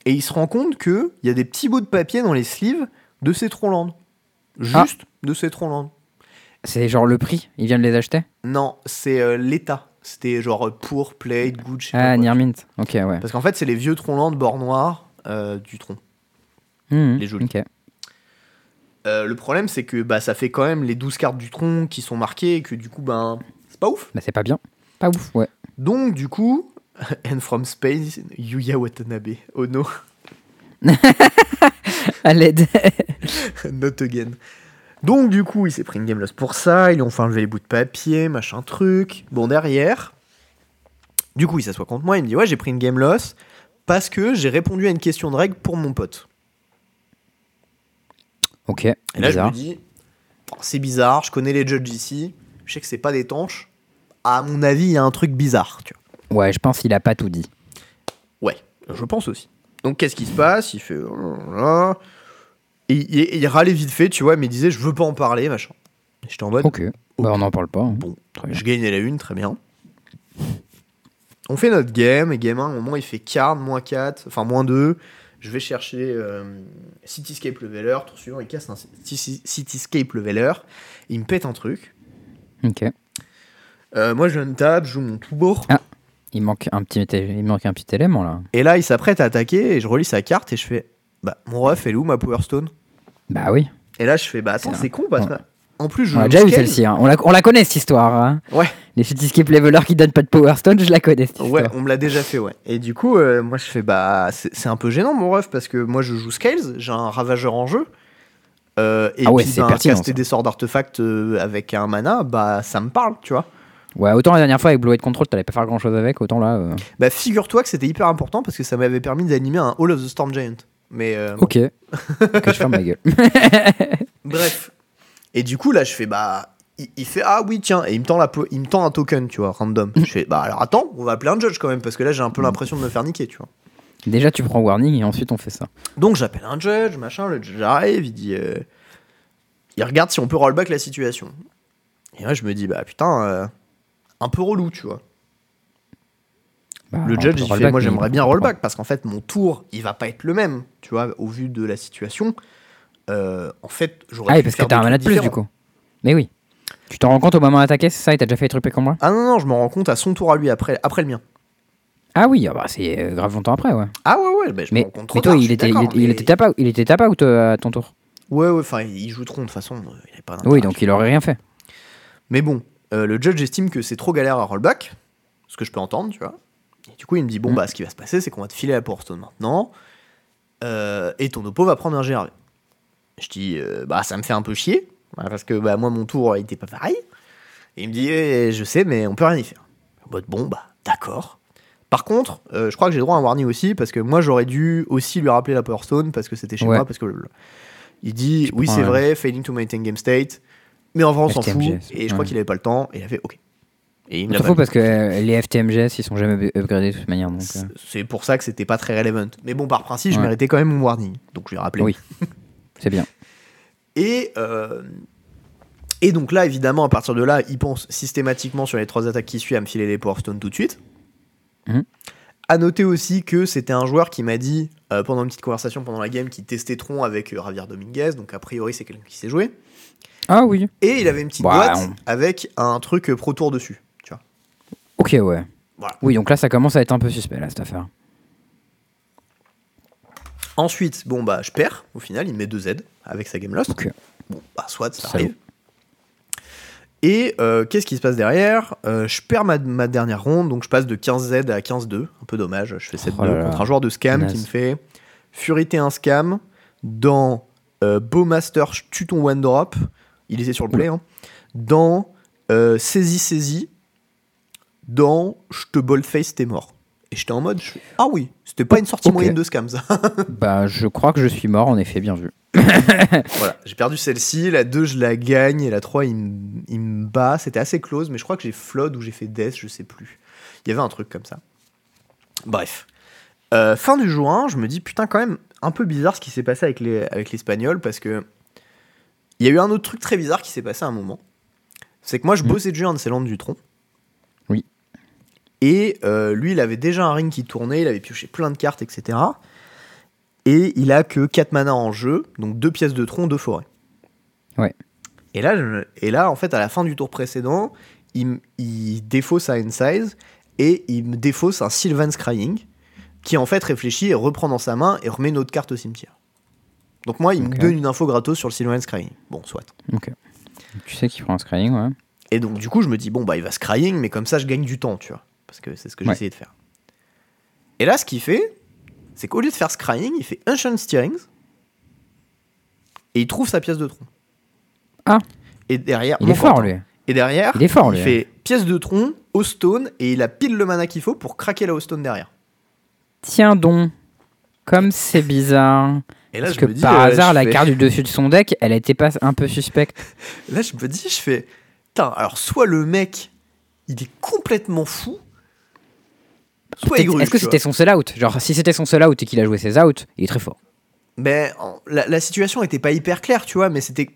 [SPEAKER 2] et il se rend compte qu'il y a des petits bouts de papier dans les sleeves de ses
[SPEAKER 1] Ah.
[SPEAKER 2] Juste de ses Tronlands.
[SPEAKER 1] C'est genre le prix, il vient de les acheter?
[SPEAKER 2] Non, c'est euh, l'État. C'était genre euh, pour, played, good, je sais pas
[SPEAKER 1] Ah. Nearmint. Ok, ouais.
[SPEAKER 2] Parce qu'en fait, c'est les vieux Tronlands de bord noir euh, du tronc.
[SPEAKER 1] Mhm,
[SPEAKER 2] les jolis. Euh, le problème, c'est que bah, ça fait quand même les 12 cartes du tronc qui sont marquées et que du coup, ben, c'est pas ouf.
[SPEAKER 1] Bah, c'est pas bien. Pas ouf, ouais.
[SPEAKER 2] Donc, du coup, and from Space, Yuya Watanabe. Oh no,
[SPEAKER 1] À l'aide.
[SPEAKER 2] not again. Donc, du coup, il s'est pris une game loss pour ça. Ils lui ont fait enlever les bouts de papier, machin truc. Bon, derrière, du coup, il s'assoit contre moi. Il me dit Ouais, j'ai pris une game loss parce que j'ai répondu à une question de règle pour mon pote.
[SPEAKER 1] ok.
[SPEAKER 2] Et là,
[SPEAKER 1] bizarre.
[SPEAKER 2] je me dis, Oh, c'est bizarre, je connais les judges ici, je sais que c'est pas des tanches. À mon avis, il y a un truc bizarre, tu vois.
[SPEAKER 1] Ouais, je pense qu'il a pas tout dit.
[SPEAKER 2] Ouais, je pense aussi. Donc, qu'est-ce qui se passe? Il fait. oh. Et il, râlait vite fait, tu vois, mais il disait, je veux pas en parler, machin. J'étais en mode,
[SPEAKER 1] Ok. Bah, on n'en parle pas. hein.
[SPEAKER 2] Bon,
[SPEAKER 1] Très bien.
[SPEAKER 2] je gagnais la une, très bien. On fait notre game, et game 1, au moment il fait card, moins 4, enfin moins 2. Je vais chercher euh, Cityscape Leveler, tour suivant, il casse un City- Cityscape Leveler, il me pète un truc.
[SPEAKER 1] Ok.
[SPEAKER 2] Euh, moi je viens de table, je joue mon tour,
[SPEAKER 1] Il manque un petit, il manque un petit élément là.
[SPEAKER 2] et là il s'apprête à attaquer, et je relis sa carte, et je fais Bah, mon ref, elle est où ma Power Stone?
[SPEAKER 1] Bah oui.
[SPEAKER 2] Et là je fais Bah, attends,
[SPEAKER 1] C'est
[SPEAKER 2] con parce que. En plus, je
[SPEAKER 1] On a déjà eu celle-ci. hein. On, la, on la connaît cette histoire. hein.
[SPEAKER 2] Ouais.
[SPEAKER 1] Les Cityscape Levelers qui donnent pas de Power Stone, je la connais cette
[SPEAKER 2] Ouais,
[SPEAKER 1] histoire.
[SPEAKER 2] on me l'a déjà fait, ouais. Et du coup, euh, moi je fais bah c'est un peu gênant mon ref parce que moi je joue Scales, j'ai un ravageur en jeu. Euh, et
[SPEAKER 1] Ah ouais,
[SPEAKER 2] puis ben,
[SPEAKER 1] pertinent,
[SPEAKER 2] caster
[SPEAKER 1] ça.
[SPEAKER 2] des sorts d'artefacts euh, avec un mana, bah ça me parle, tu vois.
[SPEAKER 1] Ouais, autant la dernière fois avec Blue White Control, t'allais pas faire grand chose avec, autant là. euh,
[SPEAKER 2] Bah figure-toi que c'était hyper important parce que ça m'avait permis d'animer un Hall of the Storm Giant. Mais euh,
[SPEAKER 1] Ok. que je ferme ma gueule.
[SPEAKER 2] bref. Et du coup là je fais bah il, il fait ah oui tiens et il me tend la po- il me tend un token tu vois random. je fais bah alors attends on va appeler un judge quand même parce que là j'ai un peu l'impression de me faire niquer tu vois.
[SPEAKER 1] Déjà, tu prends warning et ensuite on fait ça.
[SPEAKER 2] Donc j'appelle un judge, machin, le judge arrive, il dit. euh, il regarde si on peut rollback la situation. Et moi je me dis, bah putain, un peu relou, tu vois.
[SPEAKER 1] Bah,
[SPEAKER 2] le judge il fait, moi
[SPEAKER 1] mais
[SPEAKER 2] j'aimerais bien rollback parce qu'en fait mon tour il va pas être le même, tu vois, au vu de la situation. Euh, en fait, j'aurais
[SPEAKER 1] Ah oui,
[SPEAKER 2] pu
[SPEAKER 1] parce que t'as un mana de plus du coup. Mais oui. Tu t'en rends compte au moment d'attaquer, c'est ça Et t'as déjà fait les trucs comme moi?
[SPEAKER 2] Ah non, non, je me rends compte à son tour à lui après, après le mien.
[SPEAKER 1] Ah oui, ah bah, c'est euh, grave longtemps après, ouais.
[SPEAKER 2] Ah ouais, ouais, bah, je
[SPEAKER 1] Mais, mais toi,
[SPEAKER 2] tard,
[SPEAKER 1] il était, il, était- il
[SPEAKER 2] mais-
[SPEAKER 1] était tap out, il était tap out à ton tour?
[SPEAKER 2] Ouais, ouais, enfin, ils joueront de toute façon, euh, il avait pas d'intérêt.
[SPEAKER 1] Oui, donc il aurait rien fait.
[SPEAKER 2] Mais bon, euh, le judge estime que c'est trop galère à rollback, ce que je peux entendre, tu vois. Et du coup, il me dit bon,
[SPEAKER 1] Mm.
[SPEAKER 2] bah, ce qui va se passer, c'est qu'on va te filer la Power Stone maintenant, euh, et ton oppo va prendre un GRV. Je dis euh, bah, ça me fait un peu chier, parce que bah, moi, mon tour, il était pas pareil. Et il me dit eh, je sais, mais on peut rien y faire. Mode, bon, bah, d'accord. Par contre, euh, je crois que j'ai droit à un warning aussi, parce que moi, j'aurais dû aussi lui rappeler la Power Stone, parce que c'était chez
[SPEAKER 1] Ouais.
[SPEAKER 2] moi, parce que il dit
[SPEAKER 1] Tu
[SPEAKER 2] oui, c'est vrai, failing to maintain game state. Mais en vrai, on s'en fout. Et je crois
[SPEAKER 1] ouais.
[SPEAKER 2] qu'il avait pas le temps. Et il a fait OK. Et il me pas
[SPEAKER 1] parce que euh, les FTMGS, ils sont jamais up- upgradés de toute manière. Euh,
[SPEAKER 2] C'est- pour ça que c'était pas très relevant. Mais bon, par principe, je méritais quand même mon warning. Donc je lui ai rappelé.
[SPEAKER 1] Oui. c'est bien.
[SPEAKER 2] Et, euh, et donc là, évidemment, à partir de là, il pense systématiquement sur les trois attaques qui suivent à me filer les Power Stones tout de suite.
[SPEAKER 1] Mhm.
[SPEAKER 2] À noter aussi que c'était un joueur qui m'a dit, pendant une petite conversation pendant la game, qu'il testait Tron avec Javier Dominguez. Donc a priori, c'est quelqu'un qui sait jouer.
[SPEAKER 1] Ah oui.
[SPEAKER 2] Et il avait une petite
[SPEAKER 1] Bah,
[SPEAKER 2] boîte
[SPEAKER 1] on-
[SPEAKER 2] avec un truc euh, Pro Tour dessus. Tu vois.
[SPEAKER 1] Ok, ouais.
[SPEAKER 2] Voilà.
[SPEAKER 1] Oui, donc là, ça commence à être un peu suspect, là, cette affaire.
[SPEAKER 2] Ensuite, bon bah je perds, au final, il me met 2 Z avec sa game lost.
[SPEAKER 1] Ok.
[SPEAKER 2] Bon, bah soit, ça arrive. Et euh, qu'est-ce qui se passe derrière? Euh, Je perds ma, ma dernière ronde, donc je passe de 15 Z à 15-2. Un peu dommage, je fais 7-2
[SPEAKER 1] Oh là là.
[SPEAKER 2] contre un joueur de scam qui me fait Furité un scam dans euh, Bowmaster, tue ton one drop. Il était sur le play. hein. Dans euh, Saisie Saisie. Dans Je te boldface, t'es mort. Et j'étais en mode, je fais, ah oui, c'était pas une sortie moyenne de scam ça.
[SPEAKER 1] Bah, je crois que je suis mort, en effet, bien vu.
[SPEAKER 2] Voilà, j'ai perdu celle-ci, la 2 je la gagne et la 3 il, me- bat, c'était assez close, mais je crois que j'ai flood ou j'ai fait death, je sais plus. Il y avait un truc comme ça. Bref. Euh, fin du jour 1, je me dis putain quand même un peu bizarre ce qui s'est passé avec les avec l'espagnol parce que il y a eu un autre truc très bizarre qui s'est passé à un moment. C'est que moi je
[SPEAKER 1] Mhm.
[SPEAKER 2] bossais déjà un de ses landes du tronc.
[SPEAKER 1] Oui.
[SPEAKER 2] Et euh, lui il avait déjà un ring qui tournait, il avait pioché plein de cartes, etc. Et il a que 4 mana en jeu, donc 2 pièces de tronc, 2 forêts.
[SPEAKER 1] Ouais.
[SPEAKER 2] Et là, je- et là, en fait, à la fin du tour précédent, il, défausse un Size et il me défausse un Sylvan's Crying qui en fait réfléchit et reprend dans sa main et remet une autre carte au cimetière. Donc moi, il me donne une info gratos sur le Sylvan's Crying. Bon, soit.
[SPEAKER 1] Ok. Tu sais qu'il prend un scrying, ouais.
[SPEAKER 2] Et donc du coup, je me dis, bon, bah il va Scrying, mais comme ça, je gagne du temps, tu vois. Parce que c'est ce que
[SPEAKER 1] Ouais.
[SPEAKER 2] essayé de faire. Et là, ce qu'il fait, c'est qu'au lieu de faire Scrying, il fait Ancient Steerings et il trouve sa pièce de tronc.
[SPEAKER 1] Ah.
[SPEAKER 2] Et derrière,
[SPEAKER 1] Il est fort, lui.
[SPEAKER 2] Et derrière,
[SPEAKER 1] Il est fort,
[SPEAKER 2] il
[SPEAKER 1] lui.
[SPEAKER 2] fait pièce de tronc, au stone, et il a pile le mana qu'il faut pour craquer la au stone derrière.
[SPEAKER 1] Tiens donc. Comme c'est bizarre.
[SPEAKER 2] Et là,
[SPEAKER 1] Parce
[SPEAKER 2] je
[SPEAKER 1] que
[SPEAKER 2] me dis,
[SPEAKER 1] par
[SPEAKER 2] euh,
[SPEAKER 1] hasard, la
[SPEAKER 2] fais-
[SPEAKER 1] carte du dessus de son deck, elle était pas un peu suspecte.
[SPEAKER 2] Là, je me dis, je fais. Putain, alors soit le mec, il est complètement fou, soit il gruge,
[SPEAKER 1] Est-ce que c'était son sell out Genre, si c'était son sell out et qu'il a joué ses outs, il est très fort.
[SPEAKER 2] Mais la, la situation était pas hyper claire, tu vois, mais c'était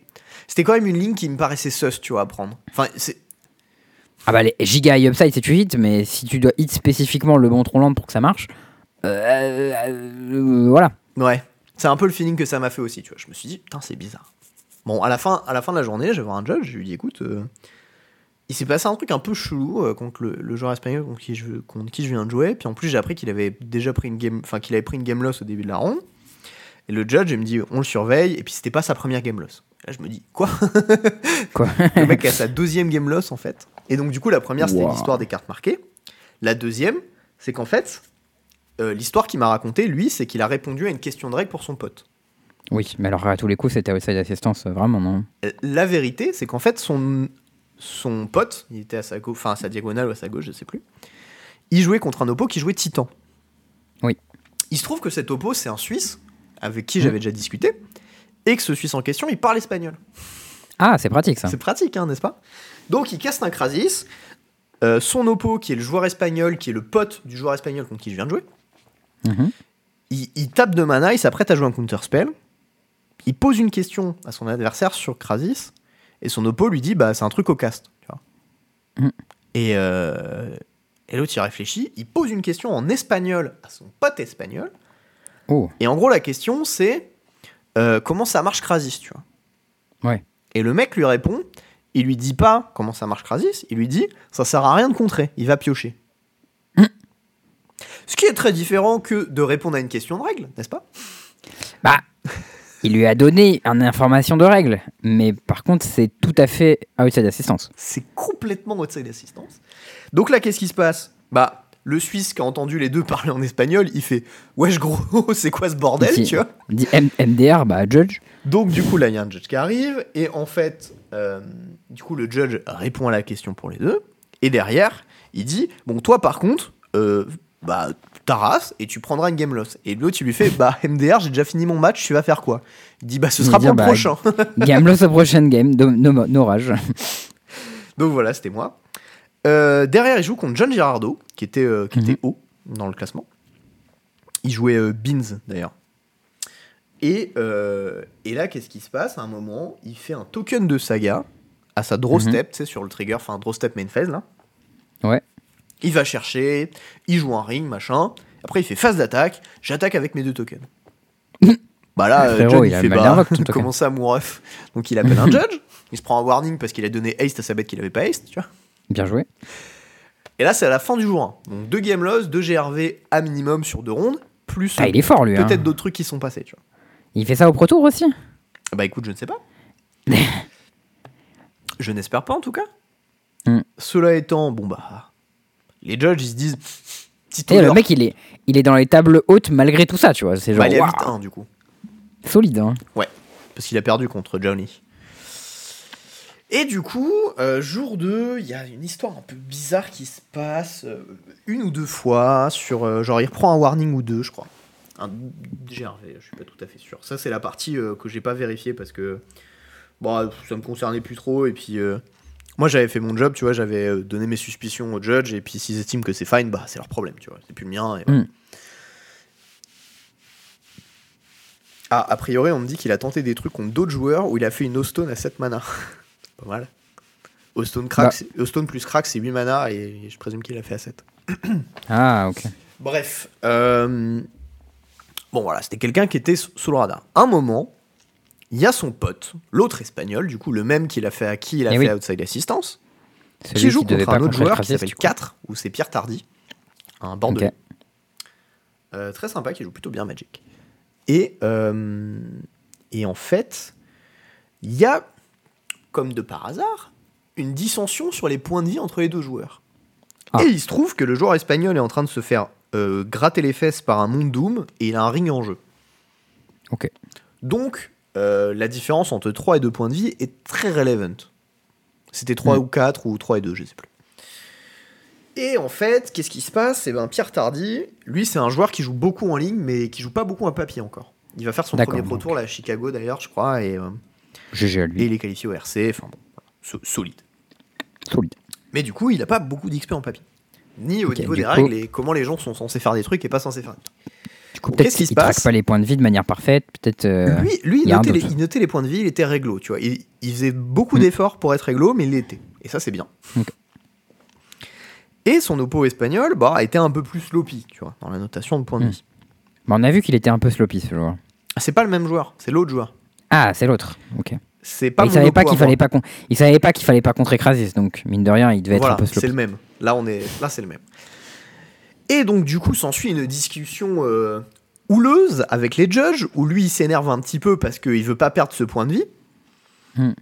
[SPEAKER 2] c'était quand même une ligne qui me paraissait sus, tu vois, à prendre. Enfin, c'est
[SPEAKER 1] Ah bah les giga high upside c'est tu hit, mais si tu dois hit spécifiquement le bon tronc lent pour que ça marche, euh, euh, voilà.
[SPEAKER 2] Ouais. C'est un peu le feeling que ça m'a fait aussi, tu vois. Je me suis dit, putain, c'est bizarre. Bon, à la fin, à la fin de la journée, j'ai voir un judge, je lui ai dit, écoute, euh, il s'est passé un truc un peu chelou euh, contre le, le joueur espagnol contre qui, je, contre qui je viens de jouer. Puis en plus, j'ai appris qu'il avait déjà pris une game, enfin qu'il avait pris une game loss au début de la ronde. Et le judge, il me dit, on le surveille. Et puis c'était pas sa première game loss. Là, je me dis, quoi?
[SPEAKER 1] Quoi?
[SPEAKER 2] Le mec a sa deuxième game loss en fait. Et donc du coup, la première, c'était
[SPEAKER 1] Wow.
[SPEAKER 2] l'histoire des cartes marquées. La deuxième, c'est qu'en fait, euh, l'histoire qu'il m'a raconté, lui, c'est qu'il a répondu à une question de règle pour son pote.
[SPEAKER 1] Oui, mais alors à tous les coups c'était outside assistance, euh, vraiment non?
[SPEAKER 2] Euh, La vérité, c'est qu'en fait, son, son pote, il était à sa, enfin, à sa diagonale ou à sa gauche, je sais plus, il jouait contre un oppo qui jouait Titan.
[SPEAKER 1] Oui.
[SPEAKER 2] Il se trouve que cet oppo, c'est un Suisse avec qui j'avais déjà discuté, et que ce Suisse en question, il parle espagnol.
[SPEAKER 1] Ah, c'est pratique ça.
[SPEAKER 2] C'est pratique, hein, n'est-ce pas? Donc, il casse un Krasis. Euh, son oppo, qui est le joueur espagnol, qui est le pote du joueur espagnol contre qui je viens de jouer,
[SPEAKER 1] Mhm.
[SPEAKER 2] il, il tape de mana, il s'apprête à jouer un counterspell. Il pose une question à son adversaire sur Krasis. Et son oppo lui dit bah, c'est un truc au cast. tu vois.
[SPEAKER 1] Mm.
[SPEAKER 2] Et, euh, et l'autre il réfléchit. Il pose une question en espagnol à son pote espagnol.
[SPEAKER 1] Oh,
[SPEAKER 2] Et en gros, la question c'est euh, comment ça marche Krasis tu vois.
[SPEAKER 1] Ouais.
[SPEAKER 2] Et le mec lui répond il lui dit pas comment ça marche Krasis il lui dit ça sert à rien de contrer, il va piocher. Ce qui est très différent que de répondre à une question de règle, n'est-ce pas?
[SPEAKER 1] Bah, il lui a donné une information de règle, mais par contre c'est tout à fait outside assistance.
[SPEAKER 2] C'est complètement outside assistance. Donc là, qu'est-ce qui se passe? Bah, le Suisse qui a entendu les deux parler en espagnol, il fait Wesh gros, c'est quoi ce bordel, tu vois?
[SPEAKER 1] Dit M- MDR, bah judge.
[SPEAKER 2] Donc du coup, là, il y a un judge qui arrive, et en fait, euh, du coup, le judge répond à la question pour les deux, et derrière, il dit Bon, toi, par contre, euh, bah, t'arrases, et tu prendras une game loss. Et l'autre, il lui fait Bah, MDR, j'ai déjà fini mon match, tu vas faire quoi? Il dit Bah, ce sera pour le
[SPEAKER 1] bah,
[SPEAKER 2] prochain.
[SPEAKER 1] Game loss au prochain game, no, no-.
[SPEAKER 2] Donc voilà, c'était moi. Euh, derrière, il joue contre John Girardo, qui était, euh, qui
[SPEAKER 1] Mhm.
[SPEAKER 2] était haut dans le classement. Il jouait euh, Beans, d'ailleurs. Et, euh, et là, qu'est-ce qui se passe? À un moment, il fait un token de saga à sa draw
[SPEAKER 1] Mhm.
[SPEAKER 2] step, tu sais, sur le trigger, enfin, draw step main phase, là.
[SPEAKER 1] Ouais.
[SPEAKER 2] Il va chercher, il joue un ring, machin. Après, il fait phase d'attaque, j'attaque avec mes deux tokens. bah là,
[SPEAKER 1] Frérot,
[SPEAKER 2] John,
[SPEAKER 1] il
[SPEAKER 2] il,
[SPEAKER 1] a
[SPEAKER 2] fait bah, comment ça, mon ref Donc il appelle un judge, il se prend un warning parce qu'il a donné haste à sa bête qu'il avait pas haste, tu vois.
[SPEAKER 1] Bien joué.
[SPEAKER 2] Et là, c'est à la fin du jour 1. Donc deux game loss, deux GRV à minimum sur deux rondes, plus
[SPEAKER 1] Ah, il est fort lui. hein.
[SPEAKER 2] peut-être d'autres trucs qui sont passés, tu vois.
[SPEAKER 1] Il fait ça au Pro Tour aussi?
[SPEAKER 2] Bah écoute, je ne sais pas. je n'espère pas en tout cas.
[SPEAKER 1] Hmm.
[SPEAKER 2] Cela étant, bon bah, les judges ils se disent,
[SPEAKER 1] Et le mec il est, il est dans les tables hautes malgré tout ça, tu vois. C'est genre
[SPEAKER 2] Bah, il est à
[SPEAKER 1] waouh,
[SPEAKER 2] 8-1 du coup.
[SPEAKER 1] solide. Hein.
[SPEAKER 2] parce qu'il a perdu contre Johnny. Et du coup, euh, jour 2, il y a une histoire un peu bizarre qui se passe euh, une ou deux fois sur euh, genre il reprend un warning ou deux, je crois. Un GRV, je suis pas tout à fait sûr. Ça c'est la partie euh, que j'ai pas vérifiée parce que bon, ça me concernait plus trop et puis euh, moi j'avais fait mon job, tu vois, j'avais euh, donné mes suspicions au judge et puis s'ils estiment que c'est fine, bah c'est leur problème, tu vois, c'est plus le mien. et voilà.
[SPEAKER 1] Mm.
[SPEAKER 2] Ah, a priori, on me dit qu'il a tenté des trucs contre d'autres joueurs où il a fait une Ostone à 7 mana. Pas mal. Ostone, crack,
[SPEAKER 1] Bah.
[SPEAKER 2] Ostone plus crack, c'est 8 mana et je présume qu'il a fait à 7.
[SPEAKER 1] Ah ok.
[SPEAKER 2] Bref. euh, Bon, voilà, c'était quelqu'un qui était sous le radar. Un moment, il y a son pote, l'autre espagnol, du coup, le même qu'il a fait à qui il a
[SPEAKER 1] Eh
[SPEAKER 2] fait
[SPEAKER 1] oui.
[SPEAKER 2] Outside Assistance,
[SPEAKER 1] Celui
[SPEAKER 2] qui joue contre un autre joueur qui s'appelle
[SPEAKER 1] du coup.
[SPEAKER 2] 4, ou c'est Pierre Tardy, un.
[SPEAKER 1] Ok.
[SPEAKER 2] Euh, très sympa, qui joue plutôt bien Magic. Et, euh, et en fait, il y a, comme de par hasard, une dissension sur les points de vie entre les deux joueurs.
[SPEAKER 1] Ah.
[SPEAKER 2] Et il se trouve que le joueur espagnol est en train de se faire euh, gratter les fesses par un Monde Doom et il a un ring en jeu.
[SPEAKER 1] Ok.
[SPEAKER 2] Donc, euh, la différence entre 3 et 2 points de vie est très relevant. C'était 3
[SPEAKER 1] Mm.
[SPEAKER 2] ou 4 ou 3 et 2, je sais plus. Et en fait, qu'est-ce qui se passe? Eh ben, Pierre Tardy, lui, c'est un joueur qui joue beaucoup en ligne, mais qui joue pas beaucoup à papier encore. Il va faire son premier Pro. Tour là, à Chicago d'ailleurs, je crois, et, euh,
[SPEAKER 1] GG à
[SPEAKER 2] et
[SPEAKER 1] lui.
[SPEAKER 2] il est qualifié au RC, enfin bon, voilà, so- solide.
[SPEAKER 1] Solide.
[SPEAKER 2] Mais du coup, il a pas beaucoup d'XP en papier. Ni au niveau des
[SPEAKER 1] coup-
[SPEAKER 2] règles et comment les gens sont censés faire des trucs et pas censés faire des trucs.
[SPEAKER 1] Du coup,
[SPEAKER 2] qu'est-ce qui
[SPEAKER 1] qu'il
[SPEAKER 2] se passe
[SPEAKER 1] pas les points de vie de manière parfaite. Peut-être. euh,
[SPEAKER 2] Lui, lui
[SPEAKER 1] il
[SPEAKER 2] notait les,
[SPEAKER 1] doute.
[SPEAKER 2] il notait les points de vie, il était réglo, tu vois. Il, il faisait beaucoup
[SPEAKER 1] Mm.
[SPEAKER 2] d'efforts pour être réglo, mais il l'était. Et ça, c'est bien. Et son oppo espagnol bah, a été un peu plus sloppy, tu vois, dans la notation de points de
[SPEAKER 1] Hmm.
[SPEAKER 2] vie.
[SPEAKER 1] Bah, on a vu qu'il était un peu sloppy ce joueur.
[SPEAKER 2] Ah, C'est pas le même joueur, c'est l'autre joueur.
[SPEAKER 1] Ah, c'est l'autre. Ok.
[SPEAKER 2] C'est pas
[SPEAKER 1] il savait pas qu'il fallait pas. Il savait pas qu'il fallait pas contre Ekrasis, donc mine de rien, il devait être un peu
[SPEAKER 2] c'est
[SPEAKER 1] sloppy.
[SPEAKER 2] le même. Là, on est, là, c'est le même. Et donc, du coup, s'ensuit une discussion euh, houleuse avec les judges, où lui, il s'énerve un petit peu parce qu'il veut pas perdre ce point de vie.
[SPEAKER 1] Hmm.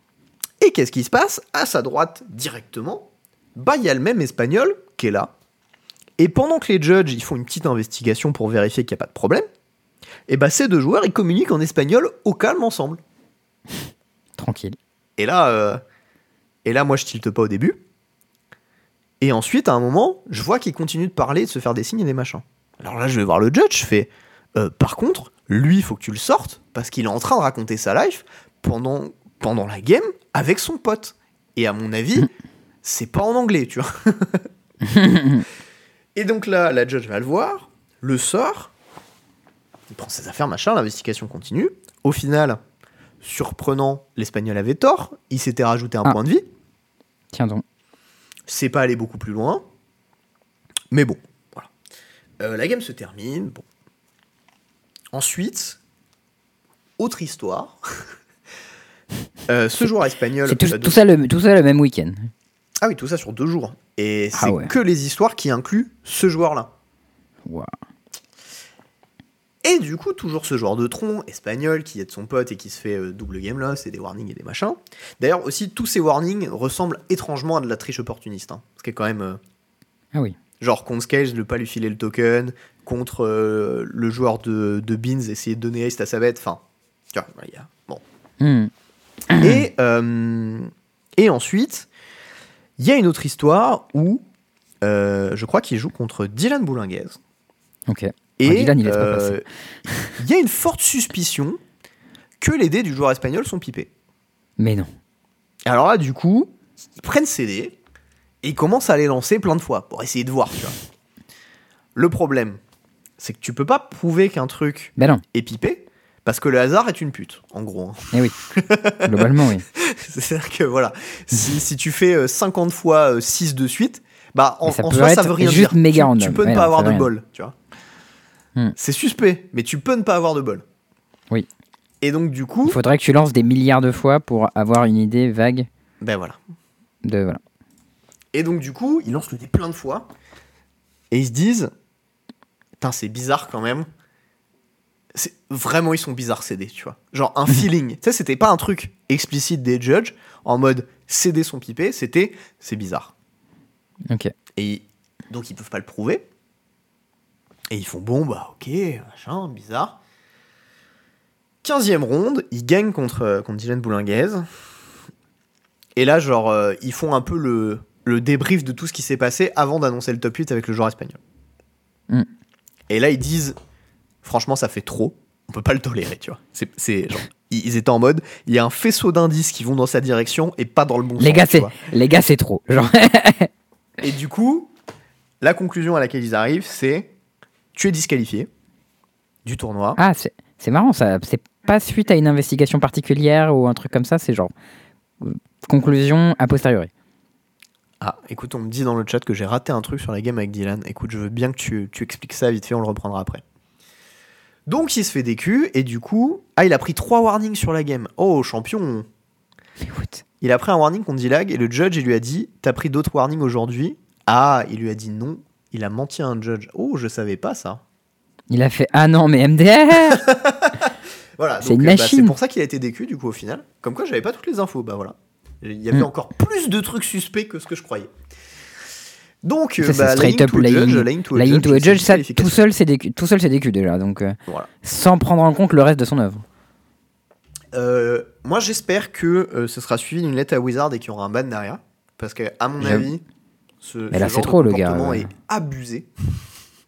[SPEAKER 2] Et qu'est-ce qui se passe? À sa droite, directement, bah, il y a le même espagnol qui est là. Et pendant que les judges, ils font une petite investigation pour vérifier qu'il n'y a pas de problème, et bah, ces deux joueurs, ils communiquent en espagnol au calme ensemble.
[SPEAKER 1] Tranquille.
[SPEAKER 2] Et là, euh, et là, moi, je tilte pas au début. Et ensuite, à un moment, je vois qu'il continue de parler, de se faire des signes et des machins. Alors là, je vais voir le judge, je fais. euh, par contre, lui, il faut que tu le sortes parce qu'il est en train de raconter sa life pendant, pendant la game avec son pote. Et à mon avis, c'est pas en anglais, tu vois. et donc là, la judge va le voir, le sort, il prend ses affaires, machin, l'investigation continue. Au final, surprenant, l'espagnol avait tort, il s'était rajouté un
[SPEAKER 1] Ah.
[SPEAKER 2] point de vie.
[SPEAKER 1] Tiens donc.
[SPEAKER 2] C'est pas aller beaucoup plus loin. Mais bon, voilà. Euh, la game se termine. Bon. Ensuite, autre histoire. Euh, ce joueur espagnol.
[SPEAKER 1] C'est tout, tout ça le, tout ça le même week-end.
[SPEAKER 2] Ah oui, tout ça sur deux jours. Et
[SPEAKER 1] Ah
[SPEAKER 2] c'est
[SPEAKER 1] ouais.
[SPEAKER 2] que les histoires qui incluent ce joueur-là.
[SPEAKER 1] Waouh.
[SPEAKER 2] Et du coup, toujours ce genre de tronc espagnol qui aide son pote et qui se fait euh, double game là, c'est des warnings et des machins. D'ailleurs, aussi, tous ces warnings ressemblent étrangement à de la triche opportuniste. hein. ce qui est quand même. euh,
[SPEAKER 1] Ah oui.
[SPEAKER 2] Genre contre Scales, ne pas lui filer le token, contre euh, le joueur de, de Beans, essayer de donner haste à sa bête, enfin. Tu vois, il y a- Bon.
[SPEAKER 1] Hmm.
[SPEAKER 2] Et, et ensuite, il y a une autre histoire où je crois qu'il joue contre Dylan Boulinguez.
[SPEAKER 1] Ok.
[SPEAKER 2] Et
[SPEAKER 1] Dylan, il
[SPEAKER 2] euh, il y a une forte suspicion que les dés du joueur espagnol sont pipés.
[SPEAKER 1] Mais non.
[SPEAKER 2] Alors là, du coup, ils prennent ces dés et ils commencent à les lancer plein de fois pour essayer de voir, tu vois. Le problème, c'est que tu peux pas prouver qu'un truc
[SPEAKER 1] Ben non.
[SPEAKER 2] est pipé parce que le hasard est une pute, en gros.
[SPEAKER 1] Eh oui. Globalement, oui.
[SPEAKER 2] C'est-à-dire que voilà, si, si tu fais euh, 50 fois 6 de suite, bah en,
[SPEAKER 1] ça
[SPEAKER 2] en soi ça veut rien
[SPEAKER 1] juste
[SPEAKER 2] dire.
[SPEAKER 1] méga
[SPEAKER 2] tu, peux ne pas
[SPEAKER 1] non,
[SPEAKER 2] avoir de bol, tu vois.
[SPEAKER 1] Hmm.
[SPEAKER 2] C'est suspect, mais tu peux ne pas avoir de bol.
[SPEAKER 1] Oui.
[SPEAKER 2] Et donc du coup,
[SPEAKER 1] Il faudrait que tu lances des milliards de fois pour avoir une idée vague
[SPEAKER 2] ben voilà.
[SPEAKER 1] de. Voilà.
[SPEAKER 2] Et donc du coup, ils lancent le dé plein de fois et ils se disent Putain, c'est bizarre quand même. Vraiment ils sont bizarres ces dés, tu vois. Genre un feeling. Tu sais, c'était pas un truc explicite des judges en mode ces dés sont pipés, c'était c'est bizarre.
[SPEAKER 1] Ok.
[SPEAKER 2] Et donc ils peuvent pas le prouver. Et ils font bon, bah ok, machin, bizarre. 15ème ronde, ils gagnent contre, euh, contre Dylan Boulinguez. Et là, genre, euh, ils font un peu le, le débrief de tout ce qui s'est passé avant d'annoncer le top 8 avec le joueur espagnol.
[SPEAKER 1] Mm.
[SPEAKER 2] Et là, ils disent, franchement, ça fait trop. On peut pas le tolérer, tu vois. C'est, genre, ils étaient en mode, il y a un faisceau d'indices qui vont dans sa direction et pas dans le bon
[SPEAKER 1] Les
[SPEAKER 2] sens.
[SPEAKER 1] gars,
[SPEAKER 2] tu
[SPEAKER 1] c'est
[SPEAKER 2] vois.
[SPEAKER 1] les gars, c'est trop. Genre.
[SPEAKER 2] Et du coup, la conclusion à laquelle ils arrivent, c'est tu es disqualifié du tournoi.
[SPEAKER 1] ah, c'est marrant ça. C'est pas suite à une investigation particulière ou un truc comme ça. C'est genre euh, conclusion a posteriori.
[SPEAKER 2] Ah, écoute, on me dit dans le chat que j'ai raté un truc sur la game avec Dylan. Écoute, je veux bien que tu, tu expliques ça vite fait, on le reprendra après. Donc il se fait des culs et du coup, ah, il a pris trois warnings sur la game. Oh, champion
[SPEAKER 1] Écoute.
[SPEAKER 2] Il a pris un warning contre Dilag et le judge il lui a dit T'as pris d'autres warnings aujourd'hui? Ah, il lui a dit non. Il a menti à un judge. Oh, je savais pas ça.
[SPEAKER 1] Il a fait ah non mais MDR.
[SPEAKER 2] Voilà,
[SPEAKER 1] C'est
[SPEAKER 2] euh, bah,
[SPEAKER 1] machine.
[SPEAKER 2] c'est pour ça qu'il a été décu du coup au final. Comme quoi j'avais pas toutes les infos, bah voilà. Il y avait
[SPEAKER 1] Mm.
[SPEAKER 2] encore plus de trucs suspects que ce que je croyais. Donc,
[SPEAKER 1] Ça, c'est
[SPEAKER 2] bah,
[SPEAKER 1] straight
[SPEAKER 2] lying
[SPEAKER 1] up
[SPEAKER 2] to a
[SPEAKER 1] lying-
[SPEAKER 2] judge, lying to a
[SPEAKER 1] Lying to a
[SPEAKER 2] c'est
[SPEAKER 1] judge, ça
[SPEAKER 2] disqualification.
[SPEAKER 1] tout seul c'est des cu- tout seul c'est des culs déjà. Donc euh,
[SPEAKER 2] Voilà.
[SPEAKER 1] sans prendre en compte le reste de son œuvre.
[SPEAKER 2] Euh, moi j'espère que euh, ce sera suivi d'une lettre à Wizard et qu'il y aura un ban derrière. Parce que, à mon avis, ce,
[SPEAKER 1] Mais là,
[SPEAKER 2] ce
[SPEAKER 1] c'est trop, le gars, ouais.
[SPEAKER 2] est abusé.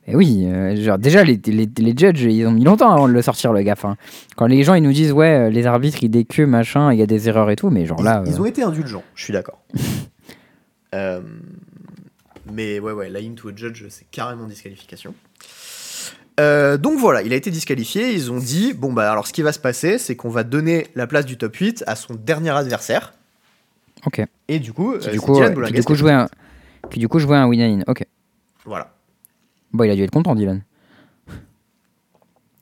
[SPEAKER 1] Et oui, euh, genre déjà les, les, les judges ils ont mis longtemps avant de le sortir le. Enfin, quand les gens ils nous disent ouais euh, les arbitres ils déquent machin, il y a des erreurs et tout, mais genre
[SPEAKER 2] Ils,
[SPEAKER 1] là.
[SPEAKER 2] ils
[SPEAKER 1] euh,
[SPEAKER 2] ont été indulgents, je suis d'accord. Euh, mais ouais, ouais, lying to a judge, c'est carrément disqualification. Euh, donc voilà, il a été disqualifié. Ils ont dit bon, bah alors ce qui va se passer, c'est qu'on va donner la place du top 8 à son dernier adversaire.
[SPEAKER 1] Ok.
[SPEAKER 2] Et du coup, euh,
[SPEAKER 1] du coup,
[SPEAKER 2] Dylan
[SPEAKER 1] qui du coup jouait un qui du coup jouait un win in. Ok.
[SPEAKER 2] Voilà.
[SPEAKER 1] Bon, il a dû être content, Dylan.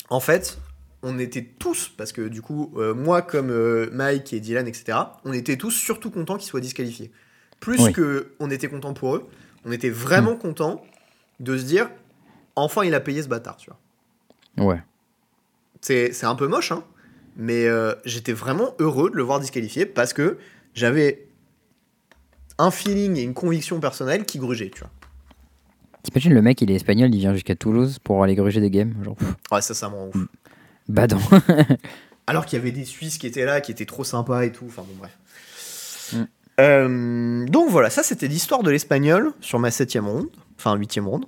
[SPEAKER 2] En fait, on était tous, parce que du coup, euh, moi comme euh, Mike et Dylan, etc., on était tous surtout contents qu'ils soient disqualifiés. Plus
[SPEAKER 1] Oui.
[SPEAKER 2] que on était contents pour eux, on était vraiment
[SPEAKER 1] Mm.
[SPEAKER 2] contents de se dire, enfin il a payé ce bâtard, tu vois.
[SPEAKER 1] Ouais.
[SPEAKER 2] C'est c'est un peu moche, hein, mais euh, j'étais vraiment heureux de le voir disqualifié parce que j'avais un feeling et une conviction personnelle qui grugeaient, tu vois.
[SPEAKER 1] T'imagines le mec, il est espagnol, il vient jusqu'à Toulouse pour aller gruger des games. Genre,
[SPEAKER 2] Ouais, ça, ça me rend ouf.
[SPEAKER 1] badant.
[SPEAKER 2] Alors qu'il y avait des Suisses qui étaient là, qui étaient trop sympas et tout. Enfin bon, bref.
[SPEAKER 1] Mm.
[SPEAKER 2] Euh, donc voilà, ça c'était l'histoire de l'espagnol sur ma septième ronde, enfin huitième ronde.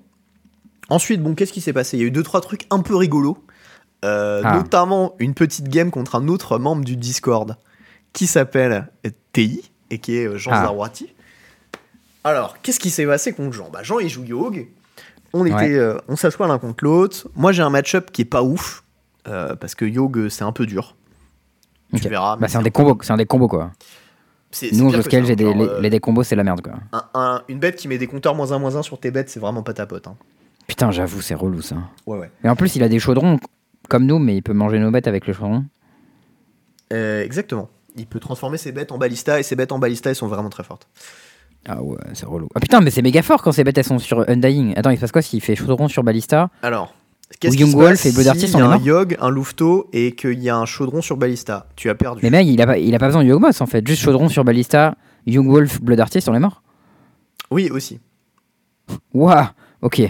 [SPEAKER 2] Ensuite, bon, qu'est-ce qui s'est passé? Il y a eu deux trois trucs un peu rigolos, Euh,
[SPEAKER 1] Ah.
[SPEAKER 2] notamment une petite game contre un autre membre du Discord qui s'appelle TI et qui est euh, Jean
[SPEAKER 1] Ah.
[SPEAKER 2] Zarouati. Alors, qu'est-ce qui s'est passé contre Jean? Bah, Jean il joue Yog. On était,
[SPEAKER 1] Ouais.
[SPEAKER 2] euh, on s'assoit l'un contre l'autre. Moi j'ai un match-up qui est pas ouf euh, parce que Yog euh, c'est un peu dur.
[SPEAKER 1] Ok.
[SPEAKER 2] Tu verras.
[SPEAKER 1] Bah, c'est un des combos, c'est un des combos quoi.
[SPEAKER 2] c'est-
[SPEAKER 1] Nous,
[SPEAKER 2] ça,
[SPEAKER 1] j'ai des, les, les des combos, c'est la merde quoi.
[SPEAKER 2] un- un- une bête qui met des compteurs moins 1 moins 1 sur tes bêtes, c'est vraiment pas ta pote. hein.
[SPEAKER 1] Putain, j'avoue, c'est relou ça.
[SPEAKER 2] Ouais, ouais.
[SPEAKER 1] Et en plus, il a des chaudrons comme nous, mais il peut manger nos bêtes avec le chaudron.
[SPEAKER 2] Euh, exactement. Il peut transformer ses bêtes en ballista et ses bêtes en ballista, elles sont vraiment très fortes.
[SPEAKER 1] Ah ouais, c'est relou. Ah putain, mais c'est méga fort quand ces bêtes elles sont sur Undying. Attends, il se passe quoi s'il fait chaudron sur Ballista
[SPEAKER 2] Alors, qu'est-ce qui
[SPEAKER 1] Young
[SPEAKER 2] se
[SPEAKER 1] Wolf
[SPEAKER 2] passe
[SPEAKER 1] et Blood Artist,
[SPEAKER 2] s'il
[SPEAKER 1] on
[SPEAKER 2] y a un Yogg, un Louveteau et qu'il y a un chaudron sur ballista Tu as perdu.
[SPEAKER 1] Mais mec, il a, pas, il a pas besoin de Yogmoss en fait. Juste chaudron sur Ballista, Young Wolf, Blood Artist, on est mort.
[SPEAKER 2] Oui, aussi.
[SPEAKER 1] Waouh, ok.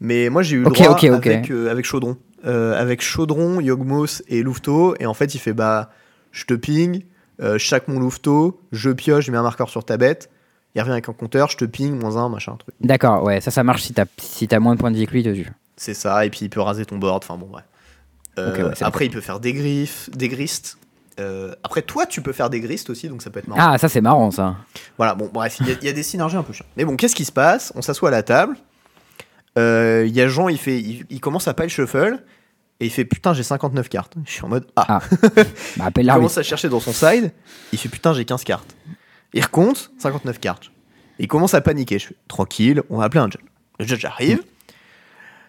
[SPEAKER 2] Mais moi j'ai eu le
[SPEAKER 1] Ok,
[SPEAKER 2] droit. Avec, euh, avec Chaudron. Euh, avec Chaudron, Yogmos et Louveteau. Et en fait, il fait bah, je te ping, euh, chaque mon Louveteau, je pioche, je mets un marqueur sur ta bête. Il revient avec un compteur, je te ping, moins un, machin, truc.
[SPEAKER 1] D'accord, ouais, ça, ça marche si t'as si moins de points de vie que lui dessus.
[SPEAKER 2] C'est ça, et puis il peut raser ton board, enfin bon, bref. Euh,
[SPEAKER 1] ouais, c'est
[SPEAKER 2] après, il peut faire des griffes, des gristes. Euh, après, toi, tu peux faire des gristes aussi, donc ça peut être marrant.
[SPEAKER 1] Ah, ça c'est marrant ça.
[SPEAKER 2] Voilà, bon, bref, il y, a- il y a des synergies un peu chiantes. Mais bon, qu'est-ce qui se passe? On s'assoit à la table. Euh, Il y a Jean, il, fait, il, il commence à pile shuffle. Et il fait putain, j'ai 59 cartes. Je suis en mode ah.
[SPEAKER 1] Ah, Bah, appelle
[SPEAKER 2] il commence à chercher dans son side. Il fait putain, j'ai 15 cartes. Il recompte 59 cartes. Il commence à paniquer. Je fais tranquille, on va appeler un judge. Le judge arrive.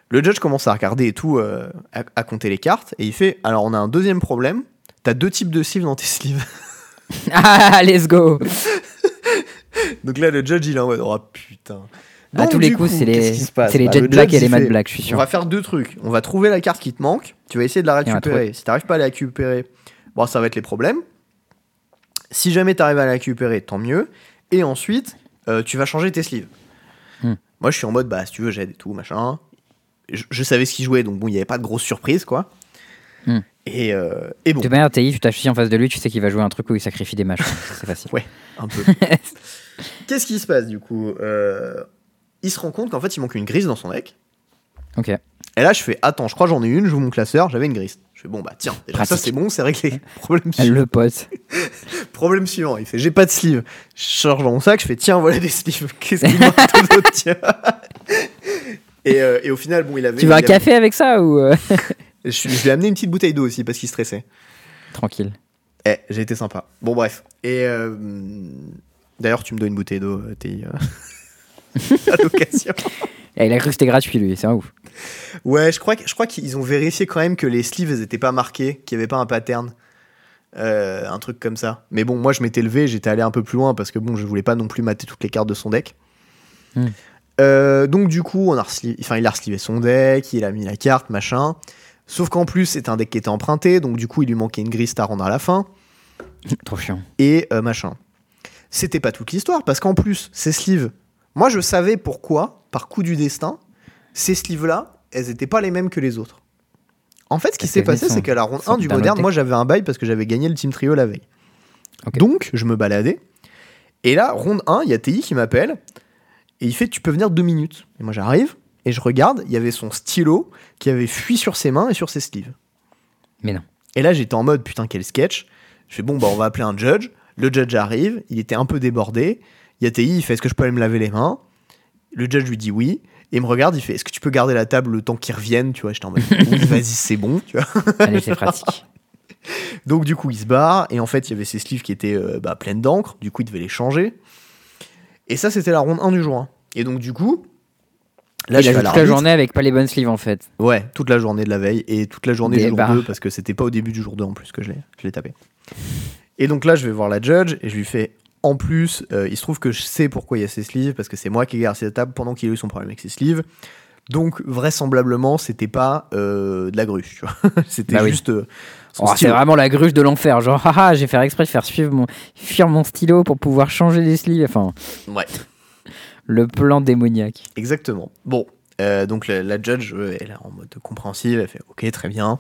[SPEAKER 2] Le judge commence à regarder et tout, euh, à, à compter les cartes. Et il fait alors, on a un deuxième problème. T'as deux types de sleeves dans tes sleeves.
[SPEAKER 1] Ah, let's go
[SPEAKER 2] Donc là, le judge, il est en mode oh putain.
[SPEAKER 1] À
[SPEAKER 2] Donc,
[SPEAKER 1] tous les coups,
[SPEAKER 2] coup,
[SPEAKER 1] c'est les, c'est les
[SPEAKER 2] Bah,
[SPEAKER 1] Jet
[SPEAKER 2] le
[SPEAKER 1] Black et les Mad Black, je suis
[SPEAKER 2] On
[SPEAKER 1] sûr.
[SPEAKER 2] va faire deux trucs. On va trouver la carte qui te manque. Tu vas essayer de la
[SPEAKER 1] on
[SPEAKER 2] récupérer. Si t'arrives pas à la récupérer, bon, ça va être les problèmes. Si jamais t'arrives à la récupérer, tant mieux. Et ensuite, euh, tu vas changer tes sleeves.
[SPEAKER 1] Hmm.
[SPEAKER 2] Moi, je suis en mode, bah, si tu veux, j'aide et tout, machin. Je, je savais ce qu'il jouait, donc bon, il n'y avait pas de grosse surprise, quoi.
[SPEAKER 1] Hmm.
[SPEAKER 2] Et, euh, et bon,
[SPEAKER 1] De manière, TI, tu t'affiches en face de lui, tu sais qu'il va jouer un truc où il sacrifie des matchs. c'est facile.
[SPEAKER 2] Ouais. un peu. Qu'est-ce qui se passe, du coup Euh, Il se rend compte qu'en fait, il manque une grise dans son deck.
[SPEAKER 1] Ok.
[SPEAKER 2] Et là, je fais attends, je crois j'en ai une, j'ouvre mon classeur, j'avais une grise. Je fais bon, bah tiens, déjà ça c'est bon, c'est réglé. Problème, suivant.
[SPEAKER 1] Le pote.
[SPEAKER 2] Problème suivant, il fait j'ai pas de sleeve. Je charge dans mon sac, je fais tiens, voilà des sleeves. Qu'est-ce qu'il manque aux autres, tiens et, euh, et au final, bon, il avait.
[SPEAKER 1] Tu veux un
[SPEAKER 2] avait-
[SPEAKER 1] café avec ça ou. euh,
[SPEAKER 2] Je, je lui ai amené une petite bouteille d'eau aussi parce qu'il stressait.
[SPEAKER 1] Tranquille.
[SPEAKER 2] Eh, j'ai été sympa. Bon, bref. Et euh, d'ailleurs, tu me dois une bouteille d'eau, euh, à l'occasion.
[SPEAKER 1] Et il a cru que c'était gratuit lui, c'est un ouf.
[SPEAKER 2] Ouais, je crois, je crois qu'ils ont vérifié quand même que les sleeves elles étaient pas marquées, qu'il n'y avait pas un pattern. Euh, un truc comme ça. Mais bon, moi je m'étais levé, j'étais allé un peu plus loin parce que bon, je voulais pas non plus mater toutes les cartes de son deck.
[SPEAKER 1] Hmm.
[SPEAKER 2] Euh, donc du coup, on a enfin, il a reslivé son deck, il a mis la carte, machin. Sauf qu'en plus, c'est un deck qui était emprunté, donc du coup, il lui manquait une grille à rendre à la fin.
[SPEAKER 1] Trop chiant.
[SPEAKER 2] Et euh, machin. C'était pas toute l'histoire, parce qu'en plus, ces sleeves, moi je savais pourquoi, par coup du destin, ces sleeves-là, elles étaient pas les mêmes que les autres. En fait, ce qui s'est passé, c'est qu'à la ronde
[SPEAKER 1] sont
[SPEAKER 2] 1 du moderne, moi j'avais un bail parce que j'avais gagné le team trio la veille. Donc, je me baladais. Et là, ronde 1, il y a TI qui m'appelle. Et il fait Tu peux venir deux minutes. Et moi j'arrive, et je regarde, il y avait son stylo qui avait fui sur ses mains et sur ses sleeves.
[SPEAKER 1] Mais non.
[SPEAKER 2] Et là, j'étais en mode putain, quel sketch. Je fais bon, bah on va appeler un judge. Le judge arrive, il était un peu débordé. Il y a TI, il fait est-ce que je peux aller me laver les mains? Le judge lui dit oui. Et il me regarde, il fait est-ce que tu peux garder la table le temps qu'il revienne Tu vois, j'étais en mode oui, vas-y, c'est bon, tu vois.
[SPEAKER 1] Allez, c'est pratique.
[SPEAKER 2] Donc du coup, il se barre. Et en fait, il y avait ses sleeves qui étaient euh, bah, pleines d'encre. Du coup, il devait les changer. Et ça, c'était la ronde 1 du jour 1. Et donc, du coup, Là,
[SPEAKER 1] il a joué toute la journée avec pas les bonnes sleeves en fait.
[SPEAKER 2] Ouais, toute la journée de la veille et toute la journée du jour
[SPEAKER 1] barres.
[SPEAKER 2] 2 parce que c'était pas au début du jour 2 en plus que je l'ai tapé. Et donc là, je vais voir la judge et je lui fais en plus, euh, il se trouve que je sais pourquoi il y a ses sleeves parce que c'est moi qui ai gardé la table pendant qu'il a eu son problème avec ses sleeves. Donc vraisemblablement, c'était pas euh, de la gruche, tu vois. c'était
[SPEAKER 1] Bah
[SPEAKER 2] juste euh,
[SPEAKER 1] Oh, c'est vraiment la gruge de l'enfer. Genre, haha, j'ai fait exprès de faire suivre mon, fuir mon stylo pour pouvoir changer les sleeves. Enfin,
[SPEAKER 2] Ouais,
[SPEAKER 1] le plan démoniaque.
[SPEAKER 2] exactement. Bon, euh, donc la, la judge, elle est en mode compréhensive, elle fait OK, très bien.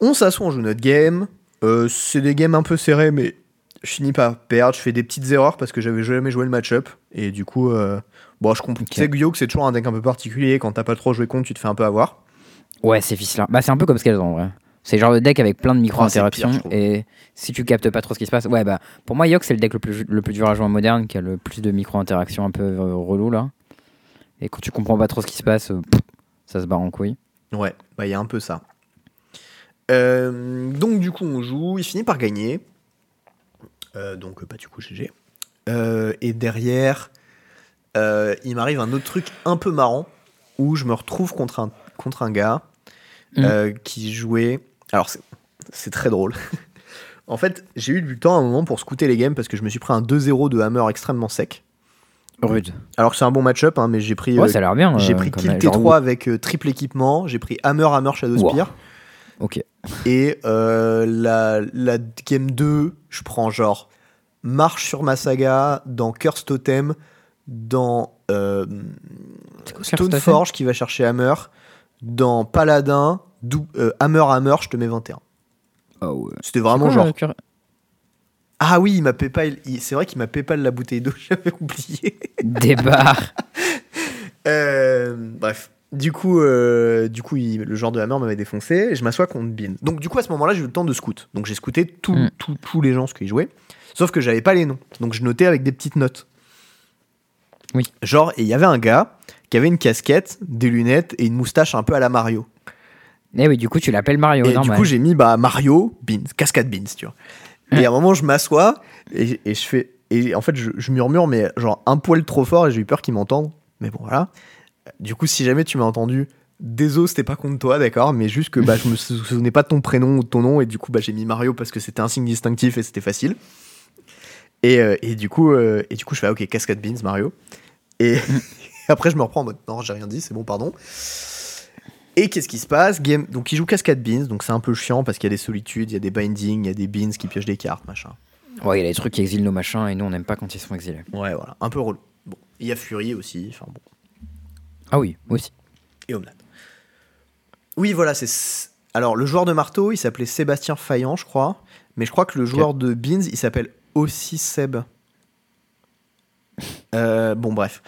[SPEAKER 2] On s'assoit, on joue notre game. Euh, c'est des games un peu serrés, mais je finis par perdre. Je fais des petites erreurs parce que j'avais jamais joué le match-up. Et du coup, euh, bon, je comprends.
[SPEAKER 1] Ok.
[SPEAKER 2] Tu sais, que c'est toujours un deck un peu particulier. Quand t'as pas trop joué contre, tu te fais un peu avoir.
[SPEAKER 1] Ouais, c'est ficelin. Bah, c'est un peu comme ce qu'elles ont en vrai. C'est le genre de deck avec plein de
[SPEAKER 2] Oh,
[SPEAKER 1] micro-interactions.
[SPEAKER 2] je trouve.
[SPEAKER 1] et si tu captes pas trop ce qui se passe. Ouais, bah, pour moi, Yok, c'est le deck le plus, le plus dur à jouer en moderne, qui a le plus de micro-interactions un peu euh, relou là. Et quand tu comprends pas trop ce qui se passe, euh, pff, ça se barre en couille.
[SPEAKER 2] Ouais, bah il y a un peu ça. Euh, donc du coup on joue, il finit par gagner. Euh, donc bah du coup GG. Euh, et derrière, euh, il m'arrive un autre truc un peu marrant où je me retrouve contre un, contre un gars
[SPEAKER 1] Mm.
[SPEAKER 2] qui jouait. Alors c'est- très drôle. en fait, j'ai eu du temps à un moment pour scouter les games parce que je me suis pris un 2-0 de hammer extrêmement sec.
[SPEAKER 1] Rude.
[SPEAKER 2] Alors que c'est un bon match-up, hein, mais j'ai pris
[SPEAKER 1] Ouais,
[SPEAKER 2] euh,
[SPEAKER 1] ça a l'air bien.
[SPEAKER 2] j'ai pris kill
[SPEAKER 1] genre,
[SPEAKER 2] T3 avec euh, triple équipement, j'ai pris Hammer, Hammer, Shadow
[SPEAKER 1] Wow. Ok.
[SPEAKER 2] Et euh, la, la game 2, je prends genre Marche sur ma saga, dans Curse Totem, dans euh, Stoneforge qui va chercher Hammer, dans Paladin, dou- euh, Hammer, Hammer, je te mets 21.
[SPEAKER 1] Oh, ouais.
[SPEAKER 2] C'était vraiment
[SPEAKER 1] quoi,
[SPEAKER 2] genre.
[SPEAKER 1] cur-
[SPEAKER 2] Ah oui, il m'a PayPal, il- c'est vrai qu'il m'a PayPal la bouteille d'eau, j'avais oublié.
[SPEAKER 1] Des barres.
[SPEAKER 2] Euh, bref. Du coup, euh, du coup il- le genre de hammer m'avait défoncé et je m'assois contre Bin. Donc, du coup, à ce moment-là, j'ai eu le temps de scout. Donc, j'ai scouté tout-
[SPEAKER 1] Mm.
[SPEAKER 2] tout- tous les gens ce qu'ils jouaient. Sauf que j'avais pas les noms. Donc, je notais avec des petites notes.
[SPEAKER 1] Oui.
[SPEAKER 2] Genre, et il y avait un gars qui avait une casquette, des lunettes et une moustache un peu à la Mario.
[SPEAKER 1] Eh oui, du coup, tu l'appelles Mario,
[SPEAKER 2] et du coup, j'ai mis bah, Mario, Beans, cascade Beans, tu vois. Et à un moment, je m'assois et, et je fais. Et en fait, je, je murmure, mais genre un poil trop fort et j'ai eu peur qu'ils m'entendent. Mais bon, voilà. Du coup, si jamais tu m'as entendu, désolé, c'était pas contre toi, d'accord, mais juste que bah, je me sou- souvenais pas de ton prénom ou de ton nom et du coup, bah, j'ai mis Mario parce que c'était un signe distinctif et c'était facile. Et, euh, et du coup, euh, et du coup, je fais ah, ok, cascade Beans, Mario. Et après, je me reprends en mode non, j'ai rien dit, c'est bon, pardon. Et qu'est-ce qui se passe? Game... Donc, il joue Cascade Beans, donc c'est un peu chiant parce qu'il y a des solitudes, il y a des bindings, il y a des beans qui piochent des cartes, machin.
[SPEAKER 1] Ouais, il y a des trucs qui exilent nos machins et nous, on n'aime pas quand ils sont exilés.
[SPEAKER 2] Ouais, voilà, un peu relou. Bon, il y a Fury aussi, enfin bon,
[SPEAKER 1] Ah oui, aussi.
[SPEAKER 2] et Omnat. Oui, voilà, c'est. Alors, le joueur de marteau, il s'appelait Sébastien Faillant, je crois, mais je crois que le joueur de Beans, il s'appelle aussi Seb. Euh, bon, bref.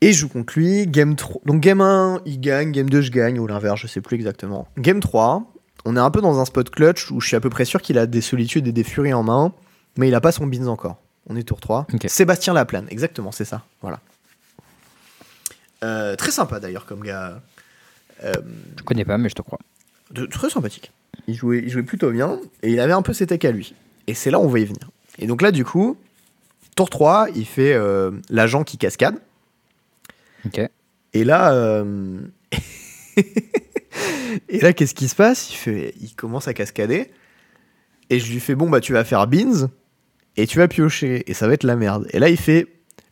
[SPEAKER 2] Et je joue contre lui, game 3. Donc, game 1, il gagne, game 2, je gagne, ou l'inverse, je sais plus exactement. Game 3, on est un peu dans un spot clutch où je suis à peu près sûr qu'il a des solitudes et des furies en main, mais il a pas son Beans encore. On est tour 3.
[SPEAKER 1] Ok.
[SPEAKER 2] Sébastien Laplane, exactement, c'est ça. Voilà. Euh, très sympa d'ailleurs comme gars. Euh,
[SPEAKER 1] Je connais pas, mais je te crois.
[SPEAKER 2] de- très sympathique. Il jouait, il jouait plutôt bien et il avait un peu ses techs à lui. Et c'est là où on va y venir. Et donc là, du coup, tour 3, il fait euh, l'agent qui cascade.
[SPEAKER 1] Ok.
[SPEAKER 2] Et là, et là, qu'est-ce qui se passe? Il, fait, il commence à cascader. Et je lui fais Bon, bah, tu vas faire beans et tu vas piocher. Et ça va être la merde. Et là, il fait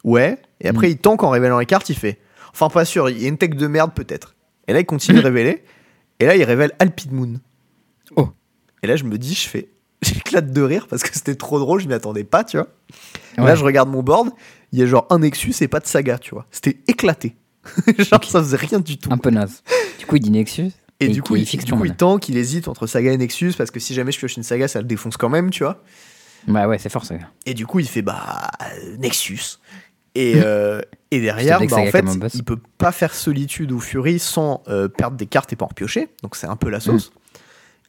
[SPEAKER 2] Ouais. Et après, il tank en révélant les cartes. Il fait Enfin, pas sûr, il y a une tech de merde peut-être. Et là, il continue de révéler. Et là, il révèle Alpid Moon.
[SPEAKER 1] Oh.
[SPEAKER 2] Et là, je me dis, je fais. J'éclate de rire parce que c'était trop drôle, je m'y attendais pas, tu vois. Et
[SPEAKER 1] Ouais.
[SPEAKER 2] Là, je regarde mon board, il y a genre un Nexus et pas de saga, tu vois. C'était éclaté. genre, ça faisait rien du tout.
[SPEAKER 1] Un peu naze. Du coup, il dit Nexus.
[SPEAKER 2] Et, du coup, il,
[SPEAKER 1] fixe
[SPEAKER 2] du coup, il tank, il hésite entre saga et Nexus parce que si jamais je pioche une saga, ça le défonce quand même, tu vois.
[SPEAKER 1] Bah ouais, c'est forcé.
[SPEAKER 2] Et du coup, il fait bah Nexus. Et, euh, et derrière, bah, en fait, il peut pas faire Solitude ou Fury sans euh, perdre des cartes et pas en piocher. Donc c'est un peu la sauce.
[SPEAKER 1] Mm.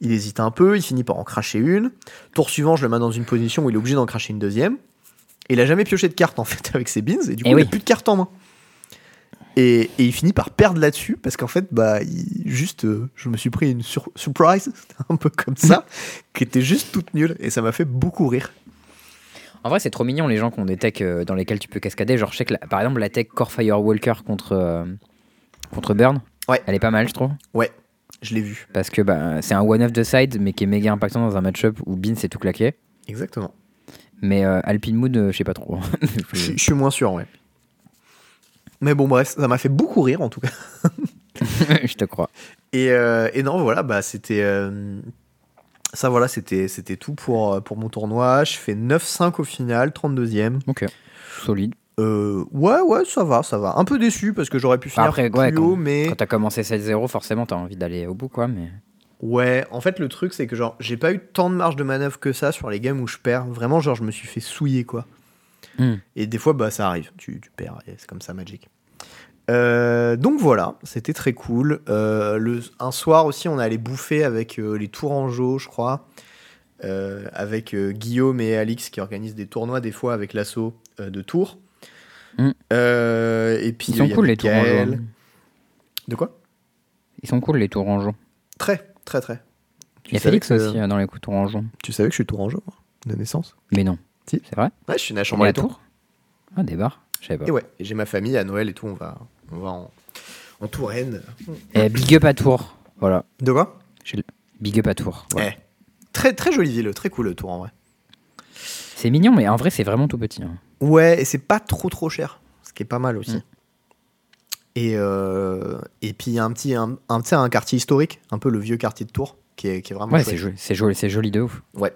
[SPEAKER 2] Il hésite un peu, il finit par en cracher une. Tour suivant, je le mets dans une position où il est obligé d'en cracher une deuxième. Et il a jamais pioché de carte en fait avec ses beans et du coup
[SPEAKER 1] Eh
[SPEAKER 2] il
[SPEAKER 1] oui.
[SPEAKER 2] a plus de cartes en main. Et, et il finit par perdre là-dessus parce qu'en fait, bah, il- juste, euh, je me suis pris une sur- surprise, un peu comme ça, qui était juste toute nulle et ça m'a fait beaucoup rire.
[SPEAKER 1] En vrai, c'est trop mignon les gens qui ont des techs euh, dans lesquels tu peux cascader. Genre, je sais que la- par exemple, la tech Core Firewalker contre, euh, contre Burn,
[SPEAKER 2] Ouais.
[SPEAKER 1] elle est pas mal, je trouve.
[SPEAKER 2] Ouais, je l'ai vu.
[SPEAKER 1] Parce que bah, c'est un one of the side, mais qui est méga impactant dans un match-up où Bean c'est tout claqué.
[SPEAKER 2] Exactement.
[SPEAKER 1] Mais euh, Alpine Moon, euh, je sais pas trop.
[SPEAKER 2] Je, suis- je suis moins sûr, ouais. Mais bon, bref, ça m'a fait beaucoup rire en tout cas.
[SPEAKER 1] je te crois.
[SPEAKER 2] Et, et non, voilà, bah c'était. Ça, voilà, c'était c'était tout pour, euh, pour mon tournoi. Je fais 9-5 au final, 32ème.
[SPEAKER 1] Ok. Solide.
[SPEAKER 2] Euh, ouais, ouais, ça va, ça va. Un peu déçu parce que j'aurais pu finir
[SPEAKER 1] Après,
[SPEAKER 2] plus
[SPEAKER 1] ouais, quand-
[SPEAKER 2] haut, mais.
[SPEAKER 1] Quand t'as commencé 7-0, forcément, t'as envie d'aller au bout, quoi. Mais...
[SPEAKER 2] Ouais, en fait, le truc, c'est que genre, j'ai pas eu tant de marge de manœuvre que ça sur les games où je perds. Vraiment, genre, je me suis fait souiller, quoi.
[SPEAKER 1] Hmm.
[SPEAKER 2] Et des fois, bah, ça arrive. Tu, tu perds, c'est comme ça, Magic. Euh, donc voilà, c'était très cool. Euh, le, un soir aussi, on allé bouffer avec euh, les Tourangeaux, je crois. avec Guillaume et Alix qui organisent des tournois des fois avec l'assaut de Tours. Et puis
[SPEAKER 1] Ils sont
[SPEAKER 2] y
[SPEAKER 1] cool, les Tourangeaux.
[SPEAKER 2] Gaël. De quoi?
[SPEAKER 1] Ils sont cool, les Tourangeaux.
[SPEAKER 2] Très, très, très. Tu
[SPEAKER 1] Il y a Félix
[SPEAKER 2] que-
[SPEAKER 1] aussi euh, dans les coups Tourangeaux.
[SPEAKER 2] Tu savais que je suis Tourangeau, moi, de naissance?
[SPEAKER 1] Mais non.
[SPEAKER 2] Si.
[SPEAKER 1] C'est vrai?
[SPEAKER 2] Ouais, je suis né à
[SPEAKER 1] On est
[SPEAKER 2] Chambord
[SPEAKER 1] à
[SPEAKER 2] les Tours?
[SPEAKER 1] Tours Ah, des bars Je pas.
[SPEAKER 2] Et ouais, j'ai ma famille à Noël et tout, on va, on va en, en Touraine.
[SPEAKER 1] Et big up à Tours. Voilà.
[SPEAKER 2] De quoi?
[SPEAKER 1] Big up à Tours. Voilà.
[SPEAKER 2] Eh, Très, très jolie ville, très cool le Tour en vrai.
[SPEAKER 1] C'est mignon, mais en vrai, c'est vraiment tout petit. hein.
[SPEAKER 2] Ouais, et c'est pas trop trop cher, ce qui est pas mal aussi.
[SPEAKER 1] Mm.
[SPEAKER 2] Et, euh, et puis il y a un petit un, un, tu sais, un quartier historique, un peu le vieux quartier de Tours, qui est, qui est vraiment
[SPEAKER 1] Ouais,
[SPEAKER 2] chouette.
[SPEAKER 1] c'est joli, c'est joli, c'est joli de ouf.
[SPEAKER 2] Ouais.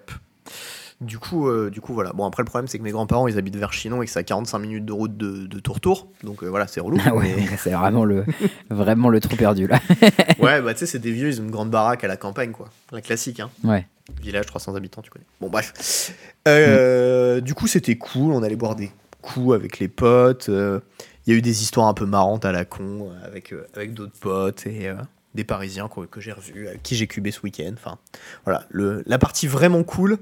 [SPEAKER 2] Du coup, euh, du coup, voilà. Bon, après, le problème, c'est que mes grands-parents, ils habitent vers Chinon et que c'est à 45 minutes de route de, de Tour-Tour. Donc euh, voilà, c'est relou.
[SPEAKER 1] Ah ouais,
[SPEAKER 2] mais-
[SPEAKER 1] c'est vraiment le, vraiment le trou perdu là.
[SPEAKER 2] ouais, bah tu sais, c'est des vieux, ils ont une grande baraque à la campagne, quoi. La classique, hein.
[SPEAKER 1] Ouais.
[SPEAKER 2] Village 300 habitants, tu connais. Bon, bref. Euh, Du coup, c'était cool. On allait boire des coups avec les potes. Il y a eu des histoires un peu marrantes à la con avec, avec d'autres potes et des Parisiens que, que j'ai revus, avec qui j'ai cubé ce week-end. Enfin, voilà. Le, la partie vraiment cool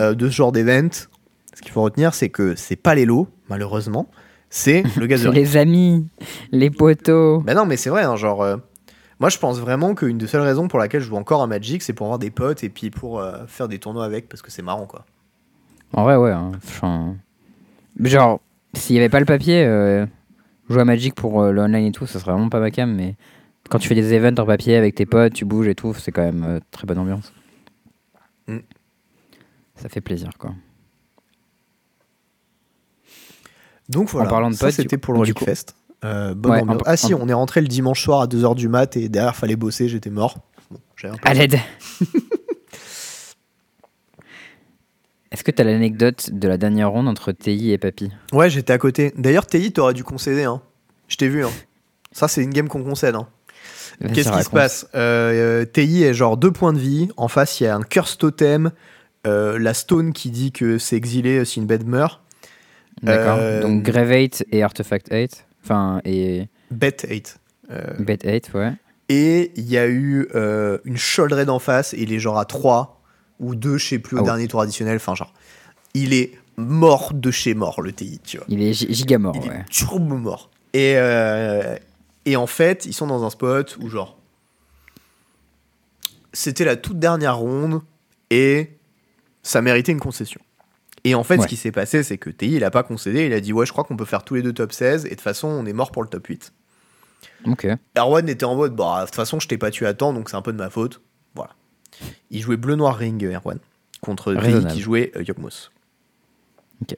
[SPEAKER 2] euh, de ce genre d'event, ce qu'il faut retenir, c'est que c'est pas les lots, malheureusement. C'est le gazerie.
[SPEAKER 1] les amis, les poteaux.
[SPEAKER 2] Ben non, mais c'est vrai, hein, genre. euh, moi, je pense vraiment qu'une des seules raisons pour laquelle je joue encore à Magic, c'est pour avoir des potes et puis pour euh, faire des tournois avec, parce que c'est marrant, quoi.
[SPEAKER 1] En vrai, ouais. hein. Genre, s'il y avait pas le papier, jouer à Magic pour le online et tout, ça serait vraiment pas ma cam. Mais quand tu fais des events en papier avec tes potes, tu bouges et tout, c'est quand même euh, très bonne ambiance.
[SPEAKER 2] Mm.
[SPEAKER 1] Ça fait plaisir, quoi.
[SPEAKER 2] Donc voilà,
[SPEAKER 1] parlant de
[SPEAKER 2] ça c'était pour le
[SPEAKER 1] coup-
[SPEAKER 2] Fest. Euh, bonne
[SPEAKER 1] Ouais,
[SPEAKER 2] ambiance.
[SPEAKER 1] en-
[SPEAKER 2] ah si,
[SPEAKER 1] en-
[SPEAKER 2] on est rentré le dimanche soir à 2h du mat et derrière fallait bosser, j'étais mort. Bon, un peu-
[SPEAKER 1] À l'aide Est-ce que t'as l'anecdote de la dernière ronde entre TI et Papy?
[SPEAKER 2] Ouais, j'étais à côté. D'ailleurs, TI, t'aurais dû concéder. Hein. Je t'ai vu. Hein. Ça, c'est une game qu'on concède. Hein. Qu'est-ce qui se passe? Euh, TI est genre deux points de vie. En face, il y a un curse totem. Euh, la stone qui dit que c'est exilé si une bête meurt.
[SPEAKER 1] D'accord.
[SPEAKER 2] Euh,
[SPEAKER 1] Donc Grave 8 et Artefact 8. Enfin, et
[SPEAKER 2] Bet 8. Euh,
[SPEAKER 1] Bet 8, ouais.
[SPEAKER 2] Et il y a eu une Sholdred en face, et il est genre à 3 ou 2, je sais plus, au
[SPEAKER 1] Ah
[SPEAKER 2] dernier tour additionnel. Enfin, genre, il est mort de chez mort, le TI, tu vois.
[SPEAKER 1] Il est gi- giga mort,
[SPEAKER 2] il
[SPEAKER 1] ouais.
[SPEAKER 2] est turbo mort. Et, et en fait, ils sont dans un spot où, genre, c'était la toute dernière ronde, et ça méritait une concession. Et en fait,
[SPEAKER 1] Ouais.
[SPEAKER 2] ce qui s'est passé, c'est que TI, il a pas concédé, il a dit, ouais, je crois qu'on peut faire tous les deux top 16, et de toute façon, on est mort pour le top 8.
[SPEAKER 1] Ok.
[SPEAKER 2] Erwan était en mode, bah, de toute façon, je t'ai pas tué à temps, donc c'est un peu de ma faute. Voilà. Il jouait bleu-noir ring, Erwan, contre TI qui jouait euh, Yogmos.
[SPEAKER 1] Ok.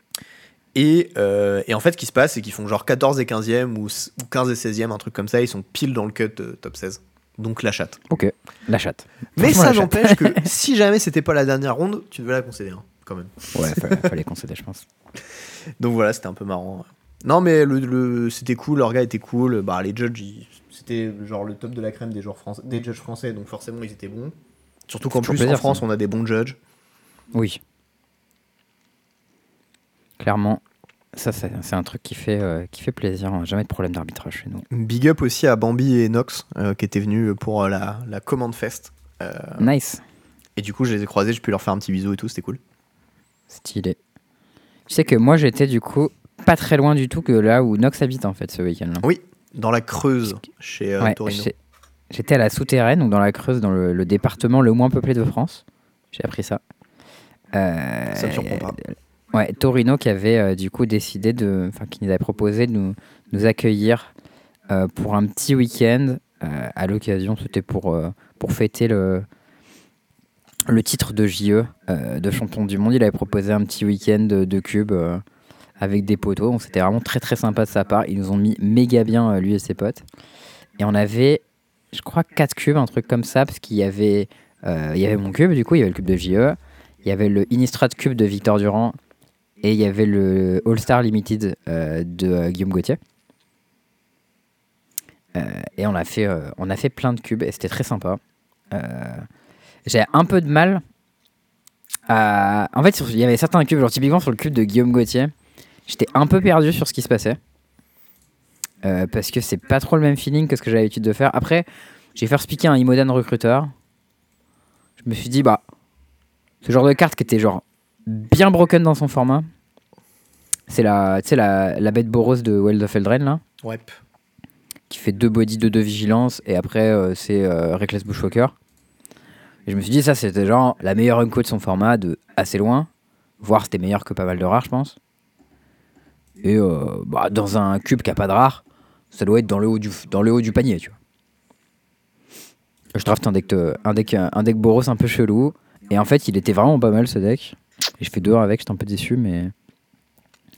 [SPEAKER 2] Et, euh, et en fait, ce qui se passe, c'est qu'ils font genre 14 et 15e ou, ou 15 et 16e, un truc comme ça, ils sont pile dans le cut euh, top 16. Donc la chatte.
[SPEAKER 1] Ok. La chatte.
[SPEAKER 2] Mais ça n'empêche que si jamais c'était pas la dernière ronde, tu devais la concéder, hein, quand même.
[SPEAKER 1] Ouais, fallait, fallait concéder, je pense.
[SPEAKER 2] Donc voilà, c'était un peu marrant. Non, mais le, le- c'était cool, leur gars était cool. Bah, les judges, c'était genre le top de la crème des, joueurs français, des judges français, donc forcément ils étaient bons. Surtout qu'en plus en France,
[SPEAKER 1] ça.
[SPEAKER 2] on a des bons judges.
[SPEAKER 1] Oui. Clairement, ça, c'est un truc qui fait, euh, qui fait plaisir. Jamais de problème d'arbitrage chez nous.
[SPEAKER 2] Big up aussi à Bambi et Nox euh, qui étaient venus pour euh, la, la commande fest. Euh,
[SPEAKER 1] Nice.
[SPEAKER 2] et du coup, je les ai croisés, j'ai pu leur faire un petit bisou et tout, c'était cool.
[SPEAKER 1] Stylé. Tu sais que moi, j'étais du coup pas très loin du tout que là où Nox habite en fait ce week-end-là.
[SPEAKER 2] Oui, dans la Creuse, chez
[SPEAKER 1] Ouais,
[SPEAKER 2] Torino.
[SPEAKER 1] J'étais à la souterraine, donc dans la Creuse, dans le, le département le moins peuplé de France. J'ai appris ça.
[SPEAKER 2] Ça me surprend pas.
[SPEAKER 1] Ouais, Torino qui avait euh, du coup décidé de. Enfin, qui nous avait proposé de nous, accueillir euh, pour un petit week-end. euh, à l'occasion, c'était pour, pour fêter le, le titre de JE de champion du monde. Il avait proposé un petit week-end de, de cube avec des poteaux. Donc c'était vraiment très très sympa de sa part. Ils nous ont mis méga bien, lui et ses potes. Et on avait, je crois, 4 cubes, un truc comme ça, parce qu'il y avait, il y avait mon cube, du coup, il y avait le cube de JE. Il y avait le Innistrad Cube de Victor Durand et il y avait le All-Star Limited euh, de euh, Guillaume Gauthier. Euh, et on a, fait, on a fait plein de cubes et c'était très sympa. J'ai un peu de mal à. En fait, il y avait certains cubes, genre typiquement sur le cube de Guillaume Gauthier, j'étais un peu perdu sur ce qui se passait. Parce que c'est pas trop le même feeling que ce que j'avais l'habitude de faire. Après, j'ai fait speaker un Imodan recruteur. Je me suis dit, bah, ce genre de carte qui était genre bien broken dans son format. C'est la, la, la bête Boros de Wild of Eldraine, là,
[SPEAKER 2] Ouais.
[SPEAKER 1] qui fait deux body, deux de vigilance, et après, euh, c'est euh, Reckless Bushwalker. Et je me suis dit, ça, c'était genre la meilleure unco de son format, de assez loin. Voire c'était meilleur que pas mal de rares, je pense. Et euh, bah, dans un cube qui a pas de rares, ça doit être dans le haut du, dans le haut du panier, tu vois. Je draft un deck, de- un deck, un deck Boros un peu chelou. Et en fait, il était vraiment pas mal ce deck. Et je fais deux avec, j'étais un peu déçu, mais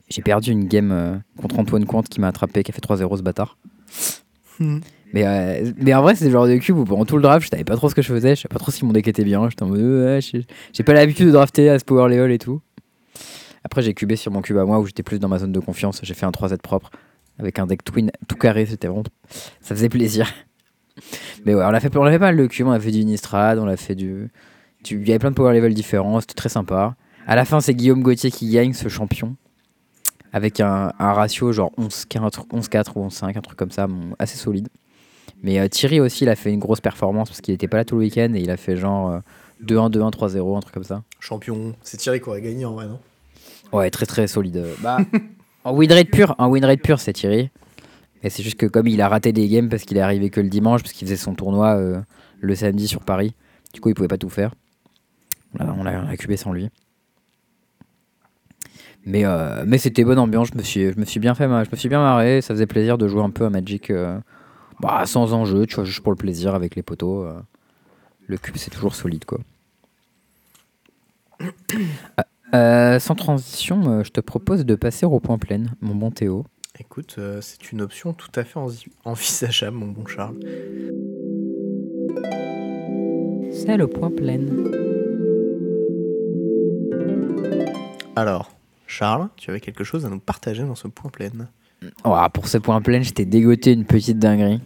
[SPEAKER 1] j'ai perdu une game euh, contre Antoine Comte qui m'a attrapé, qui a fait 3-0 ce bâtard.
[SPEAKER 2] Hmm.
[SPEAKER 1] Mais, euh, mais en vrai, c'est le genre de cube où pendant tout le draft, je savais pas trop ce que je faisais, je savais pas trop si mon deck était bien. J'étais en mode, ouais, j'ai pas l'habitude de drafter à ce Power Level et tout. Après, j'ai cubé sur mon cube à moi où j'étais plus dans ma zone de confiance. J'ai fait un 3Z propre avec un deck twin tout carré, c'était vraiment. Ça faisait plaisir. Mais ouais, on a fait, on a fait pas mal de cubes, on a fait du Innistrad, on a fait du. du- Il y avait plein de Power Level différents, c'était très sympa. À la fin, c'est Guillaume Gauthier qui gagne ce champion. Avec un, un ratio genre 11-4 11-4 ou 11-5, un truc comme ça, bon, assez solide. Mais euh, Thierry aussi, il a fait une grosse performance parce qu'il était pas là tout le week-end et il a fait genre euh, 2-1, 2-1, 3-0, un truc comme ça.
[SPEAKER 2] Champion. C'est Thierry qui aurait gagné en vrai, non?
[SPEAKER 1] Ouais, très très solide. Bah, en win rate pur, en win rate pur, c'est Thierry. Et c'est juste que comme il a raté des games parce qu'il est arrivé que le dimanche, parce qu'il faisait son tournoi euh, le samedi sur Paris, du coup il pouvait pas tout faire. On l'a récupéré sans lui. Mais, euh, mais c'était bonne ambiance, je me, suis, je me suis bien fait je me suis bien marré, ça faisait plaisir de jouer un peu à Magic euh, bah, sans enjeu, tu vois, juste pour le plaisir avec les poteaux. euh. Le cube c'est toujours solide quoi. Euh, sans transition, je te propose de passer au point plein, mon bon Théo.
[SPEAKER 2] Écoute, euh, c'est une option tout à fait envi- envisageable, mon bon Charles.
[SPEAKER 1] C'est le point plein.
[SPEAKER 2] Alors, Charles, tu avais quelque chose à nous partager dans ce point plein
[SPEAKER 1] Oh, pour ce point plein, je t'ai dégoté une petite dinguerie.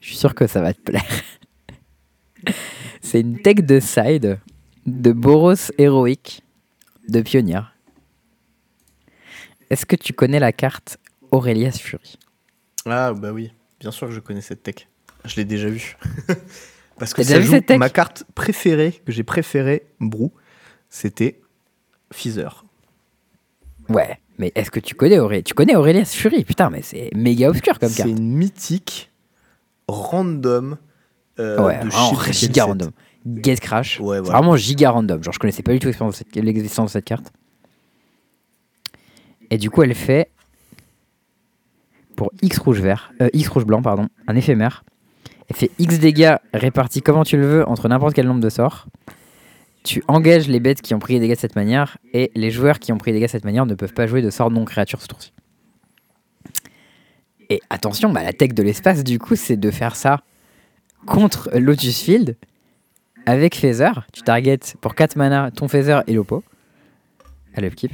[SPEAKER 1] Je suis sûr que ça va te plaire. C'est une tech de side de Boros héroïque de Pionnière. Est-ce que tu connais la carte Aurelia's Fury?
[SPEAKER 2] Ah, bah oui, bien sûr que je connais cette tech. Je l'ai déjà vue. Parce que ça joue ma carte préférée, que j'ai préférée, Brou, c'était Feather.
[SPEAKER 1] Ouais, mais est-ce que tu connais Aurélias Tu connais Aurelia's Fury? Putain, mais c'est méga obscur comme
[SPEAKER 2] C'est
[SPEAKER 1] carte.
[SPEAKER 2] une mythique, random. euh,
[SPEAKER 1] Ouais,
[SPEAKER 2] de
[SPEAKER 1] vraiment giga random. Get Crash.
[SPEAKER 2] Ouais,
[SPEAKER 1] C'est
[SPEAKER 2] voilà.
[SPEAKER 1] Vraiment giga random. Genre, je connaissais pas du tout l'existence de cette- l'existence de cette carte. Et du coup, elle fait pour X rouge vert, euh, X rouge blanc, pardon, un éphémère. Elle fait X dégâts répartis comment tu le veux entre n'importe quel nombre de sorts. Tu engages les bêtes qui ont pris des dégâts de cette manière et les joueurs qui ont pris des dégâts de cette manière ne peuvent pas jouer de sorts non créatures ce tour-ci. Et attention, bah, la tech de l'espace, du coup, c'est de faire ça contre Lotus Field avec Feather. Tu targetes pour 4 mana ton Feather et l'Oppo à l'upkeep.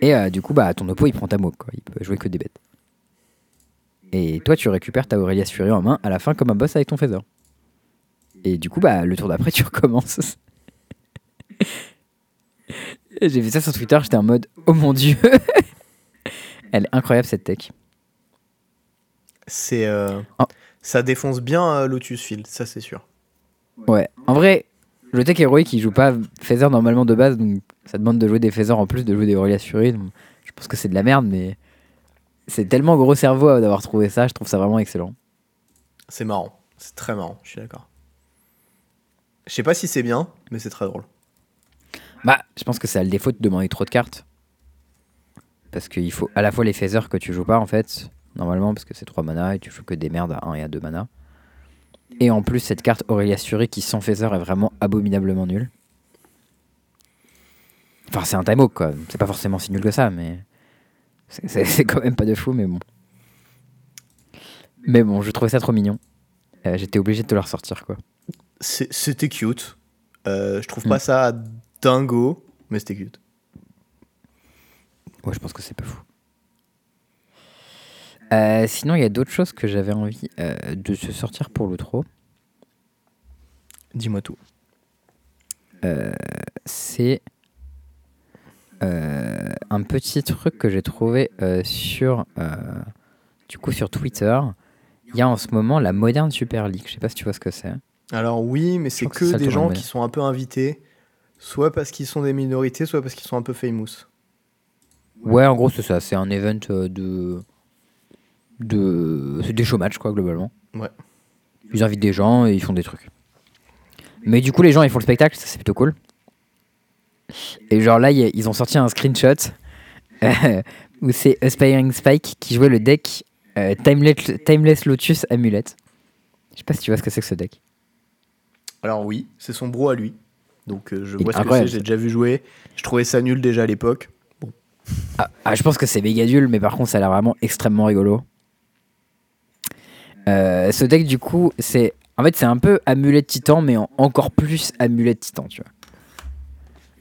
[SPEAKER 1] Et euh, du coup, bah, ton Oppo il prend ta moque, quoi. il peut jouer que des bêtes. Et toi, tu récupères ta Aurelia's Fury en main à la fin comme un boss avec ton Feather. Et du coup, bah, le tour d'après, tu recommences. J'ai vu ça sur Twitter, j'étais en mode Oh mon dieu Elle est incroyable cette tech.
[SPEAKER 2] C'est, euh,
[SPEAKER 1] Oh.
[SPEAKER 2] Ça défonce bien euh, Lotus Field, ça c'est sûr.
[SPEAKER 1] Ouais, en vrai, le tech héroïque il joue pas Feather normalement de base, donc ça demande de jouer des Feather en plus de jouer des Aurelia's Fury. donc je pense que c'est de la merde, mais c'est tellement gros cerveau euh, d'avoir trouvé ça, je trouve ça vraiment excellent.
[SPEAKER 2] C'est marrant, c'est très marrant, je suis d'accord. Je sais pas si c'est bien, mais c'est très drôle.
[SPEAKER 1] Bah, je pense que ça a le défaut de demander trop de cartes. Parce qu'il faut à la fois les phasers que tu joues pas en fait, normalement, parce que c'est 3 mana et tu joues que des merdes à 1 et à 2 mana. Et en plus, cette carte Aurélia Fury qui sans phaser est vraiment abominablement nulle. Enfin, c'est un time hawk quoi. C'est pas forcément si nul que ça, mais. c'est quand même pas de fou, mais bon. Mais bon, je trouvais ça trop mignon. Euh, J'étais obligé de te le ressortir quoi.
[SPEAKER 2] C'était cute. Euh, je trouve
[SPEAKER 1] Mm.
[SPEAKER 2] pas ça dingo, mais c'était cute.
[SPEAKER 1] Ouais, je pense que c'est pas fou. Euh, sinon, il y a d'autres choses que j'avais envie euh, de se sortir pour l'outro.
[SPEAKER 2] Dis-moi tout.
[SPEAKER 1] C'est un petit truc que j'ai trouvé sur, du coup, sur Twitter. Il y a en ce moment la Modern Super League. Je sais pas si tu vois ce que c'est.
[SPEAKER 2] Alors oui, mais c'est
[SPEAKER 1] que
[SPEAKER 2] des gens qui sont un peu invités, soit parce qu'ils sont des minorités, soit parce qu'ils sont un peu famous.
[SPEAKER 1] Ouais, en gros, c'est ça. C'est un event euh, de. de c'est des show matchs, quoi, globalement.
[SPEAKER 2] Ouais.
[SPEAKER 1] Ils invitent des gens et ils font des trucs. Mais du coup, les gens, ils font le spectacle, ça c'est plutôt cool. Et genre là, y ils ont sorti un screenshot où c'est Aspiring Spike qui jouait le deck euh, Timeless, Timeless Lotus Amulet. Je sais pas si tu vois ce que c'est que ce deck.
[SPEAKER 2] Alors oui, c'est son bro à lui. Donc euh, je vois ce que c'est, j'ai déjà vu jouer. Je trouvais ça nul déjà à l'époque.
[SPEAKER 1] Ah, ah, je pense que c'est méga nul, mais par contre, ça a l'air vraiment extrêmement rigolo. Euh, ce deck, du coup, c'est. En fait, c'est un peu Amulet Titan, mais en encore plus Amulet Titan, tu vois.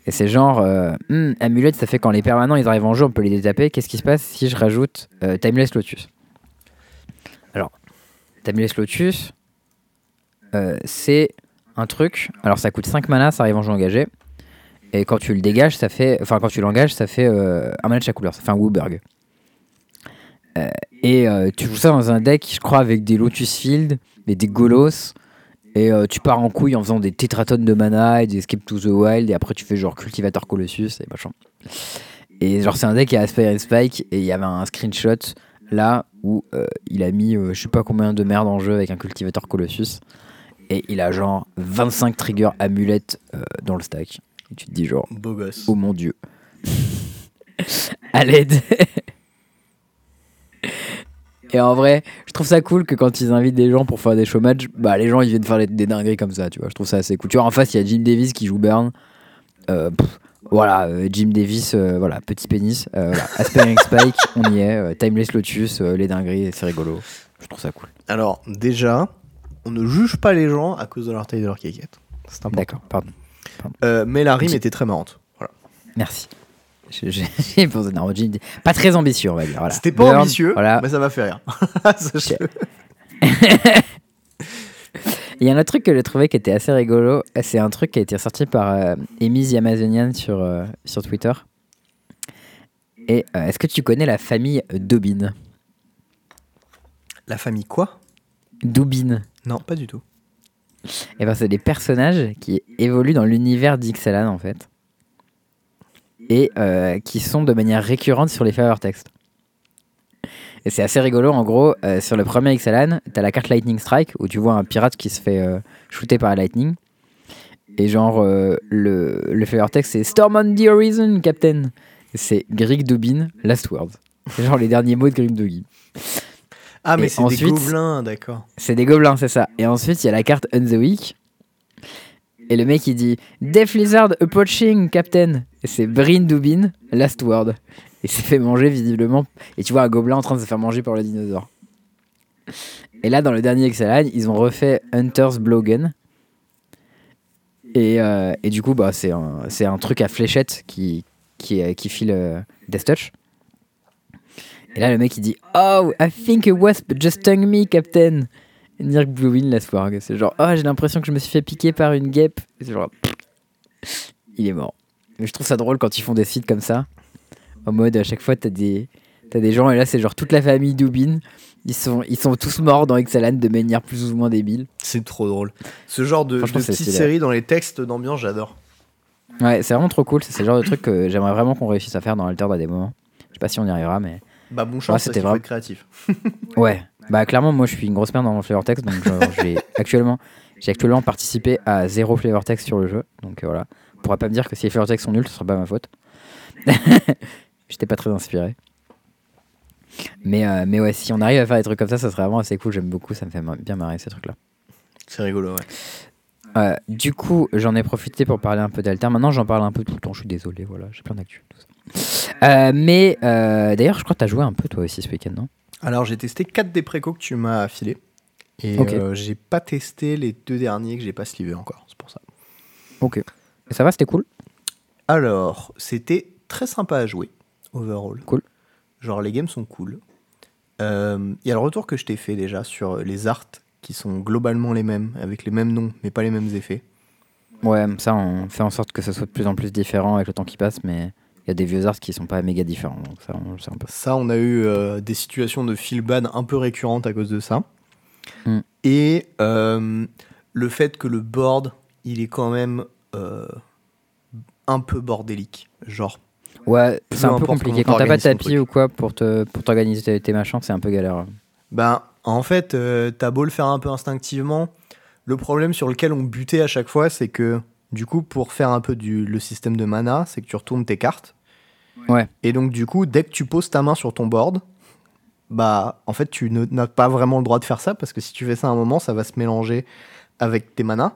[SPEAKER 1] Et c'est genre. Euh, hmm, Amulet, ça fait quand les permanents ils arrivent en jeu, on peut les détaper. Qu'est-ce qui se passe si je rajoute euh, Timeless Lotus? Alors, Timeless Lotus, c'est un truc. Alors, ça coûte 5 mana, ça arrive en jeu engagé. Et quand tu le dégages, ça fait. Enfin, quand tu l'engages, ça fait euh, un mana de chaque couleur. Ça fait un Wooburg. Euh, et euh, tu joues ça dans un deck, je crois, avec des Lotus Field et des Golos. Et tu pars en couille en faisant des tétratones de mana et des Escape to the Wild. Et après, tu fais genre Cultivator Colossus et machin. Et genre, c'est un deck qui a Aspire and Spike. Et il y avait un screenshot là où il a mis je sais pas combien de merde en jeu avec un Cultivator Colossus. Et il a genre 25 triggers amulettes euh, dans le stack. Et tu te dis genre,
[SPEAKER 2] Beau gosse.
[SPEAKER 1] oh mon dieu. à l'aide. Et en vrai, je trouve ça cool que quand ils invitent des gens pour faire des show matchs, bah les gens ils viennent faire des, dingueries comme ça, tu vois. Je trouve ça assez cool. Tu vois, en face, il y a Jim Davis qui joue Burn. Euh, pff, voilà, euh, Jim Davis, euh, voilà, petit pénis. Euh, voilà. Aspiring Spike, on y est. euh, Timeless Lotus, euh, les dingueries, c'est rigolo. Je trouve ça cool.
[SPEAKER 2] Alors déjà, on ne juge pas les gens à cause de leur taille et de leur caquette. C'est important.
[SPEAKER 1] D'accord, pardon.
[SPEAKER 2] Euh, mais la rime était très marrante. Voilà.
[SPEAKER 1] Merci. Je- non, pas très ambitieux, on va dire. Voilà.
[SPEAKER 2] C'était pas
[SPEAKER 1] Burn,
[SPEAKER 2] ambitieux,
[SPEAKER 1] Voilà.
[SPEAKER 2] mais ça m'a fait rire.
[SPEAKER 1] Il y a un autre truc que j'ai trouvé qui était assez rigolo. C'est un truc qui a été sorti par euh, the Amazonian sur, euh, sur Twitter. Et euh, est-ce que tu connais la famille Dobin?
[SPEAKER 2] La famille quoi?
[SPEAKER 1] Doubin.
[SPEAKER 2] Non, pas du tout.
[SPEAKER 1] Et ben, c'est des personnages qui évoluent dans l'univers d'Ixalan en fait. Et euh, qui sont de manière récurrente sur les faveurs textes. Et c'est assez rigolo. En gros, euh, sur le premier Ixalan, t'as la carte Lightning Strike où tu vois un pirate qui se fait euh, shooter par la Lightning. Et genre, le, le favor text c'est Storm on the Horizon, Captain. C'est Grig Dubin, Last Words. C'est genre les derniers mots de Grig Dubin.
[SPEAKER 2] Ah, mais c'est des gobelins, d'accord.
[SPEAKER 1] C'est des gobelins, c'est ça. Et ensuite, il y a la carte On the Week. Et le mec, il dit Death Lizard approaching, Captain. Et c'est Brin Dubin, Last Word. Et c'est fait manger visiblement. Et tu vois un gobelin en train de se faire manger par le dinosaure. Et là, dans le dernier Exalan, ils ont refait Hunter's Blowgun. Et, euh, et du coup, bah, c'est un, un truc à fléchette qui, qui, euh, qui file euh, Death Touch. Et là, le mec, il dit Oh, I think a wasp just stung me, Captain. Nirk Bluewin la Swarg. C'est genre, oh, j'ai l'impression que je me suis fait piquer par une guêpe. Et C'est genre, il est mort. Mais je trouve ça drôle quand ils font des sites comme ça. En mode, à chaque fois, t'as des, t'as des gens, et là, c'est genre toute la famille Dubin. Ils sont, ils sont tous morts dans Exalan de manière plus ou moins débile.
[SPEAKER 2] C'est trop drôle. Ce genre de, de petite série dans les textes d'ambiance, j'adore.
[SPEAKER 1] Ouais, c'est vraiment trop cool. C'est le genre de truc que j'aimerais vraiment qu'on réussisse à faire dans Alter à des moments. Je sais pas si on y arrivera, mais.
[SPEAKER 2] Bah bon chance,
[SPEAKER 1] c'était
[SPEAKER 2] être créatif.
[SPEAKER 1] Ouais, bah clairement moi je suis une grosse merde dans mon flavor text donc j'ai actuellement j'ai actuellement participé à zéro flavor text sur le jeu donc euh, voilà On pourra pas me dire que si les flavor text sont nuls, ce sera pas ma faute. J'étais pas très inspiré. Mais, euh, mais ouais, si on arrive à faire des trucs comme ça, ça serait vraiment assez cool. J'aime beaucoup, ça me fait bien marrer ces trucs-là.
[SPEAKER 2] C'est rigolo, ouais.
[SPEAKER 1] Euh, du coup, j'en ai profité pour parler un peu d'Alter. Maintenant, j'en parle un peu tout le temps. Je suis désolé, voilà, j'ai plein d'actu. tout ça. Euh, mais euh, d'ailleurs, je crois que tu as joué un peu toi aussi ce week-end, non?
[SPEAKER 2] Alors, j'ai testé 4 des précos que tu m'as affilés. Et
[SPEAKER 1] Ok.
[SPEAKER 2] euh, j'ai pas testé les deux derniers que j'ai pas slivé encore, c'est pour ça.
[SPEAKER 1] Ok. Et ça va, c'était cool?
[SPEAKER 2] Alors, c'était très sympa à jouer, overall.
[SPEAKER 1] Cool.
[SPEAKER 2] Genre, les games sont cool. Il y a le retour que je t'ai fait déjà sur les arts qui sont globalement les mêmes, avec les mêmes noms, mais pas les mêmes effets.
[SPEAKER 1] Ouais, ça, on fait en sorte que ça soit de plus en plus différent avec le temps qui passe, mais il y a des vieux arts qui sont pas méga différents. Donc ça, on le sait un peu.
[SPEAKER 2] Ça, on a eu euh, des situations de feel bad un peu récurrentes à cause de ça.
[SPEAKER 1] Mm.
[SPEAKER 2] Et euh, le fait que le board, il est quand même euh, un peu bordélique. Genre,
[SPEAKER 1] Ouais, c'est un peu compliqué. Quand t'as pas de tapis ou quoi pour te pour t'organiser tes, tes machins, c'est un peu galère.
[SPEAKER 2] Ben, en fait, t'as beau le faire un peu instinctivement, le problème sur lequel on butait à chaque fois, c'est que du coup, pour faire un peu du, le système de mana, c'est que tu retournes tes cartes.
[SPEAKER 1] Ouais.
[SPEAKER 2] Et donc, du coup, dès que tu poses ta main sur ton board, bah, en fait, tu n'as pas vraiment le droit de faire ça parce que si tu fais ça à un moment, ça va se mélanger avec tes manas.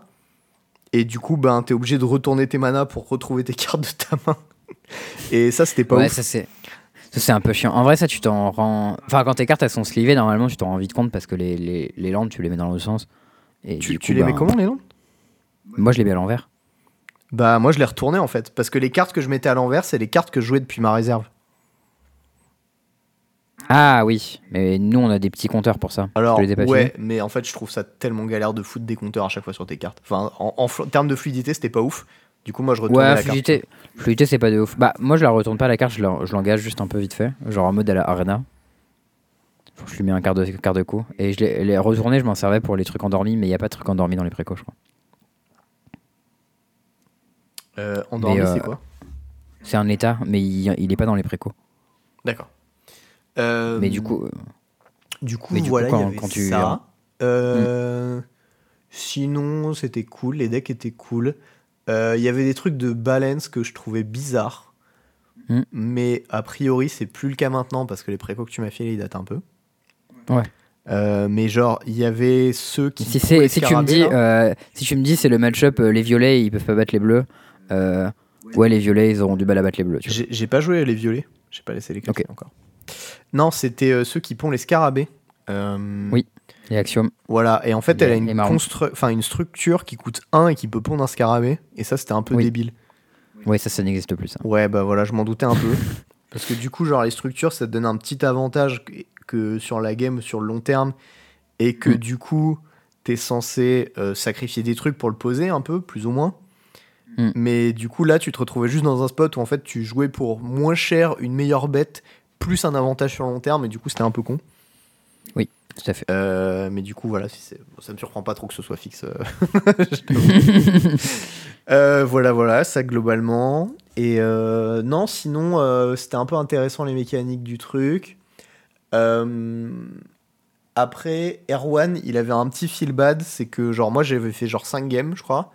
[SPEAKER 2] Et du coup, ben, t'es obligé de retourner tes manas pour retrouver tes cartes de ta main. Et ça, c'était pas
[SPEAKER 1] ouais,
[SPEAKER 2] ouf.
[SPEAKER 1] ça c'est. Ça, c'est un peu chiant. En vrai, ça, tu t'en rends. Enfin, quand tes cartes elles sont slivées, normalement, tu t'en rends vite compte parce que les, les, les landes, tu les mets dans l'autre sens. Et
[SPEAKER 2] Tu,
[SPEAKER 1] du
[SPEAKER 2] tu
[SPEAKER 1] coup,
[SPEAKER 2] les
[SPEAKER 1] ben,
[SPEAKER 2] mets comment, les noms
[SPEAKER 1] Moi, je les mets à l'envers.
[SPEAKER 2] Bah moi je les retournais en fait, parce que les cartes que je mettais à l'envers, c'est les cartes que je jouais depuis ma réserve.
[SPEAKER 1] Ah oui, mais nous, on a des petits compteurs pour ça.
[SPEAKER 2] Alors
[SPEAKER 1] je les ai pas
[SPEAKER 2] ouais, mais en fait je trouve ça tellement galère de foutre des compteurs à chaque fois sur tes cartes. Enfin en, termes de fluidité c'était pas ouf. Du coup moi je
[SPEAKER 1] Ouais,
[SPEAKER 2] la carte.
[SPEAKER 1] fluidité, fluidité c'est pas de ouf. Bah, moi, je la retourne pas la carte, je l'en- je l'engage juste un peu vite fait. Genre en mode à la arena. Je lui mets un quart de, quart de coup. Et je l'ai retourné, je m'en servais pour les trucs endormis, mais il y a pas de trucs endormis dans les précos, je crois.
[SPEAKER 2] Euh, endormi
[SPEAKER 1] Mais, euh,
[SPEAKER 2] c'est quoi
[SPEAKER 1] C'est un état, mais il, il est pas dans les précos.
[SPEAKER 2] D'accord.
[SPEAKER 1] Mais du coup, euh,
[SPEAKER 2] du coup
[SPEAKER 1] mais du coup,
[SPEAKER 2] voilà, il y
[SPEAKER 1] quand-
[SPEAKER 2] avait
[SPEAKER 1] quand tu-
[SPEAKER 2] ça. Sinon c'était cool, les decks étaient cool. Il y avait des trucs de balance que je trouvais bizarres.
[SPEAKER 1] Mm.
[SPEAKER 2] Mais a priori, c'est plus le cas maintenant parce que les précos que tu m'as filés, ils datent un peu.
[SPEAKER 1] Ouais.
[SPEAKER 2] Euh, mais genre, il y avait ceux qui.
[SPEAKER 1] si, c'est- tu me dis, euh, si tu me dis c'est le match-up, euh, les violets ils peuvent pas battre les bleus. Euh, ouais, les violets ils auront du mal à battre les bleus.
[SPEAKER 2] J'ai pas joué à les violets. J'ai pas laissé les classer
[SPEAKER 1] Ok.
[SPEAKER 2] encore. Non, c'était euh, ceux qui pondent les scarabées. Euh,
[SPEAKER 1] Oui. Les axiomes.
[SPEAKER 2] Voilà, et en fait,
[SPEAKER 1] Les-
[SPEAKER 2] elle a une, enfin, une structure qui coûte 1 et qui peut pondre un scarabée. Et ça, c'était un peu
[SPEAKER 1] Oui.
[SPEAKER 2] débile.
[SPEAKER 1] Ouais, ça, ça n'existe plus ça.
[SPEAKER 2] Ouais, bah voilà, je m'en doutais un peu. Parce que du coup, genre, les structures, ça te donne un petit avantage que, que sur la game, sur le long terme. Et que
[SPEAKER 1] Mm.
[SPEAKER 2] du coup, t'es censé euh, sacrifier des trucs pour le poser, un peu, plus ou moins.
[SPEAKER 1] Mm.
[SPEAKER 2] Mais du coup, là, tu te retrouvais juste dans un spot où en fait, tu jouais pour moins cher, une meilleure bête, plus un avantage sur le long terme. Et du coup, c'était un peu con.
[SPEAKER 1] Tout à fait.
[SPEAKER 2] Euh, mais du coup, voilà, si bon, ça me surprend pas trop que ce soit fixe. euh. Euh, voilà, voilà, ça globalement. Et euh, non, sinon, c'était un peu intéressant les mécaniques du truc. Après, Erwan, il avait un petit feel bad, c'est que genre moi j'avais fait genre 5 games, je crois,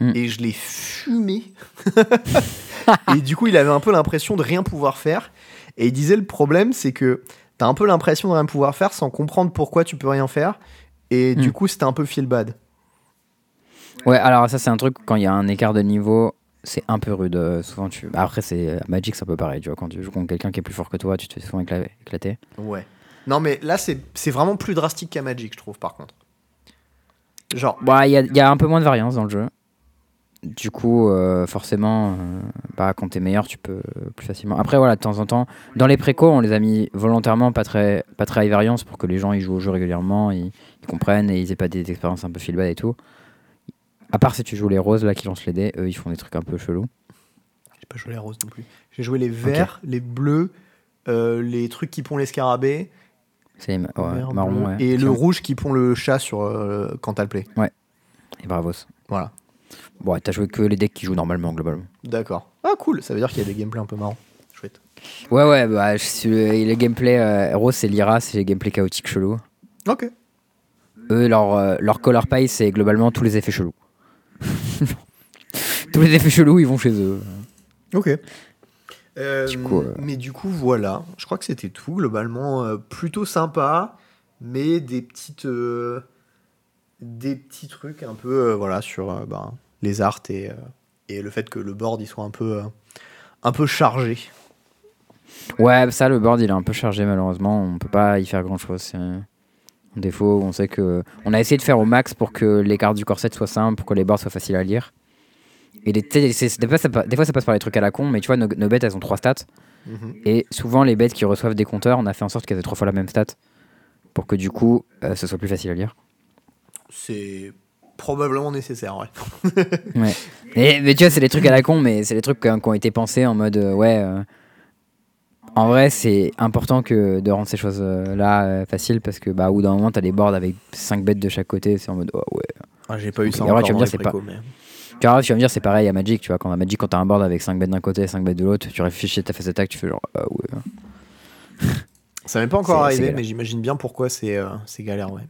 [SPEAKER 1] Mm.
[SPEAKER 2] et je l'ai fumé. et du coup, il avait un peu l'impression de rien pouvoir faire. Et il disait le problème, c'est que t'as un peu l'impression de rien pouvoir faire sans comprendre pourquoi tu peux rien faire. Et du
[SPEAKER 1] Mm.
[SPEAKER 2] coup, c'était un peu feel bad.
[SPEAKER 1] Ouais, alors ça, c'est un truc, quand il y a un écart de niveau, c'est un peu rude. euh, souvent, tu... bah, Après, c'est euh, Magic, c'est un peu pareil. Tu vois, quand tu joues contre quelqu'un qui est plus fort que toi, tu te fais souvent écla- éclater.
[SPEAKER 2] Ouais. Non, mais là, c'est c'est vraiment plus drastique qu'à Magic, je trouve, par contre. Genre,
[SPEAKER 1] Bah, il y a, il y a un peu moins de variance dans le jeu. Du coup, euh, forcément, euh, bah, quand t'es meilleur, tu peux plus facilement. Après, voilà, de temps en temps, dans les précos, on les a mis volontairement pas très, pas très high variance pour que les gens ils jouent au jeu régulièrement, ils, ils comprennent et ils aient pas des expériences un peu feel bad et tout. À part si tu joues les roses là qui lancent les dés, eux ils font des trucs un peu chelous.
[SPEAKER 2] j'ai pas joué les roses non plus. J'ai joué les verts, les bleus, euh, les trucs qui pondent les scarabées,
[SPEAKER 1] C'est ouais, marron, ouais.
[SPEAKER 2] et le rouge qui pond le chat sur le play.
[SPEAKER 1] et bravos.
[SPEAKER 2] Voilà.
[SPEAKER 1] Bon, t'as joué que les decks qui jouent normalement, globalement.
[SPEAKER 2] D'accord. Ah, cool. Ça veut dire qu'il y a des gameplays un peu marrants. Chouette.
[SPEAKER 1] Ouais, ouais, bah, je- le, le gameplay euh, rose, c'est Lyra, c'est les gameplay chaotiques chelous.
[SPEAKER 2] Ok.
[SPEAKER 1] Eux, leur, euh, leur color pie, c'est globalement tous les effets chelous. Tous les effets chelous, ils vont chez eux.
[SPEAKER 2] Ok. Euh,
[SPEAKER 1] Du coup, euh,
[SPEAKER 2] Mais du coup, voilà. Je crois que c'était tout. Globalement, euh, plutôt sympa, mais des petites, euh, des petits trucs un peu, euh, voilà, sur euh, ben, les arts et, euh, et le fait que le board il soit un peu, un peu chargé.
[SPEAKER 1] Ouais, ça, le board, il est un peu chargé, malheureusement. On peut pas y faire grand chose. C'est un défaut. On sait que. On a essayé de faire au max pour que les cartes du corset soient simples, pour que les boards soient faciles à lire. Et c'est- des, fois, ça, des fois, ça passe par les trucs à la con, mais tu vois, nos, nos bêtes, elles ont trois stats.
[SPEAKER 2] Mhm.
[SPEAKER 1] Et souvent, les bêtes qui reçoivent des compteurs, on a fait en sorte qu'elles aient trois fois la même stat. Pour que du coup, euh, ce soit plus facile à lire.
[SPEAKER 2] C'est probablement nécessaire, ouais.
[SPEAKER 1] Ouais. Et, mais tu vois, c'est des trucs à la con, mais c'est des trucs qui ont été pensés en mode euh, ouais. euh, en vrai, c'est important que de rendre ces choses-là faciles parce que bah, au bout d'un moment, t'as des boards avec 5 bêtes de chaque côté. C'est en mode oh, ouais.
[SPEAKER 2] Ah, J'ai pas eu ça encore
[SPEAKER 1] tu vas me dire, c'est pas-
[SPEAKER 2] mais-
[SPEAKER 1] Tu vas me dire, c'est pareil à Magic, tu vois. Quand à Magic, quand t'as un board avec 5 bêtes d'un côté et 5 bêtes de l'autre, tu réfléchis à ta phase d'attaque, tu fais genre ah ouais.
[SPEAKER 2] Ça m'est pas encore arrivé, mais j'imagine bien pourquoi c'est euh, c'est galère, ouais.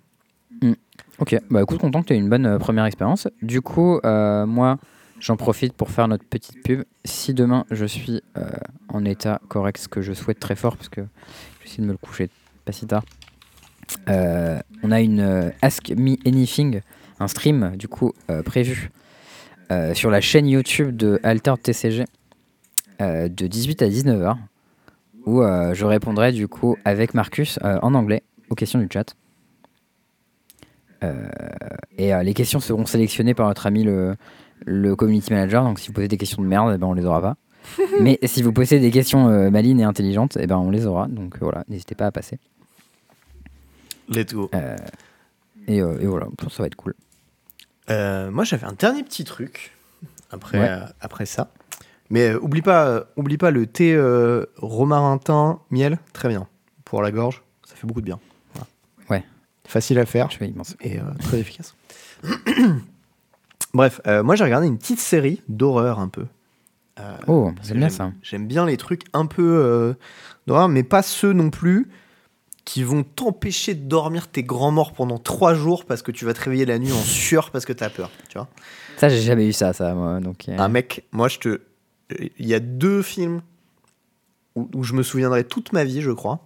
[SPEAKER 1] Ok, bah écoute, content que tu aies une bonne euh, première expérience. Du coup, euh, moi, j'en profite pour faire notre petite pub. Si demain je suis euh, en état correct, ce que je souhaite très fort, parce que je vais essayer de me le coucher pas si tard, on a une Ask Me Anything, un stream du coup prévu sur la chaîne YouTube de Alter TCG de 18 à 19h, où je répondrai du coup avec Marcus en anglais aux questions du chat. Euh, et euh, les questions seront sélectionnées par notre ami le, le community manager. Donc si vous posez des questions de merde, eh ben, on les aura pas. Mais si vous posez des questions euh, malines et intelligentes, eh ben, on les aura. Donc voilà, n'hésitez pas à passer.
[SPEAKER 2] Let's go.
[SPEAKER 1] Et, euh, et voilà, ça va être cool.
[SPEAKER 2] Euh, moi, j'avais un dernier petit truc après,
[SPEAKER 1] Ouais.
[SPEAKER 2] euh, après ça. Mais euh, oublie, pas, euh, oublie pas le thé euh, romarin thym miel, très bien. Pour la gorge, ça fait beaucoup de bien. Facile à faire
[SPEAKER 1] Je penser.
[SPEAKER 2] et euh, très efficace. Bref, euh, moi j'ai regardé une petite série d'horreur un peu. Euh,
[SPEAKER 1] Oh,
[SPEAKER 2] que
[SPEAKER 1] bien
[SPEAKER 2] j'aime-
[SPEAKER 1] ça.
[SPEAKER 2] J'aime bien les trucs un peu d'horreur, mais pas ceux non plus qui vont t'empêcher de dormir tes grands morts pendant trois jours parce que tu vas te réveiller la nuit en sueur parce que t'as peur, tu vois.
[SPEAKER 1] Ça, j'ai jamais eu ça, ça, moi. Donc,
[SPEAKER 2] Un mec, moi je te. Il y a deux films où, où je me souviendrai toute ma vie, je crois.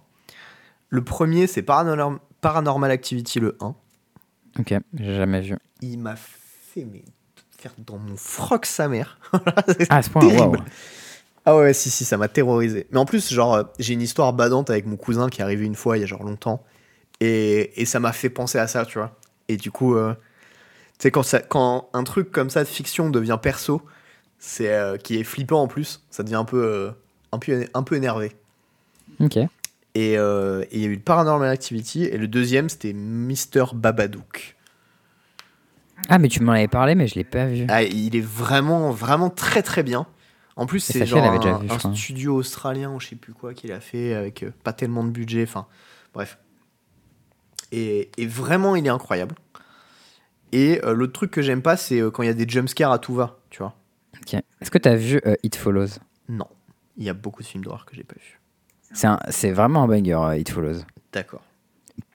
[SPEAKER 2] Le premier, c'est Paranormal, Paranormal Activity, le 1.
[SPEAKER 1] Ok, j'ai jamais vu.
[SPEAKER 2] Il m'a fait mais, faire dans mon froc sa mère.
[SPEAKER 1] Ah, à ce point.
[SPEAKER 2] Ah ouais, si, si, ça m'a terrorisé. Mais en plus, genre, euh, j'ai une histoire badante avec mon cousin qui est arrivé une fois il y a genre longtemps. Et, et ça m'a fait penser à ça, tu vois. Et du coup, euh, tu sais, quand, ça- quand un truc comme ça de fiction devient perso, c'est euh, qui est flippant en plus, ça devient un peu, euh, un peu, un peu énervé.
[SPEAKER 1] Ok.
[SPEAKER 2] Et euh, et il y a eu le Paranormal Activity. Et le deuxième, c'était Mister Babadook.
[SPEAKER 1] Ah, mais tu m'en avais parlé, mais je l'ai pas vu.
[SPEAKER 2] Ah, il est vraiment, vraiment très très bien. En plus, c'est genre
[SPEAKER 1] déjà
[SPEAKER 2] un,
[SPEAKER 1] vu,
[SPEAKER 2] studio australien ou je sais plus quoi qu'il a fait avec euh, pas tellement de budget. Enfin, bref. Et, et vraiment, il est incroyable. Et euh, l'autre truc que j'aime pas, c'est quand il y a des jumpscares à tout va, tu vois.
[SPEAKER 1] Ok. Est-ce que t'as vu euh, It Follows?
[SPEAKER 2] Non. Il y a beaucoup de films d'horreur que j'ai pas vu.
[SPEAKER 1] C'est un- c'est vraiment un banger, euh, It Follows.
[SPEAKER 2] D'accord.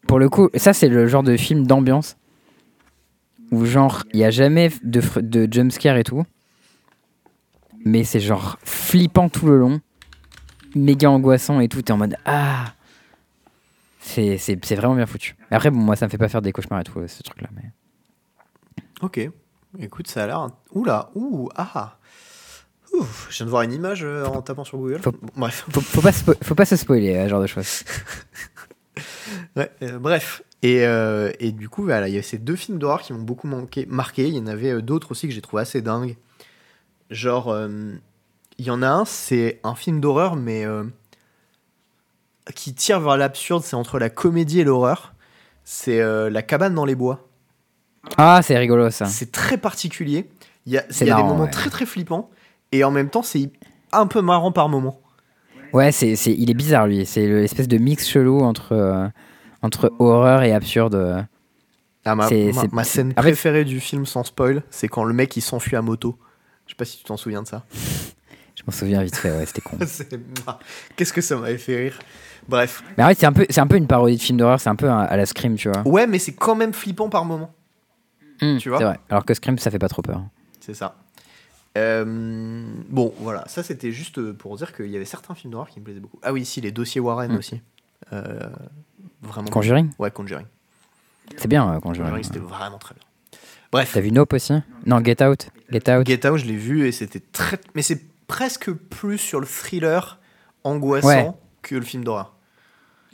[SPEAKER 1] Pour le coup, ça c'est le genre de film d'ambiance où genre il y a jamais de, de jumpscare et tout, mais c'est genre flippant tout le long, méga angoissant et tout. T'es en mode ah, c'est c'est- c'est vraiment bien foutu. Après bon moi ça me fait pas faire des cauchemars et tout ce truc là, mais
[SPEAKER 2] Ok. Écoute, ça a l'air. Oula, ouh, ah. Ouf, je viens de voir une image euh, en tapant sur Google.
[SPEAKER 1] Faut-
[SPEAKER 2] Bon, bref.
[SPEAKER 1] faut, faut pas spo- faut pas se spoiler euh, ce genre de choses.
[SPEAKER 2] Ouais, euh, bref. Et, euh, et du coup, voilà, il y a ces deux films d'horreur qui m'ont beaucoup manqué, marqué. Il y en avait d'autres aussi que j'ai trouvé assez dingues. Genre, euh, il y en a un, c'est un film d'horreur, mais qui tire vers l'absurde. C'est entre la comédie et l'horreur. C'est La cabane dans les bois.
[SPEAKER 1] Ah c'est rigolo ça.
[SPEAKER 2] C'est très particulier. Il y a, y des moments
[SPEAKER 1] ouais.
[SPEAKER 2] très très flippants. Et en même temps, c'est un peu marrant par moment.
[SPEAKER 1] Ouais c'est il est bizarre lui. C'est l'espèce de mix chelou entre euh, entre horreur et absurde.
[SPEAKER 2] Ah, ma, ma- scène préférée du film sans spoil, c'est quand le mec il s'enfuit à moto. Je sais pas si tu t'en souviens de ça.
[SPEAKER 1] Je m'en souviens vite fait. Ouais c'était con.
[SPEAKER 2] Qu'est-ce que ça m'avait fait rire. Bref.
[SPEAKER 1] Mais en fait, c'est un peu, un peu une parodie de film d'horreur, c'est un peu à la Scream, tu vois.
[SPEAKER 2] Ouais, mais c'est quand même flippant par moment.
[SPEAKER 1] Hmm,
[SPEAKER 2] tu vois
[SPEAKER 1] C'est vrai. Alors que Scream, ça fait pas trop peur.
[SPEAKER 2] C'est ça. Euh, bon, voilà, ça c'était juste pour dire qu'il y avait certains films d'horreur qui me plaisaient beaucoup. Ah oui, si, les dossiers Warren
[SPEAKER 1] Mm.
[SPEAKER 2] aussi. Euh, vraiment.
[SPEAKER 1] Conjuring
[SPEAKER 2] Ouais, Conjuring.
[SPEAKER 1] C'est bien, euh, Conjuring.
[SPEAKER 2] Conjuring, c'était vraiment très bien. Bref,
[SPEAKER 1] T'as vu Nope aussi Non, Get Out. Get Out.
[SPEAKER 2] Get Out, je l'ai vu et c'était très. Mais c'est presque plus sur le thriller angoissant
[SPEAKER 1] Ouais.
[SPEAKER 2] que le film d'horreur.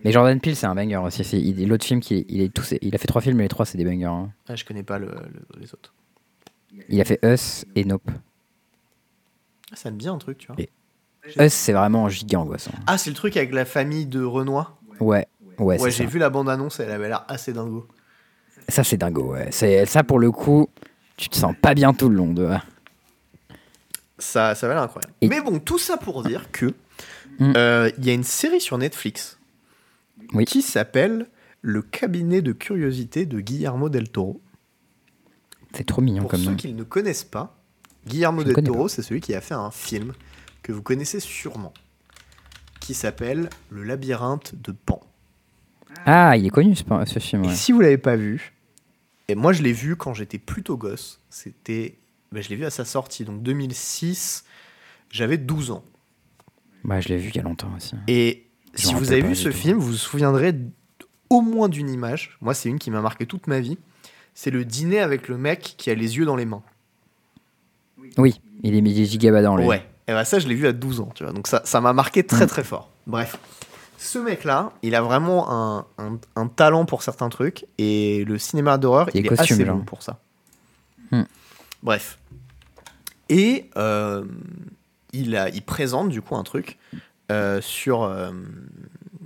[SPEAKER 1] Mais Jordan Peele, c'est un banger aussi. C'est il- l'autre film qui, il est tous, il a fait trois films, mais les trois c'est des bangers. hein.
[SPEAKER 2] Ah, je connais pas le- le- les autres.
[SPEAKER 1] Il a fait Us et Nope.
[SPEAKER 2] Ah, ça me dit un truc, tu vois.
[SPEAKER 1] Et- Us, c'est vraiment giga angoissant.
[SPEAKER 2] Ah, c'est le truc avec la famille de Renoir
[SPEAKER 1] Ouais, ouais,
[SPEAKER 2] Ouais, j'ai
[SPEAKER 1] ça.
[SPEAKER 2] vu la bande-annonce, elle avait l'air assez dingo.
[SPEAKER 1] Ça, c'est dingo. Ouais. C'est ça pour le coup. Tu te sens pas bien tout le long de.
[SPEAKER 2] Ça, ça va l'air incroyable.
[SPEAKER 1] Et-
[SPEAKER 2] Mais bon, tout ça pour dire que
[SPEAKER 1] Mm.
[SPEAKER 2] euh, il y a une série sur Netflix
[SPEAKER 1] Oui.
[SPEAKER 2] qui s'appelle Le cabinet de curiosité de Guillermo del Toro.
[SPEAKER 1] C'est trop mignon
[SPEAKER 2] Pour
[SPEAKER 1] comme
[SPEAKER 2] ceux
[SPEAKER 1] nom.
[SPEAKER 2] qui ne connaissent pas, Guillermo del Toro, c'est celui qui a fait un film que vous connaissez sûrement, qui s'appelle Le labyrinthe de Pan.
[SPEAKER 1] Ah, il est connu ce, ce film.
[SPEAKER 2] Et si vous l'avez pas vu, et moi je l'ai vu quand j'étais plutôt gosse, c'était, ben, je l'ai vu à sa sortie, donc 2006, j'avais 12 ans.
[SPEAKER 1] Ouais, je l'ai vu il y a longtemps aussi.
[SPEAKER 2] Et
[SPEAKER 1] Je
[SPEAKER 2] si vous avez vu ce
[SPEAKER 1] tout.
[SPEAKER 2] film, vous vous souviendrez au moins d'une image. Moi, c'est une qui m'a marqué toute ma vie. C'est le dîner avec le mec qui a les yeux dans les mains.
[SPEAKER 1] Oui, il est, il est giga badant, lui.
[SPEAKER 2] Ouais. Et ben ça, je l'ai vu à 12 ans, tu vois. Donc ça, ça m'a marqué très très fort. Bref. Ce mec-là, il a vraiment un, un- un talent pour certains trucs. Et le cinéma d'horreur, il est assez
[SPEAKER 1] genre.
[SPEAKER 2] bon pour ça.
[SPEAKER 1] Hmm.
[SPEAKER 2] Bref. Et euh, il, a, il présente du coup un truc euh, sur, euh,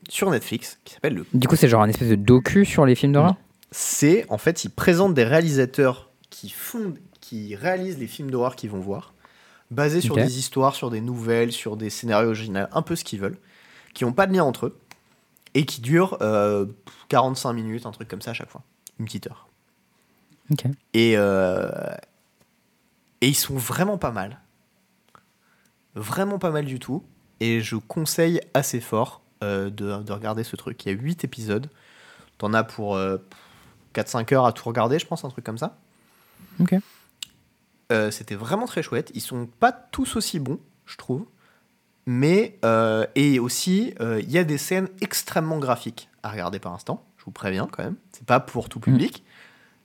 [SPEAKER 2] sur Netflix qui s'appelle le
[SPEAKER 1] Du coup, c'est genre un espèce de docu sur les films d'horreur?
[SPEAKER 2] C'est en fait, ils présentent des réalisateurs qui font, qui réalisent les films d'horreur qu'ils vont voir, basés sur des histoires, sur des nouvelles, sur des scénarios originaux, un peu ce qu'ils veulent, qui n'ont pas de lien entre eux et qui durent euh, 45 minutes, un truc comme ça à chaque fois, une petite heure.
[SPEAKER 1] Ok.
[SPEAKER 2] Et euh, et ils sont vraiment pas mal, vraiment pas mal du tout. Et je conseille assez fort euh, de, de regarder ce truc. Il y a 8 épisodes. T'en as pour euh, 4-5 heures à tout regarder, je pense, un truc comme ça.
[SPEAKER 1] Ok.
[SPEAKER 2] Euh, C'était vraiment très chouette. Ils sont pas tous aussi bons, je trouve. Mais, euh, et aussi, euh, il y a des scènes extrêmement graphiques à regarder par instant. Je vous préviens quand même. C'est pas pour tout public.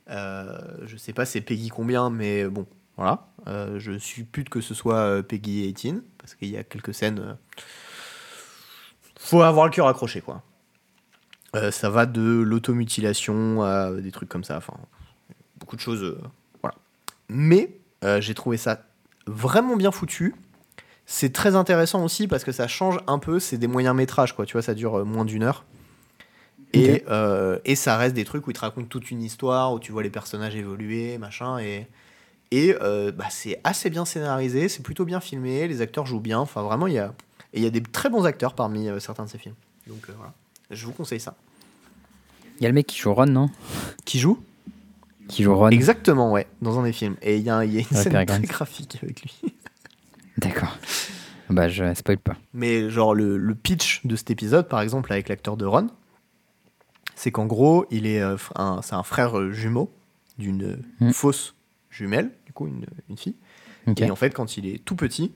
[SPEAKER 2] Euh, je sais pas c'est Peggy combien, mais bon, voilà. Je suppute que ce soit Peggy 18, parce qu'il y a quelques scènes. faut avoir le cœur accroché, quoi. Ça va de l'automutilation à des trucs comme ça. Enfin, beaucoup de choses. voilà. Mais euh, j'ai trouvé ça vraiment bien foutu. C'est très intéressant aussi parce que ça change un peu. C'est des moyens métrages, quoi. Tu vois, ça dure euh, moins d'une heure. Et, euh, et ça reste des trucs où ils te racontent toute une histoire, où tu vois les personnages évoluer, machin. Et, et euh, bah, c'est assez bien scénarisé, c'est plutôt bien filmé, les acteurs jouent bien. Enfin, vraiment, il y a, et il y a des très bons acteurs parmi euh, certains de ces films. Donc voilà, je vous conseille ça.
[SPEAKER 1] Il y a le mec qui joue Ron, non?
[SPEAKER 2] Qui joue?
[SPEAKER 1] Qui joue Ron.
[SPEAKER 2] Exactement, ouais, dans un des films. Et il y a, il y a une scène très graphique avec lui.
[SPEAKER 1] D'accord. Bah, je spoil pas.
[SPEAKER 2] Mais genre le, le pitch de cet épisode, par exemple, avec l'acteur de Ron, c'est qu'en gros, il est, euh, un, c'est un frère euh, jumeau d'une
[SPEAKER 1] Hmm.
[SPEAKER 2] fausse jumelle, du coup une, une fille. Et en fait, quand il est tout petit,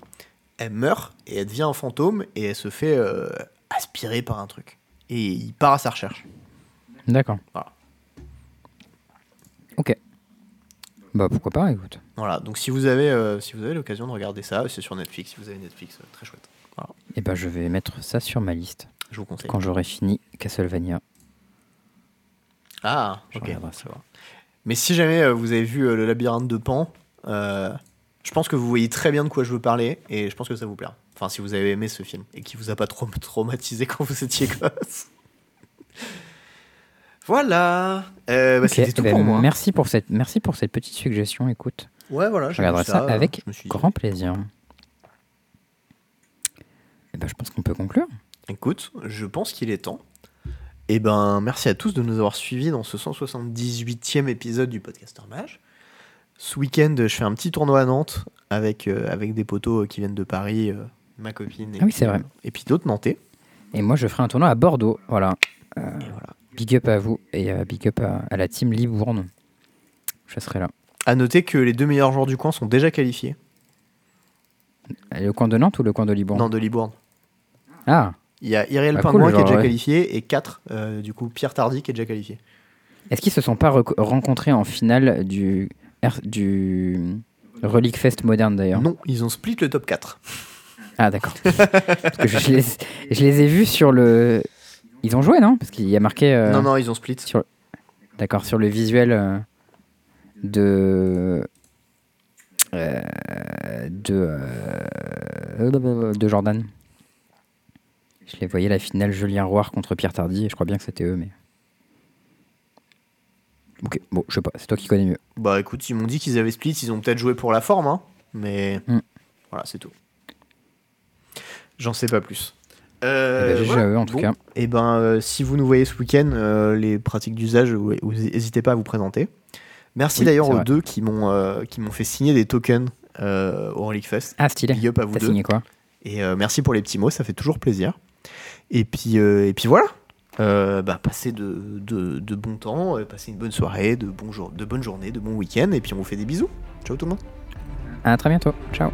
[SPEAKER 2] elle meurt et elle devient un fantôme et elle se fait euh, aspirer par un truc. Et il part à sa recherche.
[SPEAKER 1] D'accord.
[SPEAKER 2] Voilà.
[SPEAKER 1] Ok. Bah, pourquoi pas, écoute.
[SPEAKER 2] Voilà, donc si vous avez, euh, si vous avez l'occasion de regarder ça, c'est sur Netflix. Si vous avez Netflix, euh, très chouette.
[SPEAKER 1] Et bah, je vais mettre ça sur ma liste
[SPEAKER 2] Je vous conseille.
[SPEAKER 1] quand j'aurai fini Castlevania.
[SPEAKER 2] Ah,
[SPEAKER 1] Je
[SPEAKER 2] ok.
[SPEAKER 1] regarderai ça.
[SPEAKER 2] Mais si jamais euh, vous avez vu le labyrinthe de Pan, je pense que vous voyez très bien de quoi je veux parler et je pense que ça vous plaira. Enfin, si vous avez aimé ce film et qui vous a pas trop traumatisé quand vous étiez gosse. Voilà. Euh, bah, C'était tout
[SPEAKER 1] eh ben,
[SPEAKER 2] pour moi.
[SPEAKER 1] Merci pour, cette, merci pour cette petite suggestion, écoute.
[SPEAKER 2] Ouais, voilà.
[SPEAKER 1] Je regarderai ça,
[SPEAKER 2] euh,
[SPEAKER 1] avec
[SPEAKER 2] dit,
[SPEAKER 1] grand plaisir. Et ben, je pense qu'on peut conclure.
[SPEAKER 2] Écoute, je pense qu'il est temps. Et ben, merci à tous de nous avoir suivis dans ce 178e épisode du Podcaster Mage. Ce week-end, je fais un petit tournoi à Nantes avec, euh, avec des potos qui viennent de Paris, euh, ma copine. Et
[SPEAKER 1] Ah oui,
[SPEAKER 2] puis,
[SPEAKER 1] c'est vrai.
[SPEAKER 2] euh, et puis d'autres Nantais.
[SPEAKER 1] Et moi, je ferai un tournoi à Bordeaux. Voilà.
[SPEAKER 2] Et voilà.
[SPEAKER 1] Big up à vous et euh, big up à, à la team Libourne. Je serai là.
[SPEAKER 2] À noter que les deux meilleurs joueurs du coin sont déjà qualifiés.
[SPEAKER 1] Le coin de Nantes ou le coin de Libourne?
[SPEAKER 2] Non, de Libourne.
[SPEAKER 1] Ah,
[SPEAKER 2] Il y a Iriel
[SPEAKER 1] Bah,
[SPEAKER 2] Pingouin
[SPEAKER 1] cool,
[SPEAKER 2] qui est déjà
[SPEAKER 1] ouais.
[SPEAKER 2] qualifié et 4, du coup, Pierre Tardy qui est déjà qualifié.
[SPEAKER 1] est-ce qu'ils se sont pas rencontrés en finale du, R- du Relic Fest moderne d'ailleurs?
[SPEAKER 2] Non, ils ont split le top 4.
[SPEAKER 1] Ah d'accord. Les, je les ai vus sur le... Ils ont joué non? Parce qu'il y a marqué... euh,
[SPEAKER 2] Non, non, ils ont split.
[SPEAKER 1] D'accord, sur le visuel euh, de... euh, de, de Jordan. Je les voyais la finale Julien Roire contre Pierre Tardy et je crois bien que c'était eux mais... Ok, bon, je sais pas, c'est toi qui connais mieux.
[SPEAKER 2] Bah écoute, ils m'ont dit qu'ils avaient split, ils ont peut-être joué pour la forme, hein, mais
[SPEAKER 1] Hmm.
[SPEAKER 2] voilà, c'est tout. J'en sais pas plus.
[SPEAKER 1] Eh
[SPEAKER 2] Euh,
[SPEAKER 1] ben,
[SPEAKER 2] voilà.
[SPEAKER 1] eux en tout
[SPEAKER 2] Bon.
[SPEAKER 1] cas.
[SPEAKER 2] Et ben, euh, si vous nous voyez ce week-end, euh, les pratiques d'usage, n'hésitez pas à vous présenter. Merci
[SPEAKER 1] Oui,
[SPEAKER 2] d'ailleurs aux
[SPEAKER 1] vrai.
[SPEAKER 2] deux qui m'ont euh, qui m'ont fait signer des tokens au Relic Fest.
[SPEAKER 1] Ah stylé,
[SPEAKER 2] Big up à vous
[SPEAKER 1] t'as
[SPEAKER 2] deux.
[SPEAKER 1] signé quoi?
[SPEAKER 2] Et merci pour les petits mots, ça fait toujours plaisir. Et puis, et puis voilà. Bah, passez de, de, de bons temps, passez une bonne soirée, de, bons jours, de bonnes journées, de bons week-ends, et puis on vous fait des bisous. Ciao tout le monde.
[SPEAKER 1] À très bientôt, ciao